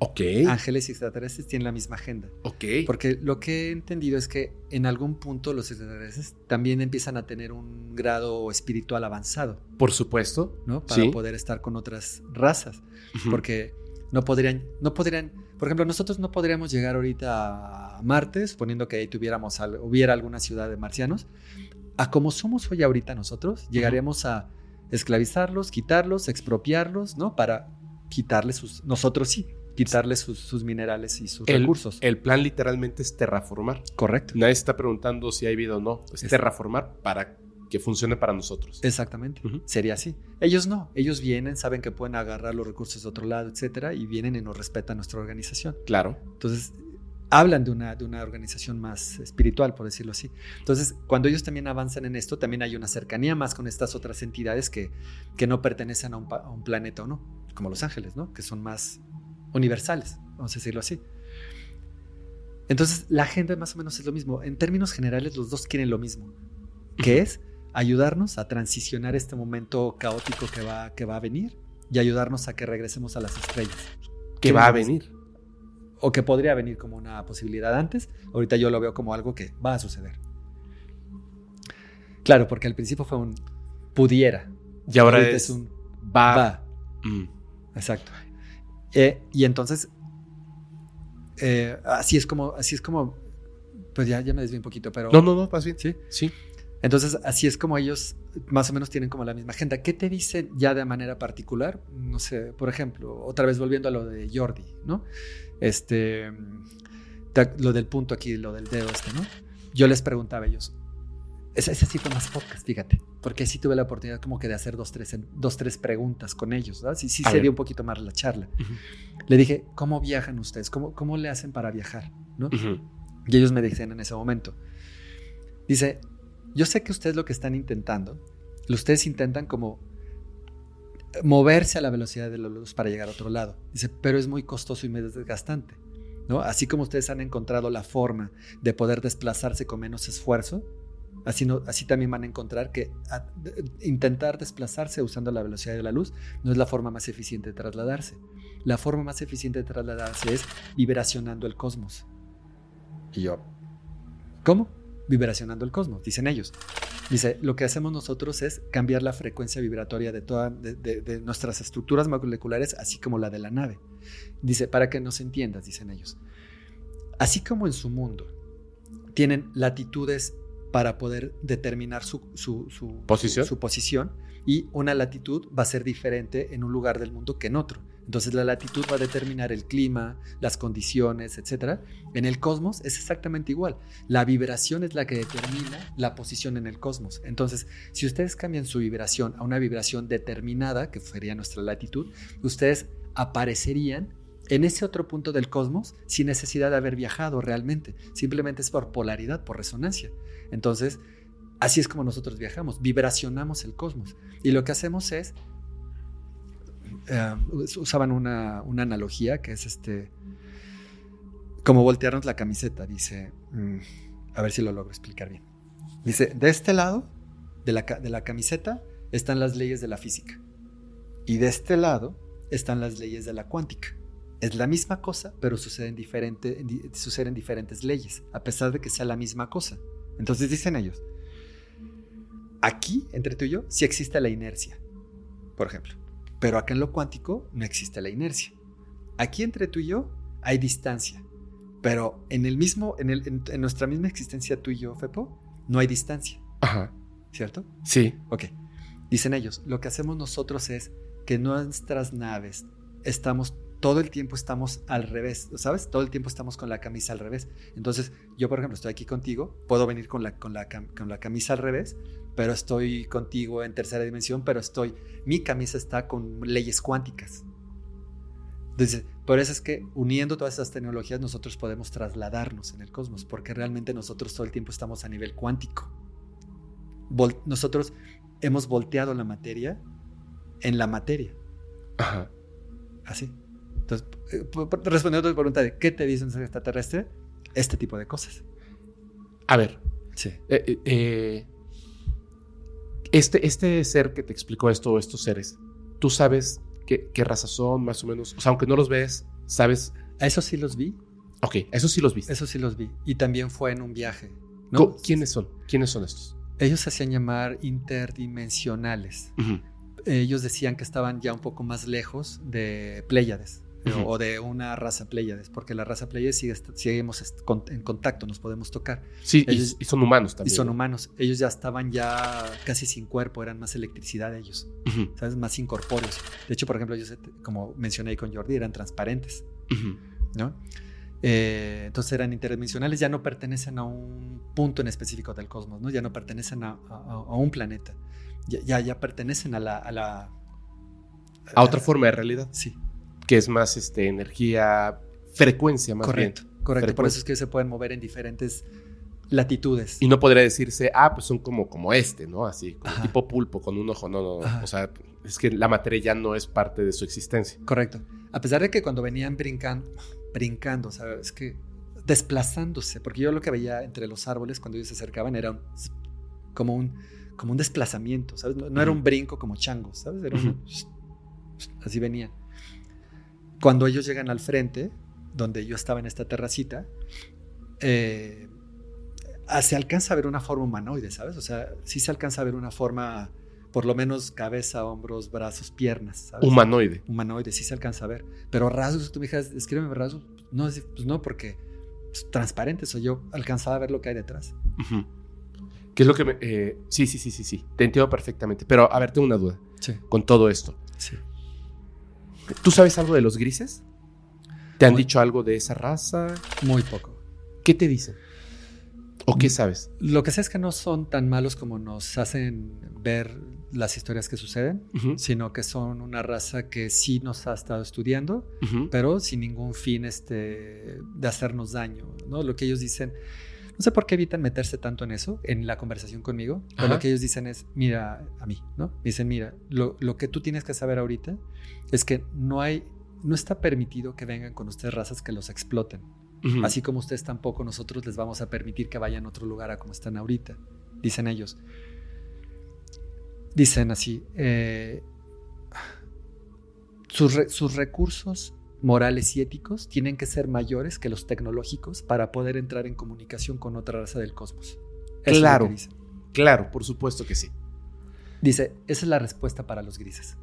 S4: Ok.
S3: Ángeles y extraterrestres tienen la misma agenda.
S4: Ok.
S3: Porque lo que he entendido es que en algún punto los extraterrestres también empiezan a tener un grado espiritual avanzado,
S4: Por supuesto.
S3: ¿no? Para
S4: Sí.
S3: poder estar con otras razas. Porque no podrían, no podrían, por ejemplo, nosotros no podríamos llegar ahorita a Marte, suponiendo que ahí tuviéramos, hubiera alguna ciudad de marcianos. A como somos hoy ahorita nosotros, llegaríamos a esclavizarlos, quitarlos, expropiarlos, ¿no? Para quitarles sus, nosotros sí, quitarles sus, sus minerales y sus
S4: el,
S3: recursos.
S4: el plan literalmente es terraformar.
S3: Correcto.
S4: Nadie está preguntando si hay vida o no. Es
S3: Es-
S4: terraformar para que funcione para nosotros.
S3: Exactamente. Sería así. Ellos no. Ellos vienen, saben que pueden agarrar los recursos de otro lado, etcétera, y vienen y nos respetan nuestra organización.
S4: Claro.
S3: Entonces, hablan de una, de una organización más espiritual, por decirlo así. Entonces, cuando ellos también avanzan en esto, también hay una cercanía más con estas otras entidades que, que no pertenecen a un, a un planeta o no, como los ángeles, ¿no? Que son más universales, vamos a decirlo así. Entonces, la agenda más o menos es lo mismo. En términos generales, los dos quieren lo mismo, que es ayudarnos a transicionar este momento caótico que va, que va a venir y ayudarnos a que regresemos a las estrellas.
S4: Que
S3: ¿Qué
S4: va a venir.
S3: o que podría venir como una posibilidad antes, ahorita yo lo veo como algo que va a suceder. Claro, porque al principio fue un pudiera.
S4: Y ahora es,
S3: un
S4: va.
S3: va.
S4: Mm.
S3: Exacto. Eh, y entonces, eh, así es como, así es como, pues ya, ya me desvié un poquito, pero...
S4: No, no, no, más bien.
S3: Sí.
S4: Sí.
S3: Entonces, así es como ellos más o menos tienen como la misma agenda. ¿Qué te dicen ya de manera particular? No sé, por ejemplo, otra vez volviendo a lo de Jordi, ¿no? Este, lo del punto aquí, lo del dedo este, ¿no? Yo les preguntaba a ellos. Ese, ese sí fue más podcast, fíjate, porque sí tuve la oportunidad como que de hacer dos, tres, dos, tres preguntas con ellos, ¿no? Sí, sí
S4: A
S3: se
S4: ver.
S3: dio un poquito más la charla.
S4: Ujú.
S3: Le dije, ¿cómo viajan ustedes? ¿Cómo, cómo le hacen para viajar? ¿no? Y ellos me decían en ese momento, dice, yo sé que ustedes lo que están intentando, ustedes intentan como moverse a la velocidad de la luz para llegar a otro lado. Dice, pero es muy costoso y muy desgastante. ¿no? Así como ustedes han encontrado la forma de poder desplazarse con menos esfuerzo, así, también van a encontrar que intentar desplazarse usando la velocidad de la luz no es la forma más eficiente de trasladarse. La forma más eficiente de trasladarse es vibracionando el cosmos. Y yo, ¿cómo? Vibracionando el cosmos, dicen ellos. Dice, lo que hacemos nosotros es cambiar la frecuencia vibratoria de, toda, de nuestras estructuras moleculares, así como la de la nave. Dice, para que nos entiendas, dicen ellos. Así como en su mundo tienen latitudes para poder determinar su, su- su-
S4: ¿Posición?
S3: su posición, y una latitud va a ser diferente en un lugar del mundo que en otro. Entonces la latitud va a determinar el clima, las condiciones, etc. En el cosmos es exactamente igual. La vibración es la que determina la posición en el cosmos. Entonces, si ustedes cambian su vibración a una vibración determinada, que sería nuestra latitud, ustedes aparecerían en ese otro punto del cosmos sin necesidad de haber viajado realmente. Simplemente es por polaridad, por resonancia. Entonces, así es como nosotros viajamos, vibracionamos el cosmos. Y lo que hacemos es, eh, usaban una, una analogía que es este, como voltearnos la camiseta, dice, mm, a ver si lo logro explicar bien. Dice, de este lado de la, de la camiseta están las leyes de la física. Y de este lado están las leyes de la cuántica. Es la misma cosa, pero suceden, diferente, en di- suceden diferentes leyes, a pesar de que sea la misma cosa. Entonces dicen ellos, aquí, entre tú y yo, sí existe la inercia, por ejemplo. Pero acá en lo cuántico no existe la inercia. Aquí entre tú y yo hay distancia. Pero en el mismo, en, el- en- en nuestra misma existencia tú y yo, Fepo, no hay distancia,
S4: Ajá.
S3: ¿cierto?
S4: Sí.
S3: Ok. Dicen ellos, lo que hacemos nosotros es que nuestras naves estamos, todo el tiempo estamos al revés, ¿sabes? Todo el tiempo estamos con la camisa al revés. Entonces, yo, por ejemplo, estoy aquí contigo, puedo venir con la, con la, con la camisa al revés, pero estoy contigo en tercera dimensión, pero estoy, mi camisa está con leyes cuánticas. Entonces, por eso es que uniendo todas esas tecnologías nosotros podemos trasladarnos en el cosmos, porque realmente nosotros todo el tiempo estamos a nivel cuántico. Vol- nosotros hemos volteado la materia en la materia,
S4: Ajá.
S3: así. Entonces, eh, respondiendo a tu pregunta de qué te dice un ser extraterrestre, este tipo de cosas.
S4: A ver,
S3: Sí.
S4: eh, eh, este, este ser que te explicó esto estos seres, ¿tú sabes qué, qué raza son, más o menos? O sea, aunque no los ves, ¿sabes?
S3: A eso sí los vi,
S4: Ok, eso sí los viste.
S3: eso sí los vi. Y también fue en un viaje. ¿no?
S4: ¿Quiénes son? ¿Quiénes son estos?
S3: Ellos se hacían llamar interdimensionales. Ellos decían que estaban ya un poco más lejos de Pléyades o de una raza Pléyades, porque la raza Pléyades sigue, seguimos en contacto, nos podemos tocar.
S4: Sí, y-
S3: Ellos-
S4: y, son humanos
S3: Y
S4: también.
S3: son
S4: ¿no?
S3: humanos. Ellos ya estaban ya casi sin cuerpo, eran más electricidad ellos, ¿sabes? Más incorpóreos. De hecho, por ejemplo, ellos, como mencioné ahí con Jordi, eran transparentes. ¿no? Eh, entonces eran interdimensionales, ya no pertenecen a un punto en específico del cosmos, ¿no? Ya no pertenecen a, a- a un planeta. Ya, ya, ya pertenecen a la... A, la,
S4: A otra forma de realidad,
S3: Sí,
S4: que es más este, energía, frecuencia más
S3: correcto.
S4: bien.
S3: Correcto, por
S4: Frecuencia.
S3: eso es que se pueden mover en diferentes latitudes.
S4: Y no podría decirse, ah, pues son como, como este, ¿no? Así, como tipo pulpo con un ojo. No, no, no.
S3: Ajá.
S4: O sea, es que la materia ya no es parte de su existencia.
S3: Correcto. A pesar de que cuando venían brincando, brincando, o sea, es que desplazándose, porque yo lo que veía entre los árboles cuando ellos se acercaban era un- como un como un desplazamiento, ¿sabes? No, no era un brinco como changos, ¿sabes? Era un-
S4: Ujú.
S3: así venían. Cuando ellos llegan al frente, donde yo estaba en esta terracita, eh, se alcanza a ver una forma humanoide, ¿sabes? O sea, sí se alcanza a ver una forma, por lo menos cabeza, hombros, brazos, piernas, ¿sabes?
S4: Humanoide.
S3: humanoide, sí se alcanza a ver. Pero rasgos, tú me dijeras, escríbeme rasgos. No, es- pues no, porque es transparente, soy yo alcanzaba a ver lo que hay detrás.
S4: Ujú. ¿Qué es lo que me.? eh, sí, sí, sí, sí, sí. Te entiendo perfectamente. Pero, a ver, tengo una duda
S3: Sí,
S4: con todo esto.
S3: sí.
S4: ¿Tú sabes algo de los grises? ¿Te han
S3: Muy-
S4: dicho algo de esa raza?
S3: Muy poco.
S4: ¿Qué te dicen? ¿O qué
S3: Mm.
S4: sabes?
S3: Lo que sé es que no son tan malos como nos hacen ver las historias que suceden, sino que son una raza que sí nos ha estado estudiando, pero sin ningún fin este, de hacernos daño. ¿no? Lo que ellos dicen, No sé por qué evitan meterse tanto en eso, en la conversación conmigo. Pero
S4: Ajá.
S3: lo que ellos dicen es, mira, a mí, ¿no? Me dicen, mira, lo, lo que tú tienes que saber ahorita es que no hay, no está permitido que vengan con ustedes razas que los exploten. Así como ustedes tampoco, nosotros les vamos a permitir que vayan a otro lugar a como están ahorita. Dicen ellos. Dicen así, eh, sus, re- sus recursos morales y éticos tienen que ser mayores que los tecnológicos para poder entrar en comunicación con otra raza del cosmos. Eso
S4: Claro. Claro, por supuesto que sí.
S3: Dice, esa es la respuesta para los grises.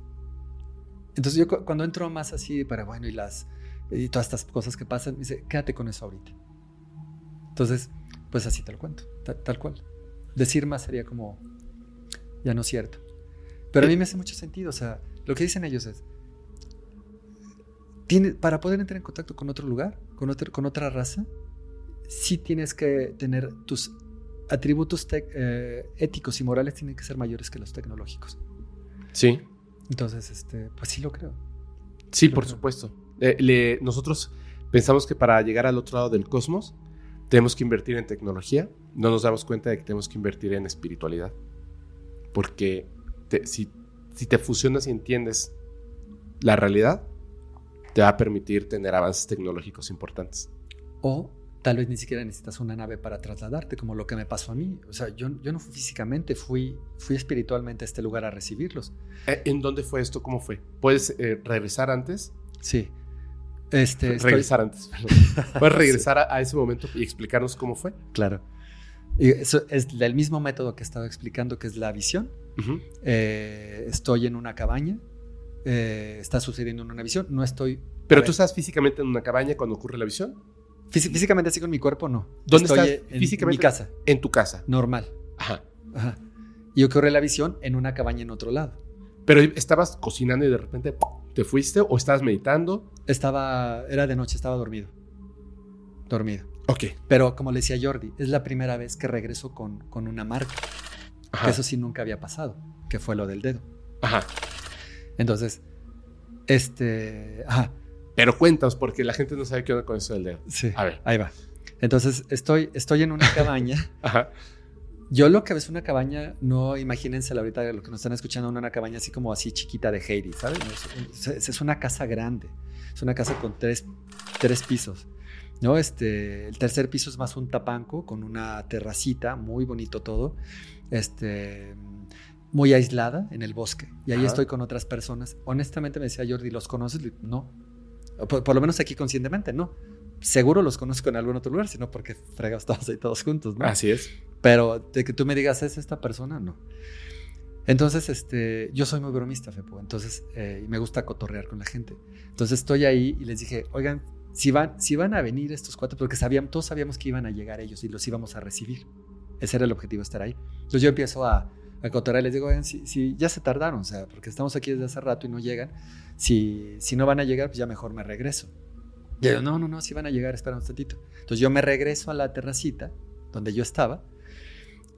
S3: Entonces yo cu- cuando entro más así, para bueno, y las y todas estas cosas que pasan, me dice, quédate con eso ahorita. Entonces, pues así te lo cuento, ta- tal, cual. Decir más sería como, ya no es cierto. Pero a mí me hace mucho sentido, o sea, lo que dicen ellos es, tiene, para poder entrar en contacto con otro lugar, con, otro, con otra raza, sí tienes que tener tus atributos eh, éticos y morales tienen que ser mayores que los tecnológicos.
S4: Sí.
S3: Entonces, este, pues sí lo creo.
S4: Sí, por
S3: creo.
S4: supuesto. Eh, le- nosotros pensamos que para llegar al otro lado del cosmos tenemos que invertir en tecnología. No nos damos cuenta de que tenemos que invertir en espiritualidad. Porque te- si, si te fusionas y entiendes la realidad, te va a permitir tener avances tecnológicos importantes.
S3: O tal vez ni siquiera necesitas una nave para trasladarte, como lo que me pasó a mí. O sea, yo, yo no fui físicamente, fui, fui espiritualmente a este lugar a recibirlos.
S4: Eh, ¿En dónde fue esto? ¿Cómo fue? ¿Puedes eh, regresar antes?
S3: Sí. Este, estoy-
S4: regresar antes. perdón. ¿Puedes regresar a, a ese momento y explicarnos cómo fue?
S3: Claro. Y eso es el mismo método que estaba explicando, que es la visión.
S4: Ujú.
S3: Eh, estoy en una cabaña, eh, está sucediendo en una visión, no estoy...
S4: Pero tú estás físicamente en una cabaña cuando ocurre la visión.
S3: físi- físicamente así con mi cuerpo, no.
S4: ¿Dónde
S3: estoy
S4: estás
S3: en
S4: físicamente?
S3: mi casa,
S4: En tu casa.
S3: normal.
S4: Ajá.
S3: Ajá. Y ocurre la visión en una cabaña en otro lado.
S4: Pero estabas cocinando y de repente te fuiste o estabas meditando.
S3: Estaba, era de noche, estaba dormido. Dormido.
S4: Ok.
S3: Pero como le decía Jordi, es la primera vez que regreso con, con una marca.
S4: Ajá.
S3: Que eso sí nunca había pasado, que fue lo del dedo.
S4: Ajá.
S3: Entonces, este, ajá,
S4: Pero cuéntanos, porque la gente no sabe qué onda con eso del dedo.
S3: sí,
S4: A ver.
S3: ahí va. Entonces, estoy, estoy en una cabaña.
S4: Ajá.
S3: Yo lo que ves una cabaña, no imagínense ahorita lo que nos están escuchando, una cabaña así como así chiquita de Heidi, ¿sabes? Es- es una casa grande, es una casa con tres, tres pisos, ¿no? Este, el tercer piso es más un tapanco con una terracita, muy bonito todo, este, muy aislada en el bosque. Y ahí
S4: Ajá.
S3: estoy con otras personas. Honestamente me decía Jordi, ¿los conoces? No, por, por lo menos aquí conscientemente, no. Seguro los conozco en algún otro lugar, sino porque fregados estamos ahí todos juntos, ¿no?
S4: Así es.
S3: Pero de que tú me digas, ¿es esta persona? No. Entonces, este, yo soy muy bromista, Fepo. Entonces, eh, me gusta cotorrear con la gente. Entonces, estoy ahí y les dije, oigan, si van, si van a venir estos cuatro, porque sabíamos, todos sabíamos que iban a llegar ellos y los íbamos a recibir. Ese era el objetivo, estar ahí. Entonces, yo empiezo a, a cotorrear y les digo, oigan, si, si ya se tardaron, o sea, porque estamos aquí desde hace rato y no llegan. Si, si no van a llegar, pues ya mejor me regreso. Y ellos, no, no, no, si van a llegar, espera un tantito. Entonces, yo me regreso a la terracita donde yo estaba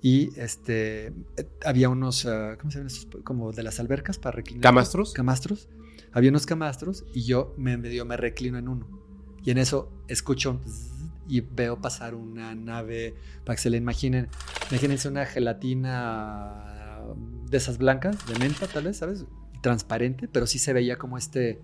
S3: y este eh, había unos ah, ¿cómo se llaman estos? como de las albercas para reclinar
S4: ¿Camastros?
S3: camastros había unos camastros y yo me medio me reclino en uno y en eso escucho un y veo pasar una nave para que se le imaginen imagínense una gelatina de esas blancas de menta tal vez sabes transparente pero sí se veía como este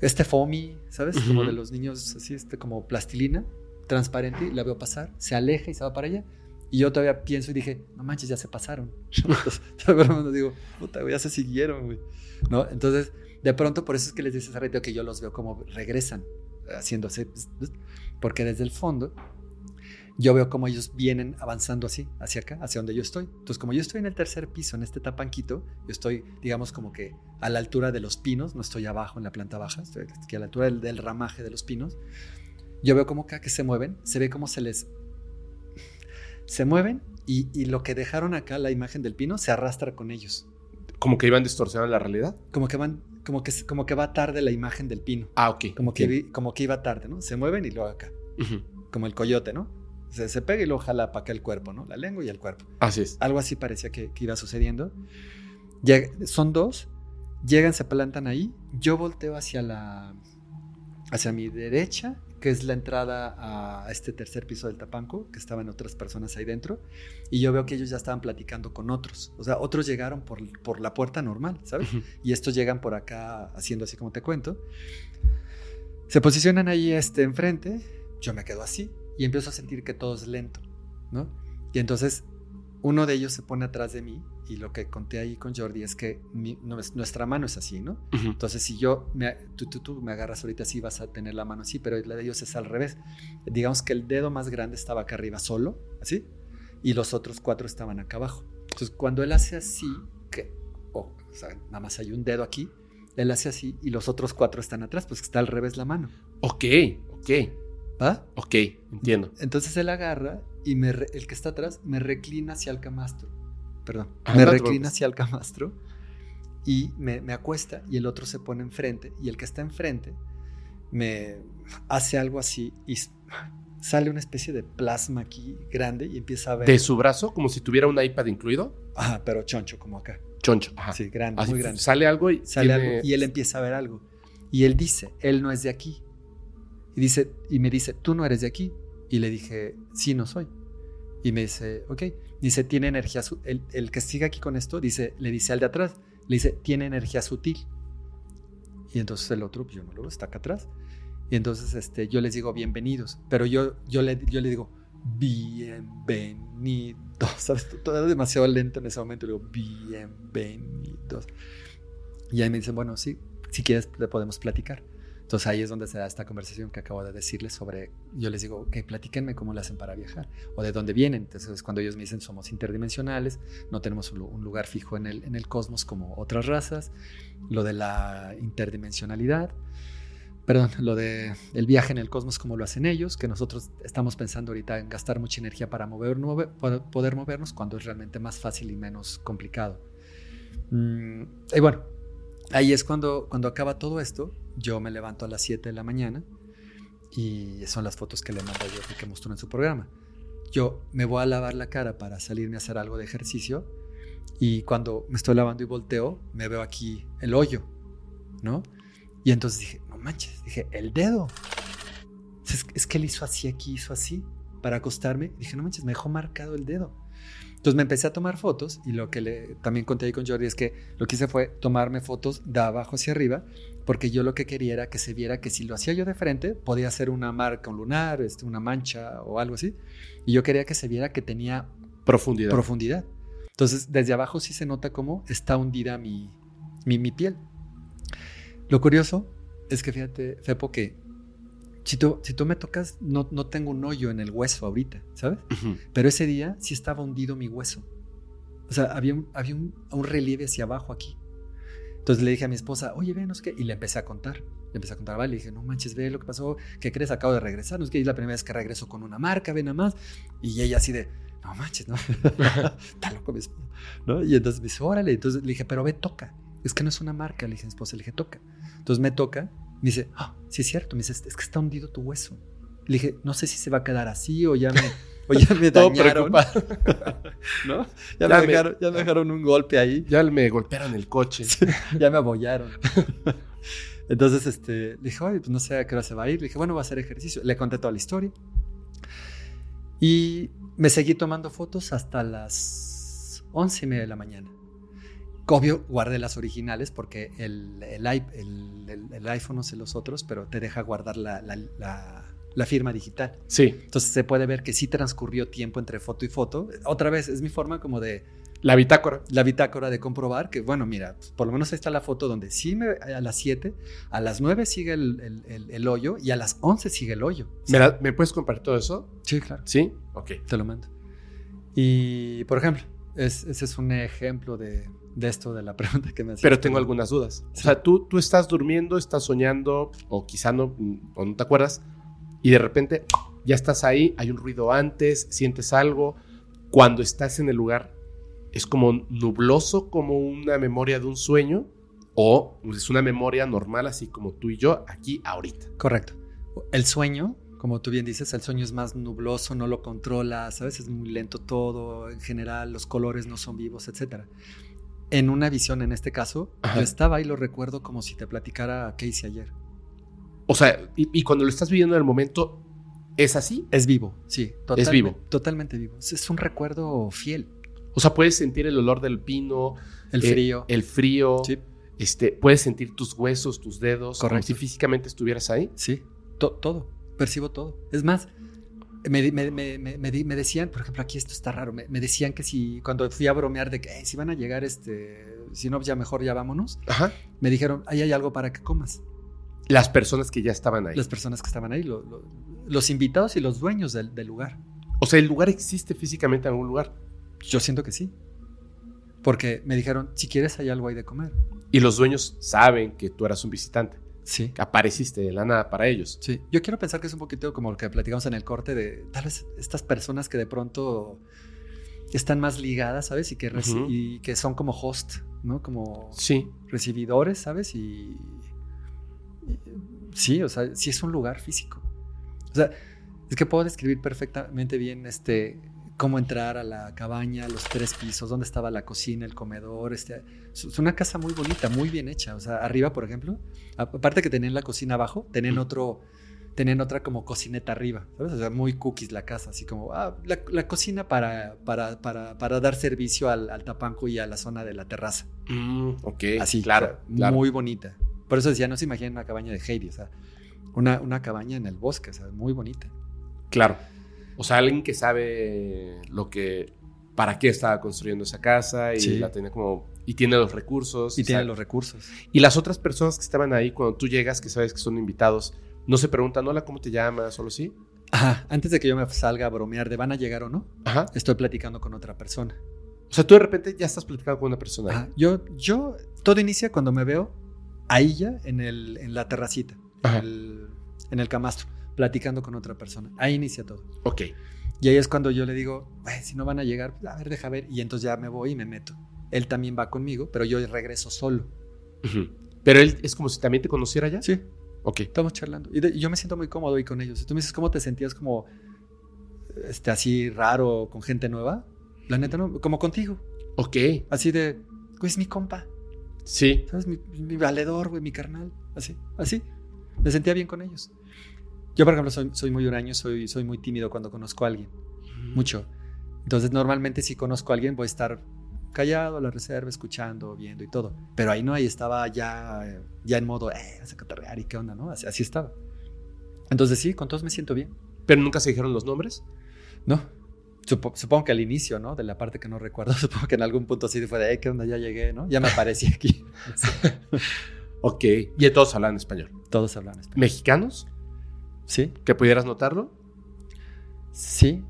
S3: este foamy sabes como
S4: Ujú.
S3: de los niños así este como plastilina transparente y la veo pasar se aleja y se va para allá y yo todavía pienso y dije, no manches, ya se pasaron. Entonces, de digo, puta, güey, ya se siguieron, güey. ¿No? Entonces, de pronto, por eso es que les dice hace rato que yo los veo como regresan, haciéndose, porque desde el fondo, yo veo como ellos vienen avanzando así, hacia acá, hacia donde yo estoy. Entonces, como yo estoy en el tercer piso, en este tapanquito, yo estoy, digamos, como que a la altura de los pinos, no estoy abajo en la planta baja, estoy aquí a la altura del, del ramaje de los pinos. Yo veo como acá que se mueven, se ve como se les se mueven y, y lo que dejaron acá, la imagen del pino, se arrastra con ellos.
S4: Como que iban distorsionando la realidad.
S3: Como que van, como que, como que va tarde la imagen del pino.
S4: Ah, ok.
S3: Como que, como que iba tarde, ¿no? Se mueven y luego acá. Como el coyote, ¿no? Se, se pega y luego jala para acá el cuerpo, ¿no? La lengua y el cuerpo.
S4: Así es.
S3: Algo así parecía que, que iba sucediendo. Llega- son dos, llegan, se plantan ahí. Yo volteo hacia la. hacia mi derecha, que es la entrada a este tercer piso del Tapanco, que estaban otras personas ahí dentro, y yo veo que ellos ya estaban platicando con otros. O sea, otros llegaron por, por la puerta normal, ¿sabes? Y estos llegan por acá haciendo así como te cuento. Se posicionan ahí este, enfrente, yo me quedo así y empiezo a sentir que todo es lento, ¿no? Y entonces uno de ellos se pone atrás de mí y lo que conté ahí con Jordi es que nuestra mano es así, ¿no? Entonces, si yo, me, tú, tú, tú, me agarras ahorita así, vas a tener la mano así, pero la de ellos es al revés. Digamos que el dedo más grande estaba acá arriba solo, así, y los otros cuatro estaban acá abajo. Entonces, cuando él hace así, que, oh, o sea, nada más hay un dedo aquí, él hace así y los otros cuatro están atrás, pues está al revés la mano.
S4: Ok, ok.
S3: ¿Va?
S4: Ok, entiendo.
S3: Entonces él agarra y me el que está atrás me reclina hacia el camastro perdón, ah, me reclina hacia el camastro y me, me, acuesta y el otro se pone enfrente y el que está enfrente me hace algo así y sale una especie de plasma aquí grande y empieza a ver.
S4: ¿De su brazo? ¿Como si tuviera un iPad incluido?
S3: Ajá, pero choncho, como acá.
S4: Choncho, ajá.
S3: Sí, grande, muy grande.
S4: Sale algo y.
S3: Sale algo y él empieza a ver algo. Y él dice, él no es de aquí. Y, dice, y me dice, tú no eres de aquí. Y le dije, sí, no soy. Y me dice, ok. Dice, tiene energía. El, el que sigue aquí con esto, dice, le dice al de atrás, le dice, tiene energía sutil. Y entonces el otro, pues yo no lo veo, está acá atrás. Y entonces este, yo les digo, bienvenidos. Pero yo, yo, le, yo le digo, bienvenidos. ¿Sabes? Todo demasiado lento en ese momento. Le digo, bienvenidos. Y ahí me dicen, bueno, sí, si quieres, le podemos platicar. Entonces ahí es donde se da esta conversación que acabo de decirles sobre, yo les digo, ok, platíquenme cómo lo hacen para viajar o de dónde vienen. Entonces cuando ellos me dicen somos interdimensionales, no tenemos un lugar fijo en el, en el cosmos como otras razas, lo de la interdimensionalidad, perdón, lo de el viaje en el cosmos como lo hacen ellos, que nosotros estamos pensando ahorita en gastar mucha energía para mover, poder movernos cuando es realmente más fácil y menos complicado. Mm, y bueno, ahí es cuando, cuando acaba todo esto yo me levanto a las 7 de la mañana y son las fotos que le mando yo y que mostró en su programa. Yo me voy a lavar la cara para salirme a hacer algo de ejercicio y cuando me estoy lavando y volteo, me veo aquí el hoyo, ¿no? Y entonces dije, no manches, dije, el dedo. Es, que él hizo así aquí, hizo así para acostarme. Dije, no manches, me dejó marcado el dedo. Entonces me empecé a tomar fotos y lo que también conté ahí con Jordi es que lo que hice fue tomarme fotos de abajo hacia arriba porque yo lo que quería era que se viera que si lo hacía yo de frente podía ser una marca, un lunar, este, una mancha o algo así. Y yo quería que se viera que tenía
S4: profundidad.
S3: profundidad. Entonces desde abajo sí se nota cómo está hundida mi, mi, mi piel. Lo curioso es que fíjate, Fepo, que si tú, si tú me tocas, no, no tengo un hoyo en el hueso ahorita, ¿sabes? Pero ese día sí estaba hundido mi hueso. O sea, había un, había un, relieve hacia abajo aquí. Entonces le dije a mi esposa, oye, ve, no sé qué. Y le empecé a contar. Le empecé a contar, vale. Le dije, no manches, ve lo que pasó. ¿Qué crees? Acabo de regresar. No es que es la primera vez que regreso con una marca, ve nada más. Y ella así de, no manches, ¿no? Está loco mi esposa. ¿no? Y entonces me dice, órale. Entonces le dije, pero ve, toca. Es que no es una marca. Le dije a mi esposa, le dije, toca. Entonces me toca me dice, ah, sí es cierto. Me dice, es que está hundido tu hueso. Le dije, no sé si se va a quedar así o ya me, o ya me dañaron. ¿No? Ya, me, dejaron, ya me dejaron un golpe ahí.
S4: Ya me golpearon el coche.
S3: ya me abollaron. Entonces, este, le dije, oye, pues no sé a qué hora se va a ir. Le dije, bueno, va a hacer ejercicio. Le conté toda la historia. Y me seguí tomando fotos hasta las once y media de la mañana. Obvio, guardé las originales porque el, el, iPhone no sé los otros, pero te deja guardar la, la, firma digital.
S4: Sí.
S3: Entonces se puede ver que sí transcurrió tiempo entre foto y foto. Otra vez, es mi forma como de...
S4: La bitácora.
S3: La bitácora de comprobar que, bueno, mira, por lo menos ahí está la foto donde sí me, a las 7, a las 9 sigue el, el, hoyo y a las 11 sigue el hoyo.
S4: ¿Me, puedes compartir todo eso?
S3: Sí, claro.
S4: ¿Sí? Ok.
S3: Te lo mando. Y, por ejemplo, ese es un ejemplo de, de esto de la pregunta que me hacías.
S4: Pero tengo algunas dudas. O sea, tú, tú estás durmiendo, estás soñando, o quizá no, o no te acuerdas, y de repente ya estás ahí, hay un ruido antes, sientes algo. Cuando estás en el lugar, ¿es como nubloso, como una memoria de un sueño? ¿O es una memoria normal, así como tú y yo, aquí, ahorita?
S3: Correcto. El sueño como tú bien dices, el sueño es más nubloso, no lo controlas, a veces es muy lento todo, en general los colores no son vivos, etcétera en una visión en este caso, yo estaba y lo recuerdo como si te platicara Casey ayer.
S4: O sea, y, y cuando lo estás viviendo en el momento, ¿es así?
S3: Es vivo, sí.
S4: Es vivo.
S3: Totalmente vivo. Es- Es un recuerdo fiel.
S4: O sea, puedes sentir el olor del pino,
S3: El
S4: eh,
S3: frío.
S4: el frío,
S3: Sí,
S4: este, puedes sentir tus huesos, tus dedos, como
S3: Correcto.
S4: si físicamente estuvieras ahí.
S3: sí. To- todo. Percibo todo. Es más, me, me- me- me- me decían, por ejemplo, aquí esto está raro. Me, me decían que si, cuando fui a bromear de que "Eh, si van a llegar, este, si no, ya mejor ya vámonos.
S4: Ajá.
S3: Me dijeron, ahí hay algo para que comas.
S4: Las personas que ya estaban ahí.
S3: Las personas que estaban ahí, lo- lo- los invitados y los dueños del, del lugar.
S4: O sea, el lugar existe físicamente en algún lugar.
S3: Yo siento que sí. Porque me dijeron, si quieres, hay algo ahí de comer.
S4: Y los dueños saben que tú eras un visitante.
S3: Sí.
S4: Que apareciste de la nada para ellos.
S3: Sí, yo quiero pensar que es un poquito como lo que platicamos en el corte de tal vez estas personas que de pronto están más ligadas, ¿sabes? Y que,
S4: Ujú.
S3: y que son como host, ¿no? Como
S4: Sí.
S3: recibidores, ¿sabes? Y- sí, o sea, sí es un lugar físico. O sea, es que puedo describir perfectamente bien este cómo entrar a la cabaña, los tres pisos, dónde estaba la cocina, el comedor, este es una casa muy bonita, muy bien hecha, o sea, arriba, por ejemplo, aparte que tenían la cocina abajo, tenían otro tenían otra como cocineta arriba, ¿sabes? O sea, muy cookies la casa, así como, ah, la, la cocina para, para, para, para dar servicio al, al tapanco y a la zona de la terraza.
S4: Mm, ok.
S3: Así,
S4: claro.
S3: o sea,
S4: claro.
S3: muy bonita. Por eso decía, no se imaginen una cabaña de Heidi, o sea, una, una cabaña en el bosque, o sea, muy bonita.
S4: Claro. O sea, alguien que sabe lo que. para qué estaba construyendo esa casa y
S3: Sí.
S4: la tenía como. y tiene los recursos.
S3: Y tiene los recursos.
S4: Y las otras personas que estaban ahí cuando tú llegas, que sabes que son invitados, no se preguntan, hola, ¿cómo te llamas? Solo sí.
S3: Ajá, antes de que yo me salga a bromear de van a llegar o no,
S4: Ajá.
S3: estoy platicando con otra persona.
S4: O sea, tú de repente ya estás platicando con una persona.
S3: Ajá, yo, yo, todo inicia cuando me veo ahí ya en, el, en la terracita, en el, en el camastro, platicando con otra persona. Ahí inicia todo.
S4: Ok.
S3: Y ahí es cuando yo le digo, "Ay, si no van a llegar, pues, a ver, deja ver. Y entonces ya me voy y me meto. Él también va conmigo, pero yo regreso solo.
S4: Pero él es como si también te conociera ya.
S3: Sí,
S4: Ok.
S3: estamos charlando. Y, de- y yo me siento muy cómodo ahí con ellos. Y tú me dices, ¿cómo te sentías como este, así raro con gente nueva? La neta, no, como contigo.
S4: Ok.
S3: Así de, güey, es mi compa.
S4: Sí.
S3: ¿Sabes? Mi, mi valedor, güey, mi carnal. Así, así. Me sentía bien con ellos. Yo, por ejemplo, soy, soy muy huraño, soy, soy muy tímido cuando conozco a alguien. Mucho. Entonces, normalmente si conozco a alguien, voy a estar callado a la reserva, escuchando, viendo y todo. Pero ahí no, ahí estaba ya, ya en modo, eh, vas a cotorrear y qué onda, ¿no? Así, así estaba. Entonces, sí, con todos me siento bien.
S4: Pero nunca se dijeron los nombres.
S3: No. Supo- supongo que al inicio, ¿no? De la parte que no recuerdo, supongo que en algún punto sí fue de, ¿qué onda? Ya llegué, ¿no? Ya me aparecí aquí.
S4: Ok. Y todos hablan español.
S3: Todos hablan español.
S4: ¿Mexicanos?
S3: Sí,
S4: ¿Que pudieras notarlo?
S3: sí.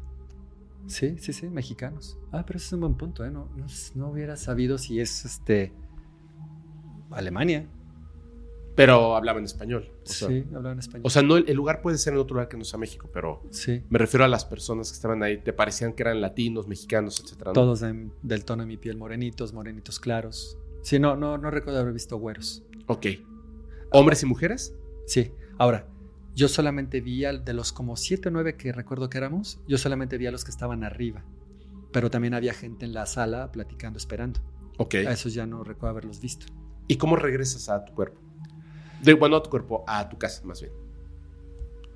S3: Sí, sí, sí, mexicanos. Ah, pero ese es un buen punto, ¿eh? No, no, no hubiera sabido si es este. Alemania.
S4: Pero hablaban español. O sea,
S3: sí, hablaban español.
S4: o sea, no, el lugar puede ser en otro lugar que no sea México, pero
S3: sí.
S4: me refiero a las personas que estaban ahí. ¿Te parecían que eran latinos, mexicanos, etcétera? ¿no?
S3: Todos de- del tono de mi piel, morenitos, morenitos claros. Sí, no, no, no recuerdo haber visto güeros.
S4: Ok. ¿Hombres y mujeres?
S3: Sí. Ahora, yo solamente vi al de los como siete o nueve que recuerdo que éramos, yo solamente vi a los que estaban arriba. Pero también había gente en la sala platicando, esperando.
S4: Ok.
S3: A esos ya no recuerdo haberlos visto.
S4: ¿Y cómo regresas a tu cuerpo? De, bueno, a tu cuerpo, a tu casa, más bien.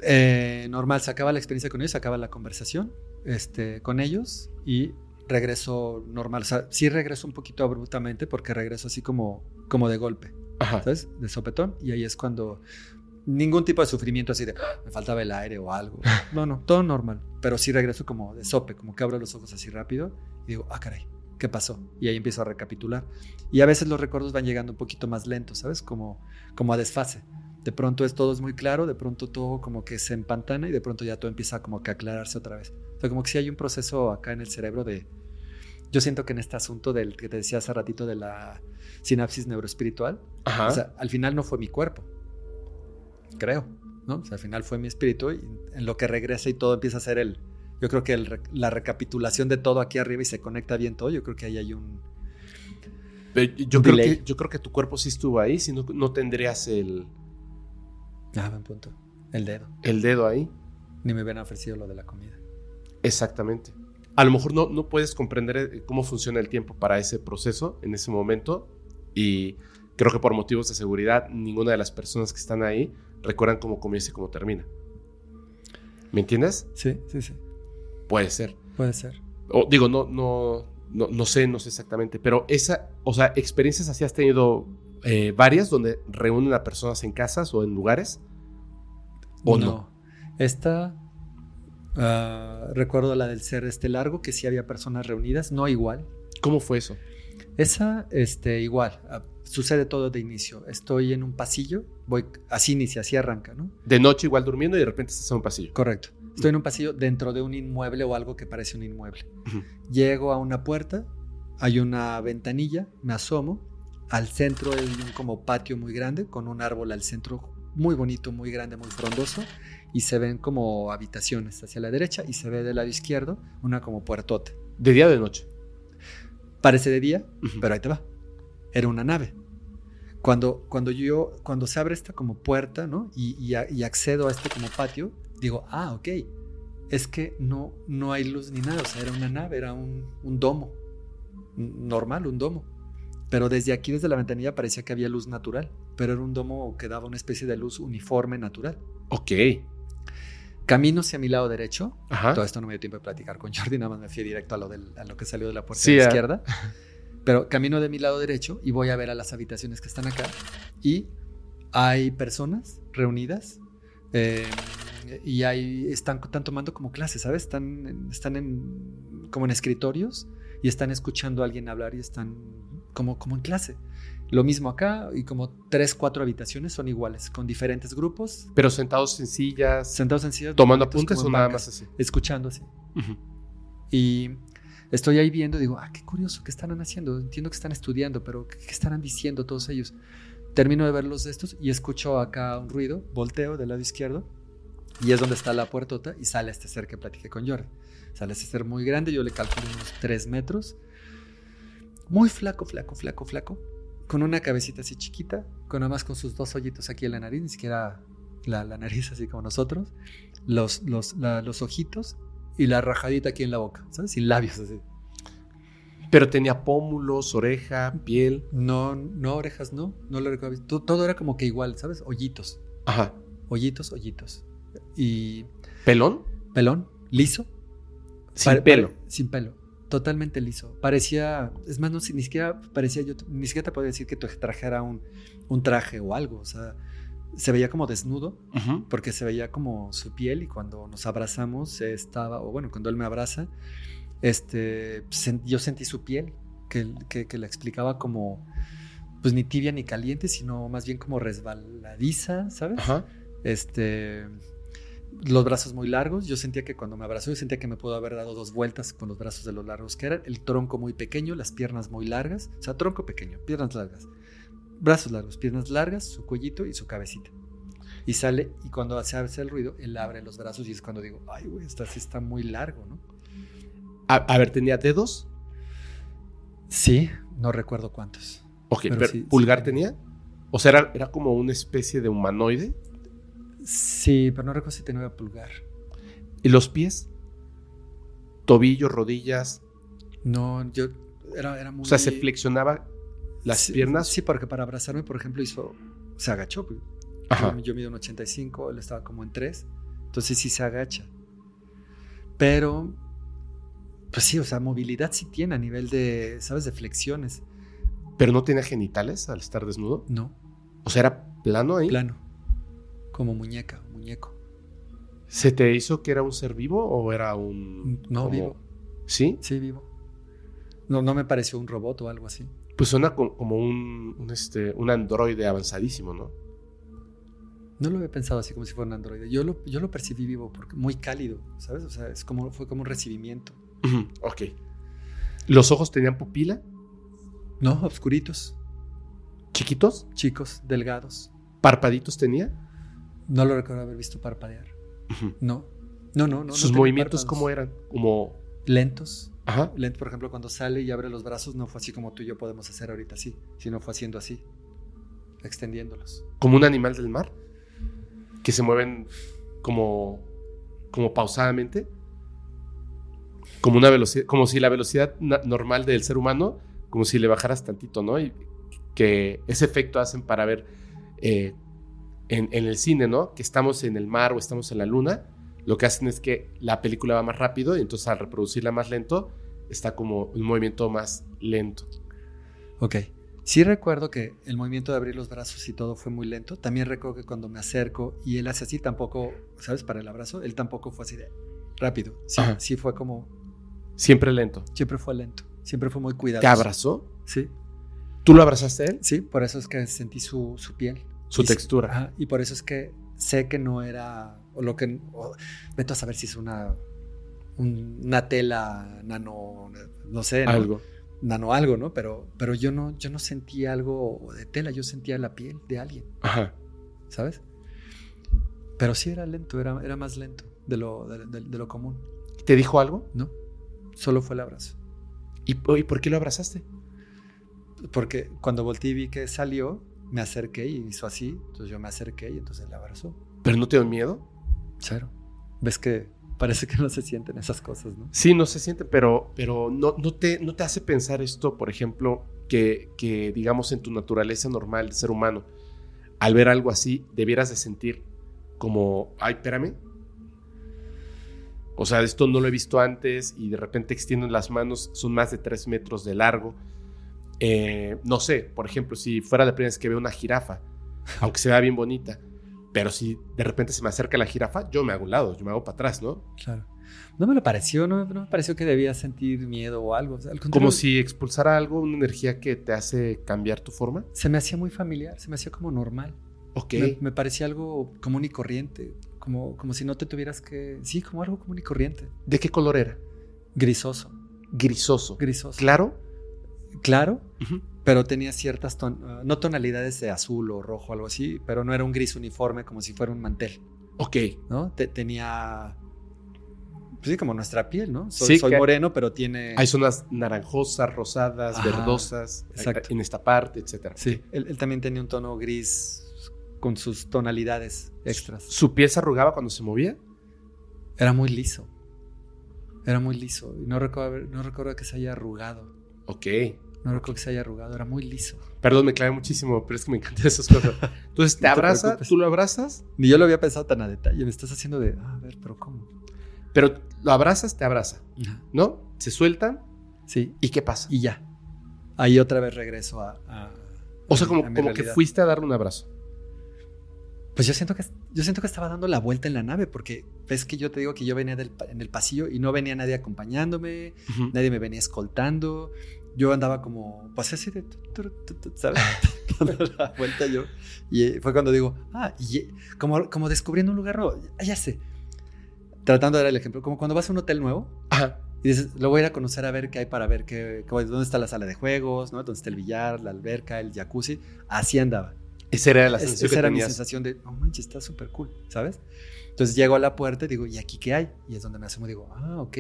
S3: Eh, normal, se acaba la experiencia con ellos, se acaba la conversación este, con ellos y regreso normal. O sea, sí regreso un poquito abruptamente porque regreso así como, como de golpe,
S4: Ajá.
S3: ¿sabes? De sopetón. Y ahí es cuando ningún tipo de sufrimiento así de "Ah, me faltaba el aire o algo. No, no, todo normal. Pero sí regreso como de sope, como que abro los ojos así rápido y digo, ah, caray, ¿qué pasó? Y ahí empiezo a recapitular. Y a veces los recuerdos van llegando un poquito más lentos, ¿sabes? Como, como a desfase. De pronto es todo es muy claro, de pronto todo como que se empantana y de pronto ya todo empieza como que a aclararse otra vez. O sea, como que sí hay un proceso acá en el cerebro de... Yo siento que en este asunto del que te decía hace ratito de la sinapsis neuroespiritual,
S4: Ajá.
S3: o sea, al final no fue mi cuerpo, creo, ¿no? O sea, al final fue mi espíritu y en lo que regresa y todo empieza a ser el... Yo creo que el la recapitulación de todo aquí arriba y se conecta bien todo, yo creo que ahí hay un...
S4: Pero yo, creo que, yo creo que tu cuerpo sí estuvo ahí, si no, no tendrías el,
S3: Ah, buen punto. El dedo.
S4: el dedo ahí.
S3: Ni me hubieran ofrecido lo de la comida.
S4: Exactamente. A lo mejor no, no puedes comprender eh, cómo funciona el tiempo para ese proceso en ese momento y creo que por motivos de seguridad ninguna de las personas que están ahí recuerdan cómo comienza y cómo termina. ¿Me entiendes?
S3: Sí, sí, sí.
S4: Puede ser.
S3: Puede ser.
S4: O, digo, no, no, no, no sé, no sé exactamente, pero esa, o sea, experiencias así has tenido eh, varias donde reúnen a personas en casas o en lugares. ¿O no?
S3: Esta, ah, recuerdo la del ser este largo, que sí había personas reunidas, no igual.
S4: ¿Cómo fue eso?
S3: Esa, este, igual, ah, sucede todo de inicio. Estoy en un pasillo, voy, así inicia, así arranca, ¿no?
S4: De noche igual durmiendo y de repente estás en un pasillo.
S3: Correcto. Estoy en un pasillo dentro de un inmueble o algo que parece un inmueble.
S4: Ujú.
S3: Llego a una puerta, hay una ventanilla, me asomo. Al centro hay un como patio muy grande con un árbol al centro muy bonito, muy grande, muy frondoso y se ven como habitaciones hacia la derecha y se ve del lado izquierdo una como puertota.
S4: ¿De día o de noche?
S3: Parece de día,
S4: Ujú.
S3: pero ahí te va. Era una nave. Cuando, cuando yo, cuando se abre esta como puerta, ¿no? Y, y a- y accedo a este como patio, digo, ah, ok. Es que no, no hay luz ni nada. O sea, era una nave, era un, un domo. Normal, un domo. Pero desde aquí, desde la ventanilla, parecía que había luz natural. Pero era un domo que daba una especie de luz uniforme natural.
S4: Ok.
S3: Camino hacia mi lado derecho.
S4: Ajá.
S3: Todo esto no me dio tiempo de platicar con Jordi, nada más me fui directo a lo, del- a lo que salió de la puerta
S4: Sí,
S3: de la izquierda. Pero camino de mi lado derecho y voy a ver a las habitaciones que están acá. Y hay personas reunidas eh, y hay, están, están tomando como clases, ¿sabes? Están, están en, como en escritorios y están escuchando a alguien hablar y están como, como en clase. Lo mismo acá y como tres, cuatro habitaciones son iguales, con diferentes grupos,
S4: Pero sentados en sillas,
S3: sentados en sillas.
S4: tomando apuntes o nada
S3: bancas,
S4: más así.
S3: Escuchando así. Y estoy ahí viendo, digo, ah, qué curioso, ¿qué estarán haciendo? Entiendo que están estudiando, pero ¿qué, qué estarán diciendo todos ellos? Termino de verlos de estos y escucho acá un ruido, volteo del lado izquierdo y es donde está la puertota y sale este ser que platiqué con Jordi. Sale este ser muy grande, yo le calculo unos 3 metros, muy flaco, flaco, flaco, flaco, con una cabecita así chiquita, con nada más con sus dos hoyitos aquí en la nariz, ni siquiera la, la nariz así como nosotros, los, los, la- los ojitos y la rajadita aquí en la boca, ¿sabes? Sin labios así.
S4: Pero tenía pómulos, oreja, piel.
S3: No, no, orejas, no, no lo recuerdo. Todo, todo era como que igual, ¿sabes? Hoyitos,
S4: Ajá.
S3: hoyitos, hoyitos. Y
S4: ¿Pelón?
S3: pelón, liso.
S4: Sin
S3: Pare-
S4: pelo.
S3: pare- sin pelo. Totalmente liso. Parecía, es más, no ni siquiera parecía yo, ni siquiera te puedo decir que tu traje era un, un traje o algo. O sea, se veía como desnudo porque se veía como su piel y cuando nos abrazamos estaba, o bueno, cuando él me abraza, este, yo sentí su piel que, que, que la explicaba como, pues ni tibia ni caliente, sino más bien como resbaladiza, ¿sabes?
S4: Ajá.
S3: Este, los brazos muy largos, yo sentía que cuando me abrazó, yo sentía que me pudo haber dado dos vueltas con los brazos de los largos que eran, el tronco muy pequeño, las piernas muy largas, o sea, tronco pequeño, piernas largas, brazos largos, piernas largas, su cuellito y su cabecita. Y sale, y cuando se hace el ruido, él abre los brazos y es cuando digo, ay, güey, esta sí está muy largo, ¿no?
S4: A, a ver, ¿tenía dedos?
S3: Sí, no recuerdo cuántos.
S4: Ok,
S3: Pero
S4: pero
S3: sí, sí
S4: ¿pulgar
S3: tenía.
S4: tenía? O sea, era, era como una especie de humanoide.
S3: Sí, pero no recuerdo si tenía pulgar.
S4: ¿Y los pies? Tobillos, rodillas.
S3: No, yo era, era muy...
S4: O sea, se flexionaba las
S3: Sí,
S4: piernas.
S3: Sí, porque para abrazarme, por ejemplo, hizo. Se agachó. pues.
S4: Ajá.
S3: Yo, yo mido un 85, él estaba como en 3. Entonces sí se agacha. Pero. Pues sí, o sea, movilidad sí tiene a nivel de, ¿sabes? De flexiones.
S4: Pero no tenía genitales al estar desnudo.
S3: No,
S4: O sea, era plano ahí.
S3: plano. Como muñeca, muñeco.
S4: ¿Se te hizo que era un ser vivo o era un.
S3: No,
S4: como-
S3: vivo.
S4: ¿Sí?
S3: Sí, vivo. No, no me pareció un robot o algo así.
S4: Pues suena co- como un, un, este, un androide avanzadísimo, ¿no?
S3: No lo había pensado así como si fuera un androide. Yo lo, yo lo percibí vivo, porque muy cálido, ¿sabes? O sea, es como, fue como un recibimiento.
S4: Ok. ¿Los ojos tenían pupila?
S3: No, obscuritos,
S4: ¿Chiquitos?
S3: chicos, delgados.
S4: ¿Parpaditos tenía?
S3: No lo recuerdo haber visto parpadear. No. No, no, no. no
S4: ¿Sus movimientos cómo eran? Como.
S3: Lentos.
S4: Ajá.
S3: Lento, por ejemplo, cuando sale y abre los brazos, no fue así como tú y yo podemos hacer ahorita así, sino fue haciendo así, extendiéndolos.
S4: Como un animal del mar. Que se mueven como. como pausadamente. Como una velocidad. Como si la velocidad normal del ser humano. Como si le bajaras tantito, ¿no? Y que ese efecto hacen para ver. eh, en, en el cine, ¿no? Que estamos en el mar o estamos en la luna, lo que hacen es que la película va más rápido y entonces al reproducirla más lento, está como un movimiento más lento.
S3: Ok. Sí recuerdo que el movimiento de abrir los brazos y todo fue muy lento. También recuerdo que cuando me acerco y él hace así, tampoco, ¿sabes? Para el abrazo, él tampoco fue así de rápido. Sí,
S4: Ajá.
S3: sí fue como,
S4: Siempre lento.
S3: siempre fue lento. Siempre fue muy cuidado.
S4: ¿Te abrazó?
S3: Sí,
S4: ¿Tú lo abrazaste a él?
S3: sí, por eso es que sentí su, su piel.
S4: Su
S3: Y-
S4: textura.
S3: Ajá, y por eso es que sé que no era, o lo que, o, vete a saber si es una, un- una tela nano, no sé, ¿no?
S4: Algo.
S3: nano algo, ¿no? Pero, pero yo no, yo no sentía algo de tela, yo sentía la piel de alguien,
S4: Ajá.
S3: ¿sabes? Pero sí era lento, era, era más lento de lo, de, de- de lo común,
S4: ¿Te dijo algo?
S3: ¿no? Solo fue el abrazo.
S4: ¿Y, y por qué lo abrazaste?
S3: Porque cuando volteé vi que salió, me acerqué y hizo así, entonces yo me acerqué y entonces él abrazó.
S4: ¿Pero no te dio miedo?
S3: Cero. ¿Ves que parece que no se sienten esas cosas, ¿no?
S4: Sí, no se siente, pero, pero no, no, te, no te hace pensar esto, por ejemplo, que, que, digamos en tu naturaleza normal de ser humano, al ver algo así, debieras de sentir como, ay, espérame. O sea, esto no lo he visto antes y de repente extienden las manos, son más de tres metros de largo. Eh, no sé, por ejemplo, si fuera la primera vez que veo una jirafa, aunque se vea bien bonita, pero si de repente se me acerca la jirafa, yo me hago un lado, yo me hago para atrás, ¿no?
S3: Claro. No me lo pareció, no, no me pareció que debía sentir miedo o algo. o sea, al contrario,
S4: Como si expulsara algo, una energía que te hace cambiar tu forma.
S3: Se me hacía muy familiar, se me hacía como normal.
S4: Ok.
S3: Me, me parecía algo común y corriente, como, como si no te tuvieras que... Sí, como algo común y corriente.
S4: ¿De qué color era?
S3: Grisoso,
S4: Grisoso.
S3: grisoso.
S4: ¿Claro?
S3: Claro, pero tenía ciertas, ton- ah, no tonalidades de azul o rojo, algo así, pero no era un gris uniforme como si fuera un mantel,
S4: Ok.
S3: ¿no? Te- tenía... Pues sí, como nuestra piel, ¿no? Soy,
S4: Sí,
S3: soy
S4: que-
S3: moreno, pero tiene...
S4: Hay zonas naranjosas, rosadas,
S3: Ajá,
S4: verdosas,
S3: exacto.
S4: en esta parte, etcétera.
S3: Sí, él, él también tenía un tono gris con sus tonalidades extras.
S4: ¿Su piel se arrugaba cuando se movía?
S3: Era muy liso. Era muy liso. Y no recuerdo, no recuerdo que se haya arrugado.
S4: Ok.
S3: No recuerdo que se haya arrugado. Era muy liso.
S4: Perdón, me clavé muchísimo, pero es que me encantan esas cosas. Entonces, ¿te
S3: No
S4: abraza? ¿Tú lo abrazas?
S3: Ni yo lo había pensado tan a detalle. Me estás haciendo de, ah, a ver, pero ¿cómo?
S4: Pero lo abrazas, te abraza,
S3: Ajá.
S4: ¿no? Se sueltan
S3: Sí,
S4: y ¿qué pasa?
S3: y ya. Ahí otra vez regreso a. a-
S4: O sea,
S3: a-
S4: como,
S3: a mi
S4: como que fuiste a darle un abrazo.
S3: Pues yo siento que yo siento que estaba dando la vuelta en la nave, porque ves que yo te digo que yo venía del en el pasillo y no venía nadie acompañándome, nadie me venía escoltando. Yo andaba como, pues así de, ¿sabes? Dando la vuelta yo. Y eh, fue cuando digo, ah, y eh, como, como descubriendo un lugar nuevo, ah, ya sé. Tratando de dar el ejemplo, como cuando vas a un hotel nuevo
S4: Ajá.
S3: y dices, lo voy a ir a conocer a ver qué hay para ver qué, qué- dónde está la sala de juegos, ¿no? Dónde está el billar, la alberca, el jacuzzi. Así andaba.
S4: Esa era la
S3: Es-
S4: sensación
S3: esa
S4: que
S3: era mi sensación de, no manches, está súper cool, ¿sabes? Entonces llego a la puerta y digo, ¿y aquí qué hay? Y es donde me asomo y digo, ah, ok.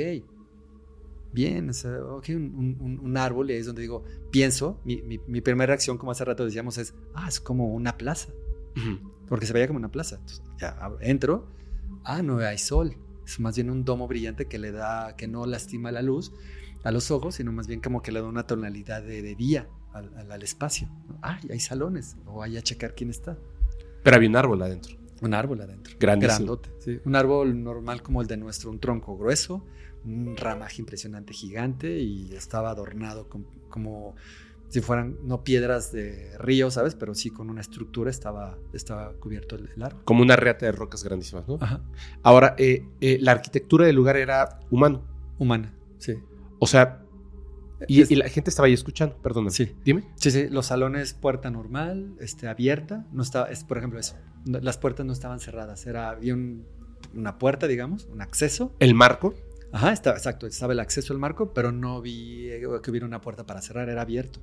S3: Bien, o sea, un, un- un- árbol y ahí es donde digo, pienso, mi, mi- mi primera reacción, como hace rato decíamos, es, ah, es como una plaza,
S4: Ujú.
S3: porque se veía como una plaza. Entonces, ya entro, ah, no hay sol, es más bien un domo brillante que le da, que no lastima la luz a los ojos, sino más bien como que le da una tonalidad de, de día al, al- al espacio. Ah, y hay salones, o vaya a checar quién está.
S4: Pero había un árbol adentro.
S3: Un árbol adentro.
S4: Grandísimo.
S3: Grandote. sí. Un árbol normal como el de nuestro, un tronco grueso, un ramaje impresionante gigante y estaba adornado con- como si fueran, no piedras de río, ¿sabes? Pero sí con una estructura estaba, estaba cubierto el, el árbol.
S4: Como una reata de rocas grandísimas, ¿no?
S3: Ajá.
S4: Ahora, eh, eh, la arquitectura del lugar era humano.
S3: Humana, sí.
S4: O sea, y,
S3: Es-
S4: y la gente estaba ahí escuchando, perdóname.
S3: Sí.
S4: Dime.
S3: Sí, sí, los salones puerta normal, este, abierta, no estaba, es por ejemplo eso, no- las puertas no estaban cerradas, era, había un- una puerta, digamos, un acceso,
S4: El marco.
S3: Ajá, está, exacto, estaba el acceso al marco, pero no vi eh, que hubiera una puerta para cerrar, era abierto.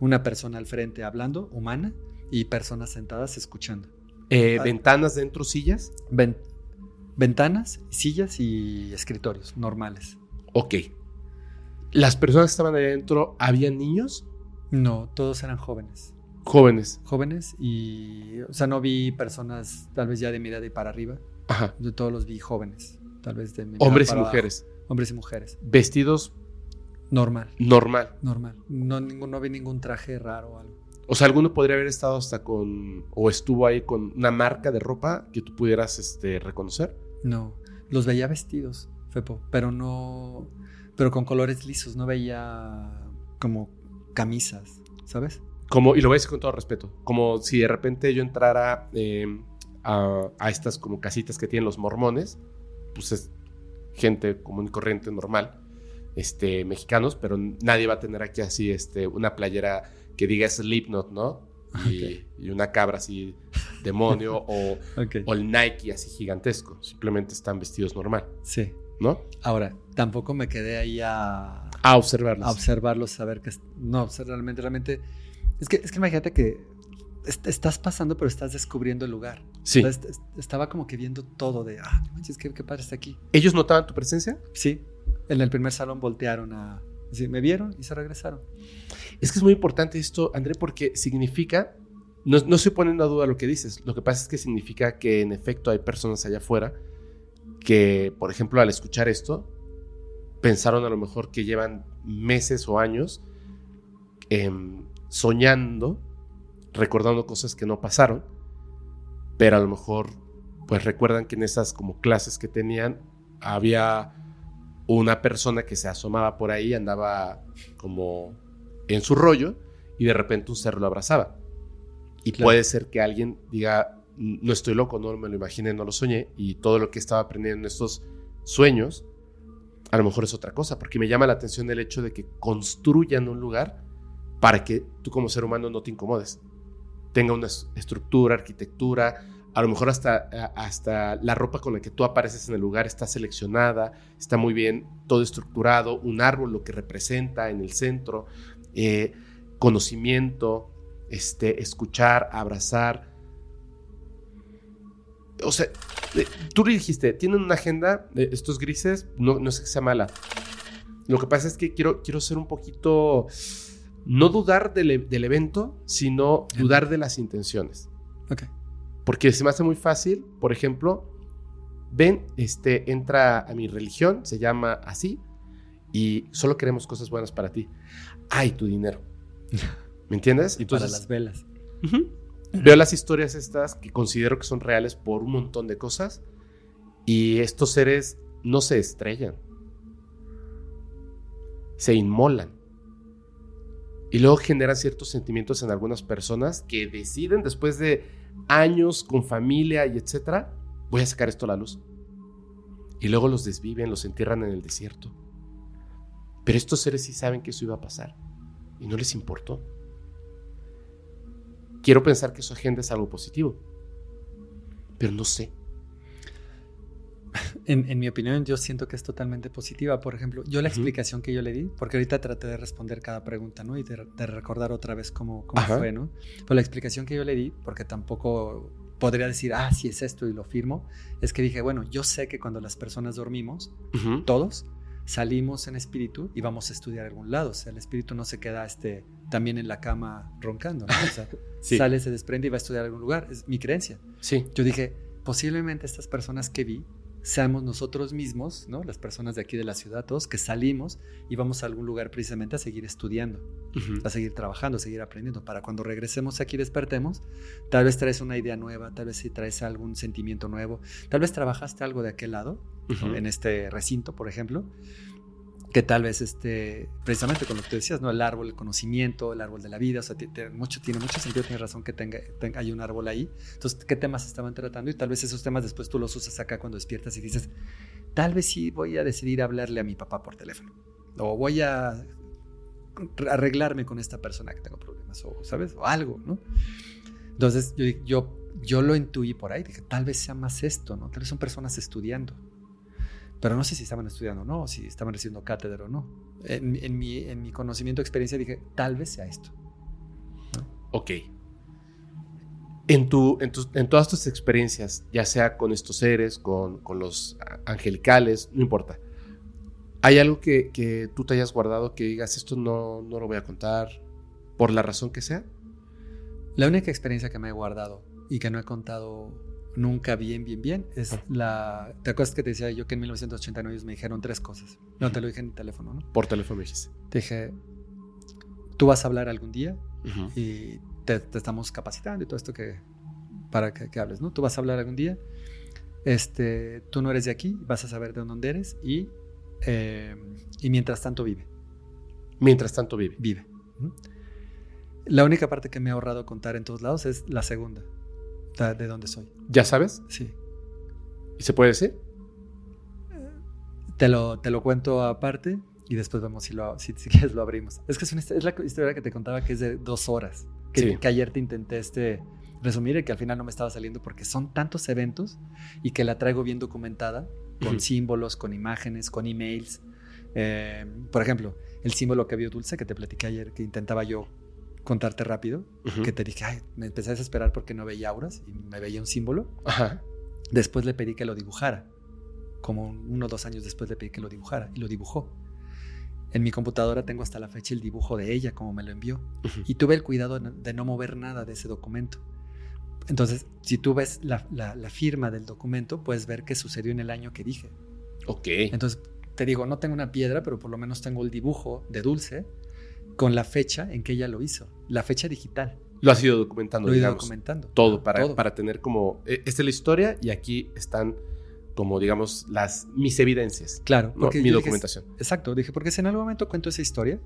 S3: Una persona al frente hablando, humana, y personas sentadas escuchando.
S4: Eh,
S3: Ah.
S4: ventanas dentro, sillas.
S3: Ven- ventanas, sillas y escritorios normales.
S4: Ok. Las personas que estaban adentro, ¿habían niños?
S3: No, todos eran jóvenes.
S4: Jóvenes.
S3: Jóvenes y, o sea, no vi personas tal vez ya de mi edad y para arriba.
S4: Ajá.
S3: Yo todos los vi jóvenes, tal vez de
S4: Hombres y
S3: abajo.
S4: mujeres.
S3: Hombres y mujeres.
S4: Vestidos
S3: Normal,
S4: normal.
S3: normal. No, ningún, no vi ningún traje raro o algo.
S4: O sea, alguno podría haber estado hasta con, o estuvo ahí con una marca de ropa que tú pudieras este, reconocer.
S3: No, los veía vestidos, Fepo, pero no, pero con colores lisos, no veía como camisas, ¿sabes?
S4: Como, y lo voy a decir con todo respeto, como si de repente yo entrara eh, a, a estas como casitas que tienen los mormones, pues es gente común y corriente, normal, este, mexicanos, pero nadie va a tener aquí así este, una playera que diga Slipknot, ¿no? Y, y una cabra así, demonio, o, el Nike así gigantesco. Simplemente están vestidos normal,
S3: Sí.
S4: ¿no?
S3: Ahora, tampoco me quedé ahí a,
S4: A observarlos.
S3: a observarlos, saber que... es- No, realmente, realmente... Es que, es que imagínate que estás pasando, pero estás descubriendo el lugar.
S4: sí.
S3: O sea, estaba como que viendo todo de, ah, no manches, qué, qué padre está aquí.
S4: ¿Ellos notaban tu presencia?
S3: Sí, en el primer salón voltearon a... sí, me vieron y se regresaron.
S4: Es que es muy importante esto, André, porque significa, no, no estoy poniendo a duda lo que dices, lo que pasa es que significa que en efecto hay personas allá afuera que, por ejemplo, al escuchar esto, pensaron a lo mejor que llevan meses o años em, soñando, recordando cosas que no pasaron, pero a lo mejor pues recuerdan que en esas como clases que tenían había una persona que se asomaba por ahí, andaba como en su rollo y de repente un ser lo abrazaba. Y
S3: Claro.
S4: puede ser que alguien diga, no estoy loco, no me lo imaginé, no lo soñé, y todo lo que estaba aprendiendo en estos sueños, a lo mejor es otra cosa, porque me llama la atención el hecho de que construyan un lugar para que tú como ser humano no te incomodes. Tenga una es- estructura, arquitectura, a lo mejor hasta, a- hasta la ropa con la que tú apareces en el lugar está seleccionada, está muy bien todo estructurado, un árbol lo que representa en el centro, eh, conocimiento, este, escuchar, abrazar. O sea, eh, tú le dijiste, tienen una agenda, eh, estos grises, no, no es que sea mala. Lo que pasa es que quiero, quiero ser un poquito, no dudar del, e- del evento, sino dudar de las intenciones.
S3: Ok.
S4: Porque se me hace muy fácil, por ejemplo, ven, este, entra a mi religión, se llama así, y solo queremos cosas buenas para ti. Ay, tu dinero. ¿Me entiendes?
S3: Y para las velas.
S4: Veo las historias estas que considero que son reales por un montón de cosas y estos seres no se estrellan, se inmolan y luego generan ciertos sentimientos en algunas personas que deciden después de años con familia y etcétera, voy a sacar esto a la luz. Y luego los desviven, los entierran en el desierto. Pero estos seres sí saben que eso iba a pasar y no les importó quiero pensar que su agenda es algo positivo. Pero no sé.
S3: En, en mi opinión, yo siento que es totalmente positiva. Por ejemplo, yo la explicación que yo le di, porque ahorita traté de responder cada pregunta, ¿no? Y de, de recordar otra vez cómo, cómo
S4: Ajá.
S3: fue, ¿no? Pero la explicación que yo le di, porque tampoco podría decir, ah, sí es esto y lo firmo, es que dije, bueno, yo sé que cuando las personas dormimos, todos salimos en espíritu y vamos a estudiar a algún lado. O sea, el espíritu no se queda este, también en la cama roncando, ¿no? O sea,
S4: Sí.
S3: sale, se desprende y va a estudiar a algún lugar. Es mi creencia.
S4: Sí.
S3: Yo dije, posiblemente estas personas que vi seamos nosotros mismos, ¿no? Las personas de aquí de la ciudad, todos que salimos y vamos a algún lugar precisamente a seguir estudiando, a seguir trabajando, a seguir aprendiendo. Para cuando regresemos aquí y despertemos, tal vez traes una idea nueva, tal vez si traes algún sentimiento nuevo, tal vez trabajaste algo de aquel lado, en este recinto, por ejemplo, que tal vez este, precisamente con lo que tú decías, ¿no? El árbol, el conocimiento, el árbol de la vida, o sea, ti- ti- mucho, tiene mucho sentido, tienes razón que tenga, tenga- hay un árbol ahí. Entonces, ¿qué temas estaban tratando? Y tal vez esos temas después tú los usas acá cuando despiertas y dices, tal vez sí voy a decidir hablarle a mi papá por teléfono. O voy a arreglarme con esta persona que tengo problemas, o, ¿sabes? O algo, ¿no? Entonces, yo, yo, yo lo intuí por ahí, dije, tal vez sea más esto, ¿no? Tal vez son personas estudiando. Pero no sé si estaban estudiando o no, si estaban recibiendo cátedra o no. En, en mi, en mi conocimiento, experiencia, dije, tal vez sea esto.
S4: Ok. En, tu, en, tus- en todas tus experiencias, ya sea con estos seres, con, con los angelicales, no importa. ¿Hay algo que, que tú te hayas guardado que digas, esto no, no lo voy a contar por la razón que sea?
S3: La única experiencia que me he guardado y que no he contado nunca bien, bien, bien es la... ¿Te acuerdas que te decía yo que en 1989 ellos me dijeron tres cosas? No, te lo dije en el teléfono, ¿no?
S4: Por teléfono me dijiste.
S3: Te dije, tú vas a hablar algún día y te, te estamos capacitando y todo esto que, para que, que hables, ¿no? Tú vas a hablar algún día, este, tú no eres de aquí, vas a saber de dónde eres y, eh, y mientras tanto vive,
S4: Mientras tanto vive.
S3: vive. La única parte que me he ahorrado contar en todos lados es la segunda, de dónde soy.
S4: ¿Ya sabes?
S3: Sí.
S4: ¿Y se puede decir?
S3: Te lo, te lo cuento aparte y después vemos si, lo, si, si quieres lo abrimos. Es que es, una, es la historia que te contaba que es de dos horas. Que,
S4: Sí.
S3: que ayer te intenté este, resumir y que al final no me estaba saliendo porque son tantos eventos y que la traigo bien documentada con símbolos, con imágenes, con emails. Eh, por ejemplo, el símbolo que vio Dulce que te platiqué ayer, que intentaba yo contarte rápido, que te dije, ay, me empecé a desesperar porque no veía auras y me veía un símbolo.
S4: Ajá.
S3: Después le pedí que lo dibujara. Como un- uno o dos años después le pedí que lo dibujara y lo dibujó. En mi computadora tengo hasta la fecha el dibujo de ella, como me lo envió. Y tuve el cuidado de no- mover nada de ese documento. Entonces, si tú ves la, la- la firma del documento, puedes ver que sucedió en el año que dije.
S4: Ok.
S3: Entonces, te digo, no tengo una piedra, pero por lo menos tengo el dibujo de Dulce con la fecha en que ella lo hizo. La fecha digital.
S4: Lo has ido documentando,
S3: Lo he ido
S4: digamos.
S3: documentando.
S4: Todo para,
S3: Todo.
S4: para tener como... eh, Esta es la historia y aquí están como, digamos, las mis evidencias.
S3: Claro,
S4: ¿no? Mi
S3: dije,
S4: documentación.
S3: Exacto, dije, porque si en algún momento cuento esa historia,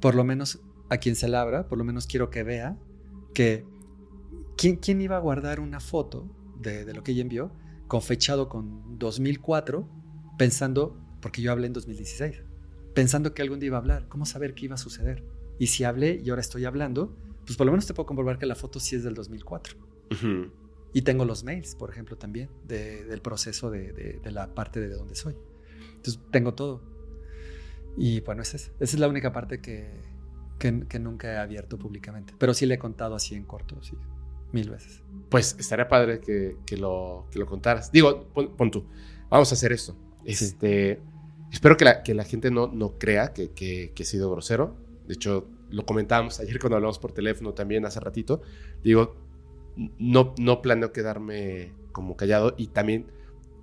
S3: por lo menos a quien se la abra, por lo menos quiero que vea que ¿quién, quién iba a guardar una foto de, de lo que ella envió con fechado con 2004 pensando, porque yo hablé en 2016, pensando que algún día iba a hablar, ¿cómo saber qué iba a suceder? Y si hablé y ahora estoy hablando, pues por lo menos te puedo comprobar que la foto sí es del 2004.
S4: Ujú.
S3: Y tengo los mails, por ejemplo, también, de- del proceso de, de- de la parte de donde soy. Entonces, tengo todo. Y bueno, esa es, esa es la única parte que, que, que nunca he abierto públicamente. Pero sí le he contado así en corto, sí, mil veces.
S4: Pues estaría padre que, que lo, que lo contaras. Digo, pon, pon tú. Vamos a hacer esto.
S3: Sí.
S4: Espero que la, que la gente no, no crea que, que- que he sido grosero. De hecho, lo comentábamos ayer cuando hablamos por teléfono también hace ratito. Digo, no, no planeo quedarme como callado y también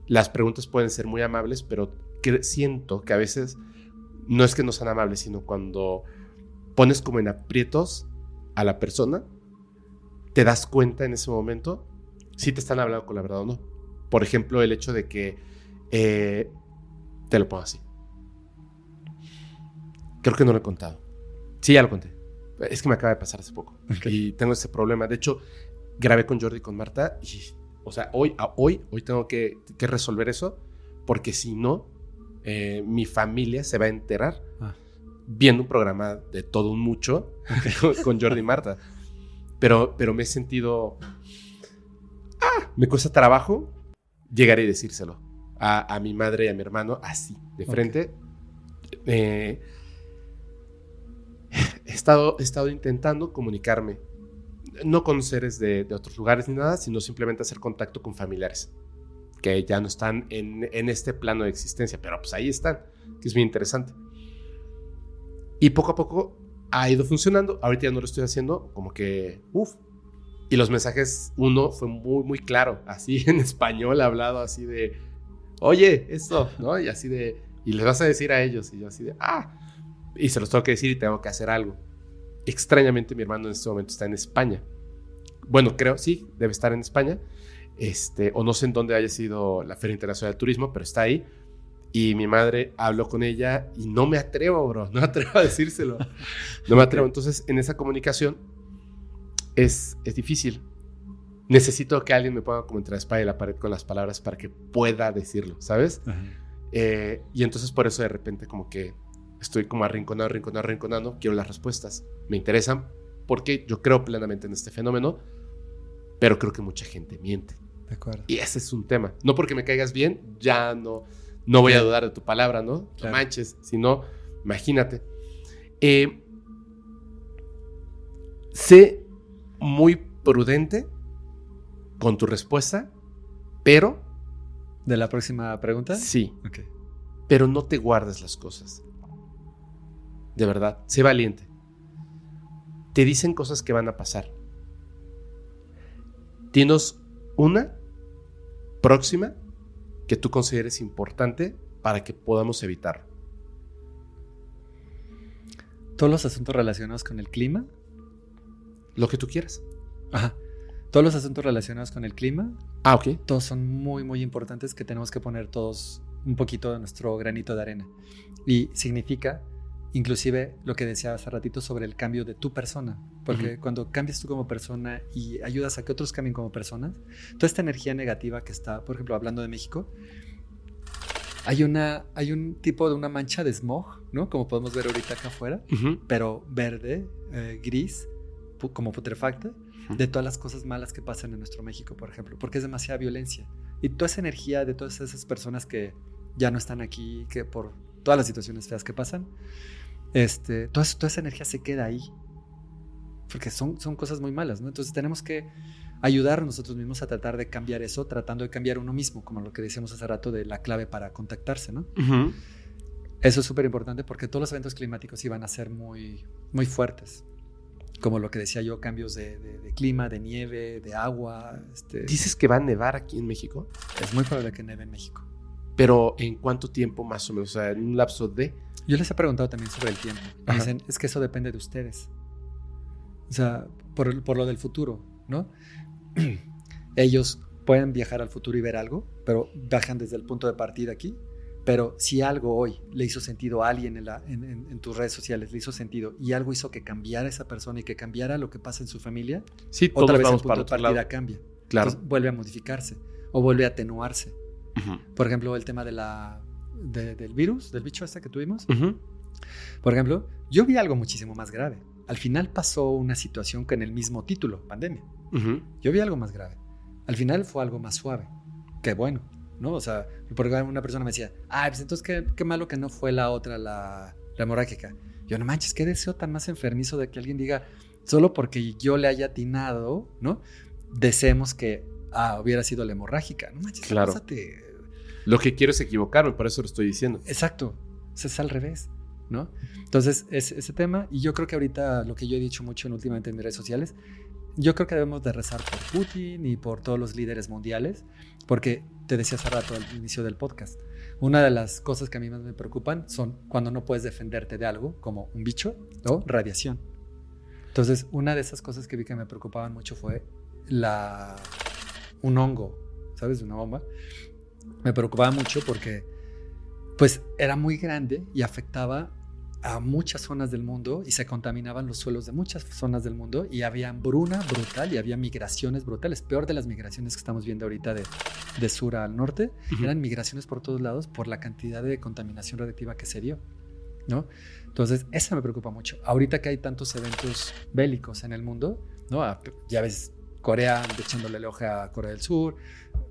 S4: las preguntas pueden ser muy amables, pero que siento que a veces no es que no sean amables, sino cuando pones como en aprietos a la persona, te das cuenta en ese momento si te están hablando con la verdad o no. Por ejemplo, el hecho de que eh, te lo pongo así. Creo que no lo he contado. Sí, ya lo conté. Es que me acaba de pasar hace poco. Y tengo ese problema. De hecho, grabé con Jordi y con Marta. Y, o sea, hoy, a hoy, hoy tengo que, que resolver eso. Porque si no, eh, mi familia se va a enterar
S3: Ah.
S4: viendo un programa de todo un mucho con, con Jordi y Marta. Pero, pero me he sentido. Ah, me cuesta trabajo llegar y decírselo a, a mi madre y a mi hermano así, de frente. Eh, he, estado, he estado intentando comunicarme, no con seres de, de otros lugares ni nada, sino simplemente hacer contacto con familiares que ya no están en, en este plano de existencia, pero pues ahí están, que es bien interesante. Y poco a poco ha ido funcionando. Ahorita ya no lo estoy haciendo, como que, uff. Y los mensajes, uno fue muy, muy claro, así en español hablado, así de, oye, esto, ¿no? Y así de, y les vas a decir a ellos, y yo así de, ah, y se los tengo que decir y tengo que hacer algo. Extrañamente, mi hermano en este momento está en España. Bueno, creo, sí, debe estar en España. Este, o no sé en dónde haya sido la Feria Internacional de Turismo, pero está ahí. Y mi madre habló con ella y no me atrevo, bro, no me atrevo a decírselo. No me atrevo. Entonces, en esa comunicación es, es difícil. Necesito que alguien me ponga como entre la espalda y la pared con las palabras para que pueda decirlo, ¿sabes? Eh, y entonces por eso de repente como que estoy como arrinconado, arrinconado, arrinconado, quiero las respuestas, me interesan, porque yo creo plenamente en este fenómeno, pero creo que mucha gente miente.
S3: De acuerdo.
S4: Y ese es un tema. No porque me caigas bien, ya no, no voy a dudar de tu palabra, ¿no? No
S3: Claro.
S4: manches, sino, imagínate. Eh, sé muy prudente con tu respuesta, pero
S3: ¿De la próxima pregunta?
S4: sí,
S3: Ok.
S4: pero no te guardes las cosas. De verdad, sé valiente. Te dicen cosas que van a pasar. Tienes una próxima que tú consideres importante para que podamos evitarlo.
S3: Todos los asuntos relacionados con el clima
S4: Lo que tú quieras.
S3: Ajá. Todos los asuntos relacionados con el clima,
S4: Ah, ok.
S3: todos son muy, muy importantes que tenemos que poner todos un poquito de nuestro granito de arena. Y significa, inclusive, lo que decía hace ratito sobre el cambio de tu persona. Porque
S4: Ujú.
S3: cuando cambias tú como persona y ayudas a que otros cambien como personas, toda esta energía negativa que está, por ejemplo, hablando de México, hay, una, hay un tipo de una mancha de smog, ¿no? Como podemos ver ahorita acá afuera,
S4: Ujú.
S3: pero verde, eh, gris, pu- como putrefacta, De todas las cosas malas que pasan en nuestro México, por ejemplo, porque es demasiada violencia. Y toda esa energía de todas esas personas que ya no están aquí, que por todas las situaciones feas que pasan, este, toda, esa- toda esa energía se queda ahí. Porque son, son cosas muy malas, ¿no? Entonces tenemos que ayudar nosotros mismos a tratar de cambiar eso, tratando de cambiar uno mismo, como lo que decíamos hace rato de la clave para contactarse, ¿no? Eso es súper importante porque todos los eventos climáticos iban a ser muy, muy fuertes. Como lo que decía yo, cambios de, de- de clima, de nieve, de agua. Este,
S4: Dices que va a nevar aquí en México,
S3: es muy probable que neve en México.
S4: pero ¿en cuánto tiempo más o menos? O sea, en un lapso de...
S3: Yo les he preguntado también sobre el tiempo. Me dicen, es que eso depende de ustedes. O sea, por, por lo del futuro, ¿no? Ellos pueden viajar al futuro y ver algo, pero viajan desde el punto de partida aquí. Pero si algo hoy le hizo sentido a alguien en, la- en- en- en tus redes sociales, le hizo sentido y algo hizo que cambiara esa persona y que cambiara lo que pasa en su familia,
S4: Sí,
S3: otra vez el punto
S4: para
S3: de partida
S4: lado.
S3: cambia.
S4: Claro.
S3: Entonces, vuelve a modificarse o vuelve a atenuarse. Por ejemplo, el tema de la, de- del virus, del bicho este que tuvimos. Por ejemplo, yo vi algo muchísimo más grave. Al final pasó una situación con el mismo título, pandemia. Yo vi algo más grave. Al final fue algo más suave. Qué bueno, ¿no? O sea, porque una persona me decía, ay, pues entonces qué, qué malo que no fue la otra, la, la hemorrágica. Yo, no manches, qué deseo tan más enfermizo de que alguien diga, solo porque yo le haya atinado, ¿no? Deseemos que, ah, hubiera sido la hemorrágica. No manches,
S4: Claro.
S3: pásate.
S4: Lo que quiero es equivocarme, por eso lo estoy diciendo.
S3: Exacto, eso es al revés, ¿no? Entonces, es, ese tema, y yo creo que ahorita lo que yo he dicho mucho en últimamente en redes sociales, yo creo que debemos de rezar por Putin y por todos los líderes mundiales, porque te decía hace rato al inicio del podcast, una de las cosas que a mí más me preocupan son cuando no puedes defenderte de algo, como un bicho o radiación. Entonces, una de esas cosas que vi que me preocupaban mucho fue la, un hongo, ¿sabes? Una bomba. Me preocupaba mucho porque pues era muy grande y afectaba a muchas zonas del mundo y se contaminaban los suelos de muchas zonas del mundo y había hambruna brutal y había migraciones brutales, peor de las migraciones que estamos viendo ahorita de, de sur al norte,
S4: Ujú.
S3: eran migraciones por todos lados por la cantidad de contaminación radiactiva que se dio, ¿no? Entonces, eso me preocupa mucho. Ahorita que hay tantos eventos bélicos en el mundo, ¿no? Ya ves, Corea echándole el ojo a Corea del Sur,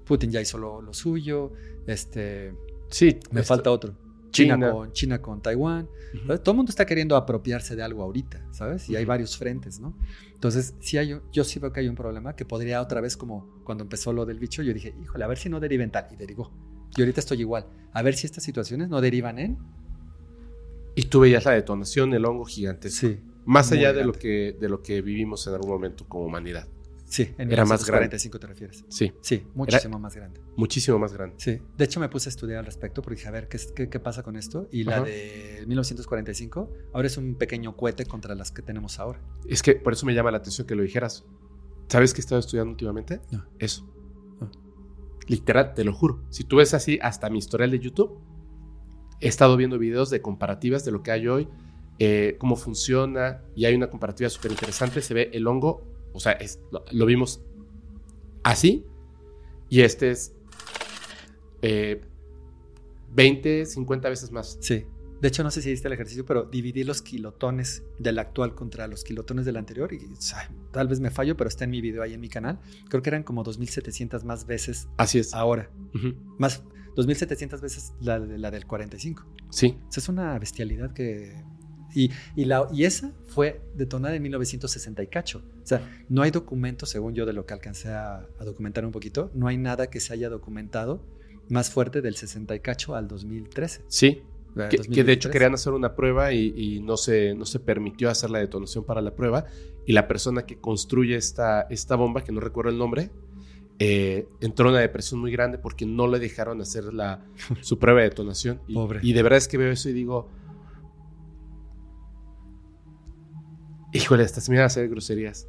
S3: Putin ya hizo lo, lo suyo, este,
S4: Sí,
S3: me
S4: esto-
S3: falta otro. China,
S4: China.
S3: con, China con Taiwán. Todo el mundo está queriendo apropiarse de algo ahorita, ¿sabes? Y hay varios frentes, ¿no? Entonces, sí hay, yo sí veo que hay un problema que podría otra vez, como cuando empezó lo del bicho, yo dije, híjole, a ver si no deriva en tal. Y derivó. Y ahorita estoy igual. A ver si estas situaciones no derivan en...
S4: Y tú veías la detonación, el hongo gigante.
S3: Sí.
S4: Más allá de lo, que, de lo que vivimos en algún momento como humanidad.
S3: Sí, en
S4: Era más
S3: 1945 te refieres.
S4: Sí,
S3: Sí, muchísimo más grande.
S4: muchísimo más grande.
S3: Sí, de hecho me puse a estudiar al respecto porque dije, a ver, ¿qué, es- qué, qué pasa con esto? Y la de 1945 ahora es un pequeño cohete contra las que tenemos ahora.
S4: Es que por eso me llama la atención que lo dijeras. ¿Sabes qué he estado estudiando últimamente?
S3: No.
S4: Eso.
S3: Ah.
S4: Literal, te lo juro. Si tú ves así hasta mi historial de YouTube, he estado viendo videos de comparativas de lo que hay hoy, eh, cómo funciona, y hay una comparativa súper interesante. Se ve el hongo, o sea, es- lo, lo vimos así, y este es eh, 20, 50 veces más.
S3: Sí. De hecho, no sé si hiciste el ejercicio, pero dividí los kilotones del actual contra los kilotones del anterior. Y tal vez me fallo, pero está en mi video ahí en mi canal. Creo que eran como 2.700 más veces
S4: Así es.
S3: ahora.
S4: Ujú.
S3: Más 2.700 veces la, la del 45.
S4: Sí.
S3: O sea, es una bestialidad que... Y, y, la, y esa fue detonada en 1960 y cacho. O sea, no hay documentos, según yo, de lo que alcancé a, a documentar un poquito, no hay nada que se haya documentado más fuerte del 60 y cacho al 2013.
S4: Sí, Que, que de hecho
S3: 2023.
S4: querían hacer una prueba y, y no, se, no se permitió hacer la detonación para la prueba. Y la persona que construye esta, esta bomba, que no recuerdo el nombre, eh, entró en una depresión muy grande porque no le dejaron hacer la, su prueba de detonación. Y,
S3: Pobre.
S4: y de verdad es que veo eso y digo, híjole, hasta se me iban a hacer groserías.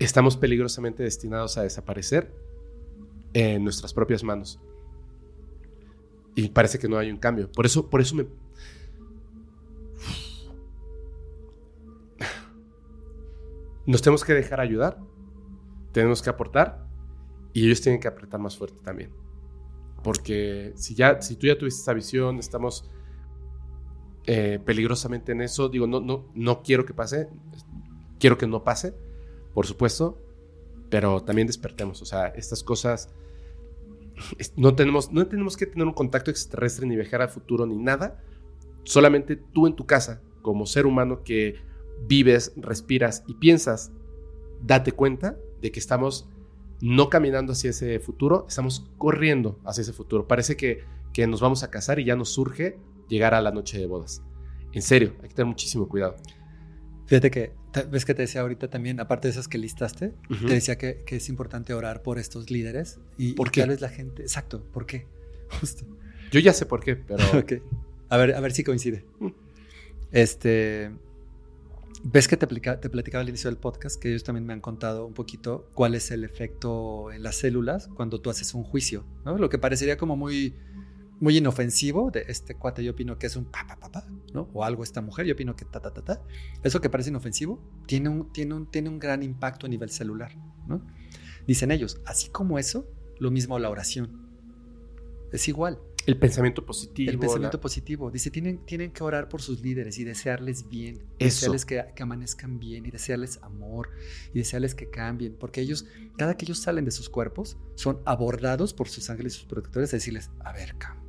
S4: Estamos peligrosamente destinados a desaparecer en nuestras propias manos. Y parece que no hay un cambio. Por eso, por eso me. Nos tenemos que dejar ayudar, tenemos que aportar y ellos tienen que apretar más fuerte también. Porque si, ya, si tú ya tuviste esa visión, estamos eh, peligrosamente en eso, digo, no, no, no quiero que pase, quiero que no pase, por supuesto, pero también despertemos. O sea, estas cosas no tenemos, no tenemos que tener un contacto extraterrestre ni viajar al futuro ni nada. Solamente tú en tu casa, como ser humano que vives, respiras y piensas, date cuenta de que estamos no caminando hacia ese futuro, estamos corriendo hacia ese futuro. Parece que, que nos vamos a casar y ya nos surge llegar a la noche de bodas. En serio, hay que tener muchísimo cuidado.
S3: Fíjate que, ves que te decía ahorita también, aparte de esas que listaste, te decía que, que, es importante orar por estos líderes. Y,
S4: ¿Por qué?
S3: tal vez la gente, exacto, ¿por qué? Justo.
S4: Yo ya sé por qué, pero...
S3: A ver, a ver si coincide. Este, ves que te platicaba al inicio del podcast que ellos también me han contado un poquito cuál es el efecto en las células cuando tú haces un juicio, ¿no? Lo que parecería como muy muy inofensivo de este cuate, yo opino que es un pa, pa, pa, pa, ¿no? O algo esta mujer, yo opino que ta, ta, ta, ta. Eso que parece inofensivo tiene un, tiene un, tiene un gran impacto a nivel celular, ¿no? Dicen ellos, así como eso, lo mismo la oración. Es igual.
S4: El pensamiento positivo.
S3: El pensamiento la... positivo. Dice, tienen, tienen que orar por sus líderes y desearles bien.
S4: Eso.
S3: desearles que, que, amanezcan bien y desearles amor y desearles que cambien. Porque ellos, cada que ellos salen de sus cuerpos, son abordados por sus ángeles y sus protectores a decirles, a ver, cambia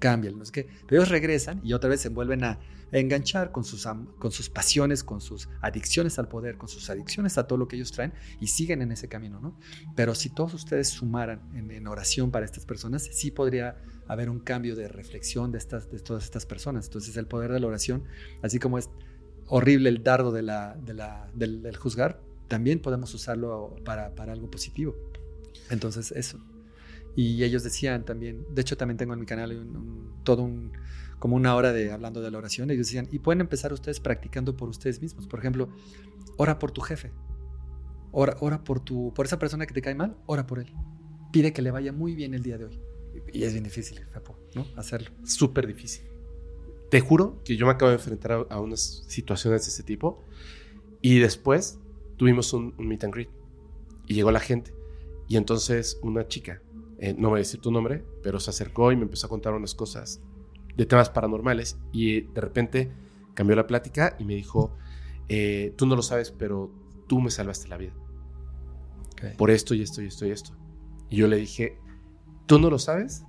S3: cambian, no es que, pero ellos regresan y otra vez se vuelven a, enganchar con sus, con sus pasiones, con sus adicciones al poder, con sus adicciones a todo lo que ellos traen y siguen en ese camino, ¿no? Pero si todos ustedes sumaran en, en oración para estas personas, sí podría haber un cambio de reflexión de, estas, de todas estas personas. Entonces el poder de la oración, así como es horrible el dardo de la, de la, del, del, juzgar, también podemos usarlo para, para algo positivo. Entonces eso. Y ellos decían también, de hecho también tengo en mi canal un, un, todo un, como una hora de hablando de la oración, ellos decían, y pueden empezar ustedes practicando por ustedes mismos. Por ejemplo, ora por tu jefe, ora, ora por, tu, por esa persona que te cae mal, ora por él. Pide que le vaya muy bien el día de hoy. Y es bien difícil, Fapo, ¿no? Hacerlo.
S4: Súper difícil. Te juro que yo me acabo de enfrentar a, a, unas situaciones de ese tipo y después tuvimos un, un meet and greet y llegó la gente. Y entonces una chica eh, no voy a decir tu nombre, pero se acercó y me empezó a contar unas cosas de temas paranormales y de repente cambió la plática y me dijo, eh, tú no lo sabes, pero tú me salvaste la vida. Okay. Por esto y esto y esto y esto. Y yo le dije, tú no lo sabes,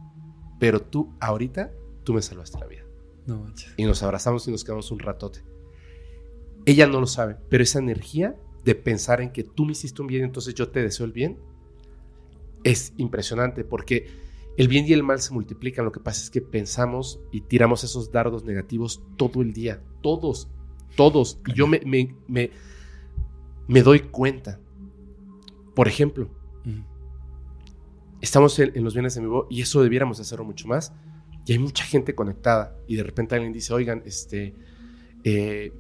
S4: pero tú ahorita, tú me salvaste la vida.
S3: No manches.
S4: Y nos abrazamos y nos quedamos un ratote. Ella no lo sabe, pero esa energía de pensar en que tú me hiciste un bien, entonces yo te deseo el bien, es impresionante porque el bien y el mal se multiplican. Lo que pasa es que pensamos y tiramos esos dardos negativos todo el día. Todos, todos. Y yo me, me, me, me doy cuenta. Por ejemplo, estamos en, en, los bienes en vivo y eso debiéramos hacerlo mucho más. Y hay mucha gente conectada. Y de repente alguien dice, oigan, este, eh,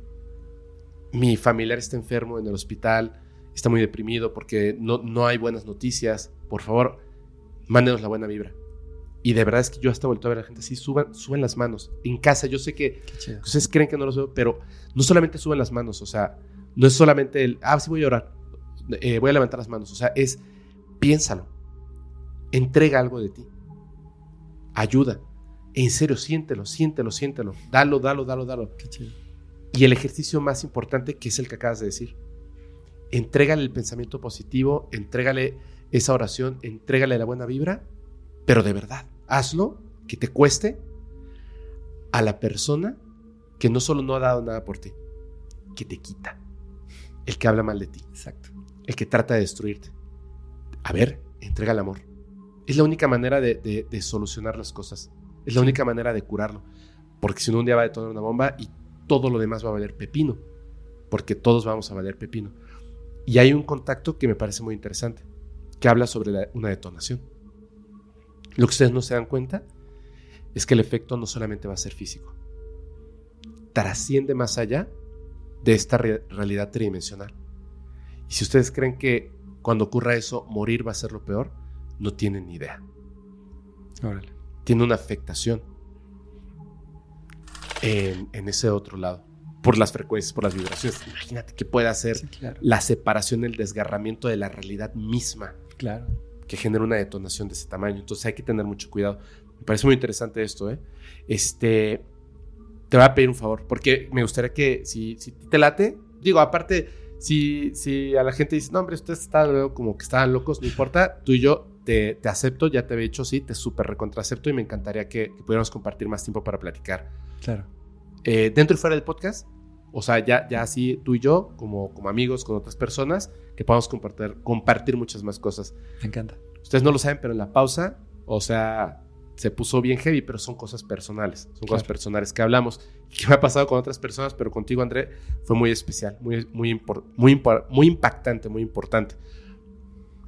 S4: mi familiar está enfermo en el hospital está muy deprimido porque no, no hay buenas noticias, por favor, mándenos la buena vibra. Y de verdad es que yo hasta vuelto a ver a la gente así, suban, suben las manos. En casa, yo sé que ustedes creen que no los veo, pero no solamente suben las manos, o sea, no es solamente el, ah, sí voy a orar, eh, voy a levantar las manos, o sea, es, piénsalo, entrega algo de ti, ayuda, en serio, siéntelo, siéntelo, siéntelo, dalo, dalo, dalo, dalo. Y el ejercicio más importante que es el que acabas de decir, entrégale el pensamiento positivo, entrégale esa oración, entrégale la buena vibra, pero de verdad, hazlo, que te cueste a la persona que no solo no ha dado nada por ti, que te quita, el que habla mal de ti,
S3: exacto,
S4: el que trata de destruirte. A ver, entrega el amor. Es la única manera de, de, de solucionar las cosas, es la única manera de curarlo, porque si no un día va a detonar una bomba y todo lo demás va a valer pepino, porque todos vamos a valer pepino. Y hay un contacto que me parece muy interesante, que habla sobre la, una detonación. Lo que ustedes no se dan cuenta es que el efecto no solamente va a ser físico, trasciende más allá de esta re realidad tridimensional. Y si ustedes creen que cuando ocurra eso, morir va a ser lo peor, no tienen ni idea.
S3: Órale.
S4: Tiene una afectación en, en ese otro lado. Por las frecuencias, por las vibraciones. Imagínate que puede hacer
S3: Sí, claro.
S4: la separación, el desgarramiento de la realidad misma
S3: Claro.
S4: que genera una detonación de ese tamaño. Entonces hay que tener mucho cuidado. Me parece muy interesante esto, ¿eh? Este, te voy a pedir un favor, porque me gustaría que si, si te late, digo, aparte, si, si a la gente dice, no, hombre, ustedes están como que estaban locos, no importa, tú y yo te, te acepto, ya te había dicho sí, te súper recontracepto y me encantaría que, que pudiéramos compartir más tiempo para platicar.
S3: Claro.
S4: Eh, dentro y fuera del podcast, o sea, ya, ya así tú y yo, como, como amigos con otras personas, que podamos compartir, compartir muchas más cosas.
S3: Me encanta.
S4: Ustedes no lo saben, pero en la pausa, o sea, se puso bien heavy, pero son cosas personales. Son cosas
S3: Claro.
S4: personales que hablamos. Que me ha pasado con otras personas, pero contigo, André, fue muy especial, muy, muy, muy, muy impactante, muy importante.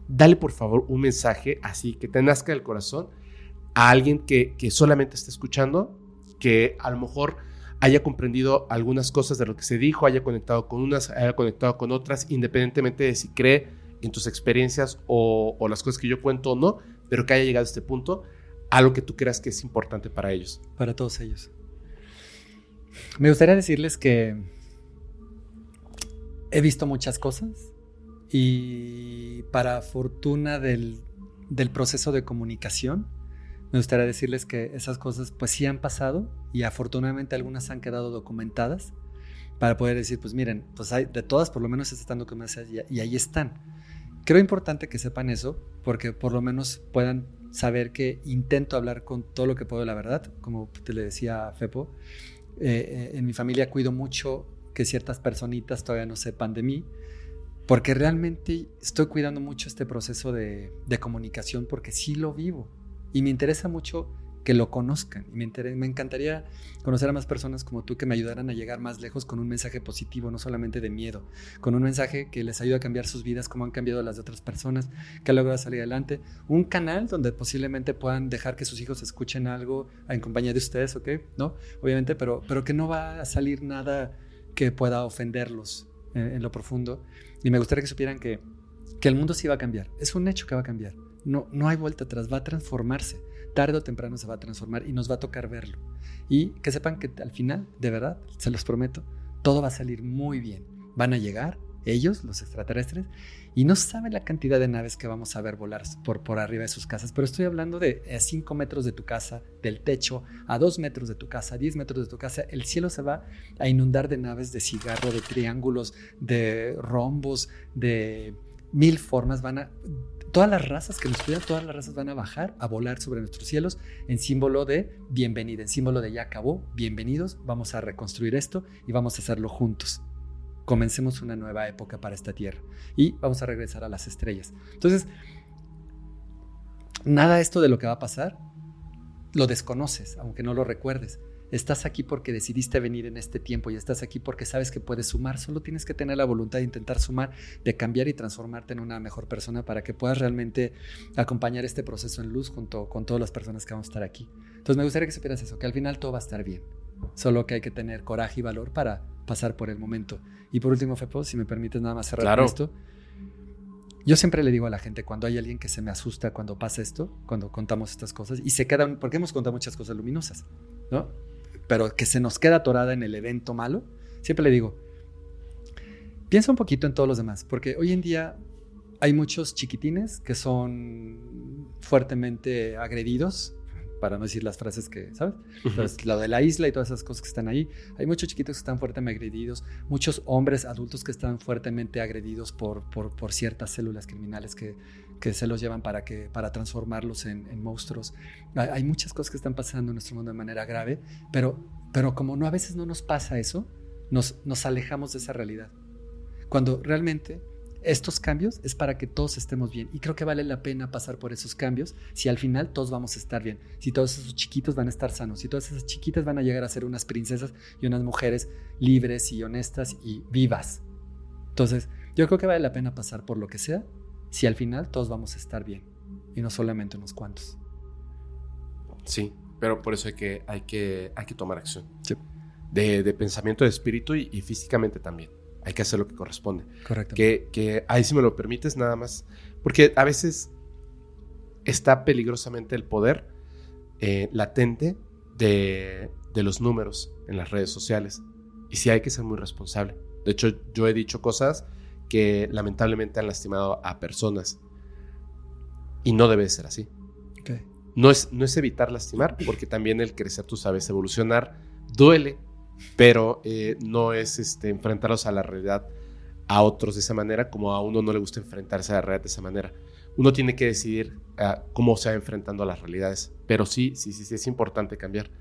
S4: Dale, por favor, un mensaje así que te nazca del corazón a alguien que, que solamente está escuchando, que a lo mejor haya comprendido algunas cosas de lo que se dijo, haya conectado con unas, haya conectado con otras, independientemente de si cree en tus experiencias o, las cosas que yo cuento o no, pero que haya llegado a este punto, a lo que tú creas que es importante para ellos.
S3: Para todos ellos. Me gustaría decirles que he visto muchas cosas y para fortuna del, del proceso de comunicación, me gustaría decirles que esas cosas pues sí han pasado y afortunadamente algunas han quedado documentadas para poder decir, pues miren, pues hay de todas por lo menos están documentadas y, y ahí están. Creo importante que sepan eso porque por lo menos puedan saber que intento hablar con todo lo que puedo la verdad, como te le decía a Fepo. eh, eh, en mi familia cuido mucho que ciertas personitas todavía no sepan de mí, porque realmente estoy cuidando mucho este proceso de, de comunicación porque sí lo vivo y me interesa mucho que lo conozcan. Y me, encantaría conocer a más personas como tú que me ayudaran a llegar más lejos con un mensaje positivo, no solamente de miedo, con un mensaje que les ayude a cambiar sus vidas como han cambiado las de otras personas, que han logrado salir adelante. Un canal donde posiblemente puedan dejar que sus hijos escuchen algo en compañía de ustedes, ¿ok? ¿No? Obviamente, pero, pero que no va a salir nada que pueda ofenderlos en, en lo profundo. Y me gustaría que supieran que, que el mundo sí va a cambiar. Es un hecho que va a cambiar. No, no hay vuelta atrás, va a transformarse. Tarde o temprano se va a transformar y nos va a tocar verlo. Y que sepan que al final, de verdad, se los prometo, todo va a salir muy bien. Van a llegar ellos, los extraterrestres, y no saben la cantidad de naves que vamos a ver volar por, por arriba de sus casas, pero estoy hablando de a 5 metros de tu casa, del techo, a 2 metros de tu casa, a 10 metros de tu casa, el cielo se va a inundar de naves de cigarro, de triángulos, de rombos, de mil formas, van a... Todas las razas que nos cuidan, todas las razas van a bajar, a volar sobre nuestros cielos en símbolo de bienvenida, en símbolo de ya acabó, bienvenidos, vamos a reconstruir esto y vamos a hacerlo juntos comencemos una nueva época para esta tierra y vamos a regresar a las estrellas. Entonces, nada esto de lo que va a pasar lo desconoces, aunque no lo recuerdes. Estás aquí porque decidiste venir en este tiempo y estás aquí porque sabes que puedes sumar. Solo tienes que tener la voluntad de intentar sumar, de cambiar y transformarte en una mejor persona para que puedas realmente acompañar este proceso en luz junto con todas las personas que vamos a estar aquí. Entonces me gustaría que supieras eso, que al final todo va a estar bien. Solo que hay que tener coraje y valor para pasar por el momento. Y por último, Fepo, si me permites nada más cerrar
S4: Claro.
S3: con esto. Yo siempre le digo a la gente, cuando hay alguien que se me asusta cuando pasa esto, cuando contamos estas cosas, y se quedan, porque hemos contado muchas cosas luminosas, ¿no? Pero que se nos queda atorada en el evento malo, siempre le digo, piensa un poquito en todos los demás, porque hoy en día hay muchos chiquitines que son fuertemente agredidos, para no decir las frases que, ¿sabes? Entonces, lo de la isla y todas esas cosas que están ahí. Hay muchos chiquitos que están fuertemente agredidos, muchos hombres adultos que están fuertemente agredidos por, por, por ciertas células criminales que, que se los llevan para, que, para transformarlos en, en monstruos. Hay, hay muchas cosas que están pasando en nuestro mundo de manera grave, pero, pero como no a veces no nos pasa eso, nos, nos alejamos de esa realidad. Cuando realmente estos cambios es para que todos estemos bien. Y creo que vale la pena pasar por esos cambios si al final todos vamos a estar bien. Si todos esos chiquitos van a estar sanos. Si todas esas chiquitas van a llegar a ser unas princesas y unas mujeres libres y honestas y vivas. Entonces, yo creo que vale la pena pasar por lo que sea si al final todos vamos a estar bien. Y no solamente unos cuantos.
S4: Sí, pero por eso hay que, hay que, hay que tomar acción.
S3: Sí.
S4: De, de pensamiento, de espíritu y, y físicamente también. Hay que hacer lo que corresponde.
S3: Correcto.
S4: Que, que ahí si me lo permites nada más, porque a veces está peligrosamente el poder eh, latente de, de los números en las redes sociales. Y sí hay que ser muy responsable. De hecho, yo he dicho cosas que lamentablemente han lastimado a personas. Y no debe ser así.
S3: Ok.
S4: No es, no es evitar lastimar, porque también el crecer, tú sabes, evolucionar duele, pero eh, no es este, enfrentarlos a la realidad a otros de esa manera, como a uno no le gusta enfrentarse a la realidad de esa manera. Uno tiene que decidir ah, cómo se va enfrentando a las realidades, pero sí, sí, sí, sí es importante cambiar.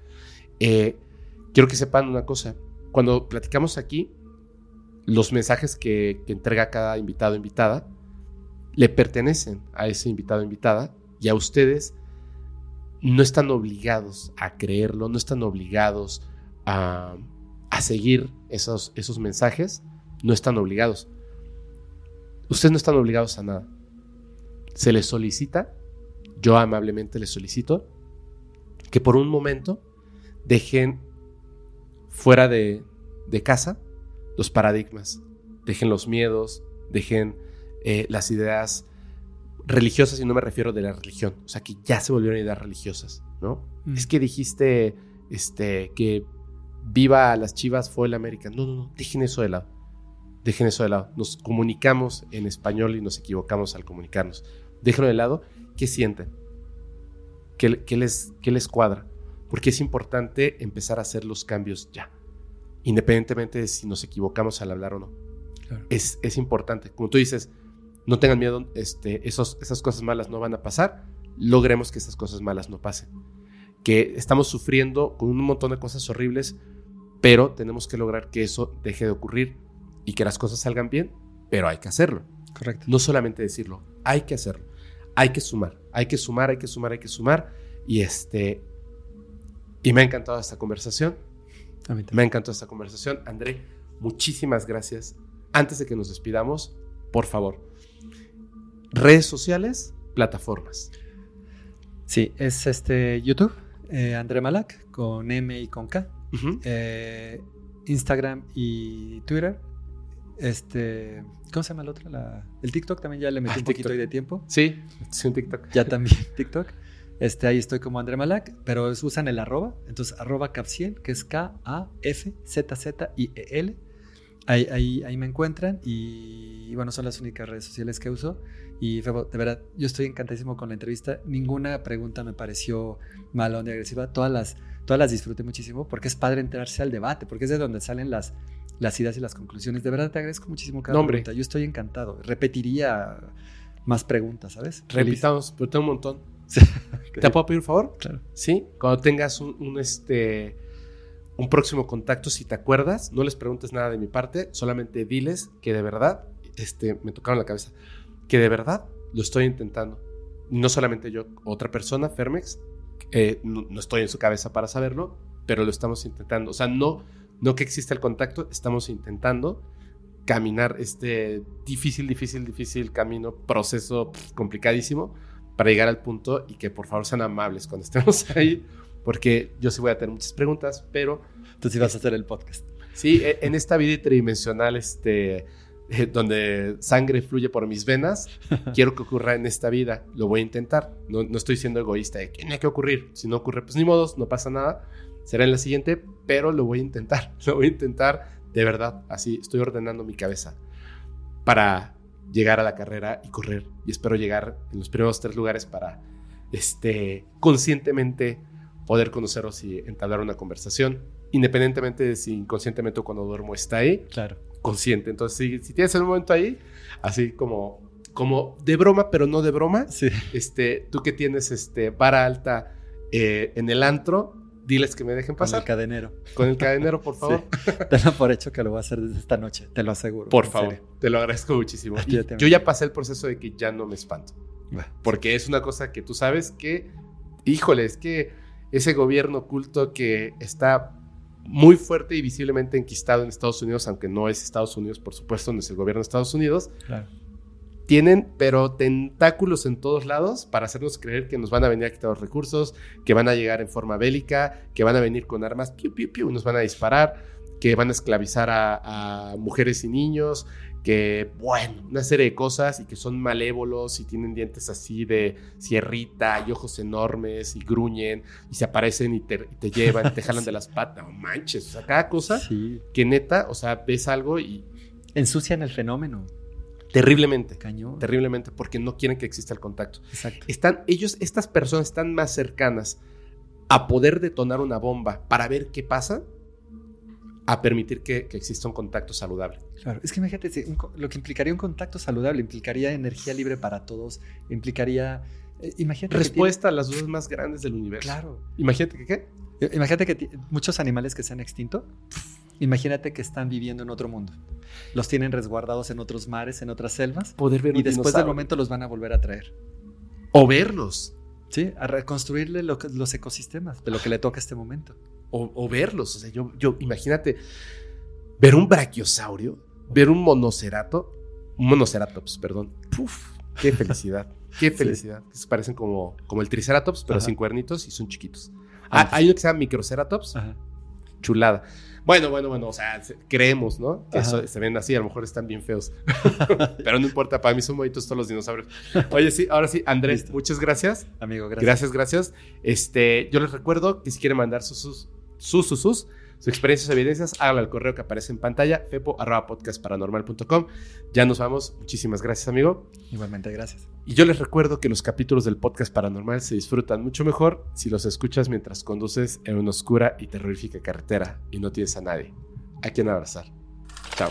S4: Eh, quiero que sepan una cosa, cuando platicamos aquí, los mensajes que, que entrega cada invitado o invitada le pertenecen a ese invitado o invitada y a ustedes no están obligados a creerlo, no están obligados a, a seguir esos, esos mensajes, no están obligados. Ustedes no están obligados a nada. Se les solicita, yo amablemente les solicito, que por un momento dejen fuera de, de casa los paradigmas, dejen los miedos, dejen eh, las ideas religiosas, y no me refiero de la religión, o sea, que ya se volvieron ideas religiosas, ¿no?
S3: Mm.
S4: Es que dijiste este, que viva las chivas fue el América. No, no, no, dejen eso de lado. Dejen eso de lado. Nos comunicamos en español y nos equivocamos al comunicarnos. Déjenlo de lado. ¿Qué sienten? ¿Qué, qué les, ¿Qué les cuadra? Porque es importante empezar a hacer los cambios ya. Independientemente de si nos equivocamos al hablar o no.
S3: Claro.
S4: Es, es importante. Como tú dices, no tengan miedo, este, esos, esas cosas malas no van a pasar. Logremos que esas cosas malas no pasen. Que estamos sufriendo con un montón de cosas horribles, pero tenemos que lograr que eso deje de ocurrir y que las cosas salgan bien, pero hay que hacerlo.
S3: Correcto.
S4: No solamente decirlo, hay que hacerlo. Hay que sumar, hay que sumar, hay que sumar, hay que sumar. Y este. Y me ha encantado esta conversación.
S3: A mí.
S4: Me ha encantado esta conversación. André, muchísimas gracias. Antes de que nos despidamos, por favor, redes sociales, plataformas.
S3: Sí, es este YouTube, eh, André Malak, con M y con K. Eh, Instagram y Twitter. Este, ¿cómo se llama el otro? La- el TikTok también ya le metí
S4: Ah,
S3: un poquito de tiempo.
S4: Sí, sí, un TikTok.
S3: Ya también TikTok. Este, ahí estoy como André Malak, pero es- usan el arroba, entonces arroba Capciel, que es K-A-F-Z-Z-I-E-L. Ahí, ahí, ahí me encuentran y, y bueno, son las únicas redes sociales que uso. Y Febo, de verdad, yo estoy encantadísimo con la entrevista. Ninguna pregunta me pareció mala ni agresiva. Todas las, todas las disfruté muchísimo porque es padre enterarse al debate, porque es de donde salen las, las ideas y las conclusiones. De verdad te agradezco muchísimo cada pregunta. Yo estoy encantado. Repetiría más preguntas, ¿sabes?
S4: Repitamos, pero tengo un montón.
S3: Sí.
S4: ¿Te puedo pedir un favor?
S3: Claro.
S4: Sí, cuando tengas un, un, este, un próximo contacto, si te acuerdas, no les preguntes nada de mi parte, solamente diles que de verdad, este, me tocaron la cabeza, que de verdad lo estoy intentando. No solamente yo, otra persona, Fermex, eh, no, no estoy en su cabeza para saberlo, pero lo estamos intentando. O sea, no, no que exista el contacto, estamos intentando caminar este difícil, difícil, difícil camino, proceso pff, complicadísimo para llegar al punto y que por favor sean amables cuando estemos ahí, porque yo sí voy a tener muchas preguntas, pero
S3: Tú sí vas a hacer el podcast.
S4: sí, e- en esta vida tridimensional, este, eh, donde sangre fluye por mis venas, quiero que ocurra en esta vida, lo voy a intentar, no, no estoy siendo egoísta de que tiene que ocurrir, si no ocurre, pues ni modos, no pasa nada, será en la siguiente, pero lo voy a intentar, lo voy a intentar de verdad, así estoy ordenando mi cabeza para llegar a la carrera y correr. Y espero llegar en los primeros tres lugares para este, conscientemente poder conoceros y entablar una conversación. Independientemente de si inconscientemente o cuando duermo está ahí,
S3: Claro.
S4: Consciente. Entonces, si, si tienes el momento ahí, así como, como de broma, pero no de broma,
S3: Sí.
S4: este, tú que tienes este, vara alta eh, en el antro, diles que me dejen
S3: Con el
S4: pasar.
S3: cadenero.
S4: Con el cadenero, por favor.
S3: Tenlo por hecho que lo voy a hacer desde esta noche, te lo aseguro.
S4: Por favor,
S3: serio.
S4: te lo agradezco muchísimo. Yo ya pasé el proceso de que ya no me espanto. Porque es una cosa que tú sabes que, híjole, es que ese gobierno oculto que está muy fuerte y visiblemente enquistado en Estados Unidos, aunque no es Estados Unidos, por supuesto, no es el gobierno de Estados Unidos,
S3: Claro.
S4: tienen, pero tentáculos en todos lados para hacernos creer que nos van a venir a quitar los recursos, que van a llegar en forma bélica, que van a venir con armas, piu, piu, piu, nos van a disparar. que van a esclavizar a, a mujeres y niños, que, bueno, una serie de cosas y que son malévolos y tienen dientes así de sierrita y ojos enormes y gruñen y se aparecen y te, llevan y te jalan de las patas. No manches, o sea, cada cosa que neta, o sea, ves algo y...
S3: Ensucian el fenómeno.
S4: Terriblemente.
S3: Cañón.
S4: Terriblemente, porque no quieren que exista el contacto.
S3: Exacto.
S4: Están, ellos, estas personas están más cercanas a poder detonar una bomba para ver qué pasa a permitir que, exista un contacto saludable.
S3: Claro, es que imagínate, lo que implicaría un contacto saludable implicaría energía libre para todos, implicaría...
S4: Eh, imagínate Respuesta a las dudas más grandes del universo.
S3: Claro.
S4: Imagínate que qué.
S3: Eh, imagínate que muchos animales que se han extinto, imagínate que están viviendo en otro mundo. Los tienen resguardados en otros mares, en otras selvas.
S4: Poder ver
S3: y después del momento los van a volver a traer.
S4: O verlos.
S3: Sí, a reconstruirle los ecosistemas de lo que le toca a este momento
S4: o, verlos. O sea, yo, yo, imagínate ver un brachiosaurio, ver un monocerato, un monoceratops, perdón. Puf, qué felicidad, qué felicidad. Se parecen como, como el triceratops, pero sin cuernitos y son chiquitos. Ah, hay uno que se llama microceratops. Chulada. Bueno, bueno, bueno, o sea, creemos, ¿no? Que eso, se ven así, a lo mejor están bien feos. Pero no importa, para mí son bonitos todos los dinosaurios. Oye, sí, ahora sí, Andrés, muchas gracias.
S3: Amigo, gracias.
S4: Gracias, gracias. Este, yo les recuerdo que si quieren mandar sus, sus sus, sus, sus, sus experiencias o evidencias, háganlo al correo que aparece en pantalla, fepo.podcastparanormal.com. Ya nos vamos. Muchísimas gracias, amigo.
S3: Igualmente, gracias.
S4: Y yo les recuerdo que los capítulos del podcast paranormal se disfrutan mucho mejor si los escuchas mientras conduces en una oscura y terrorífica carretera y no tienes a nadie a quien abrazar. Chao.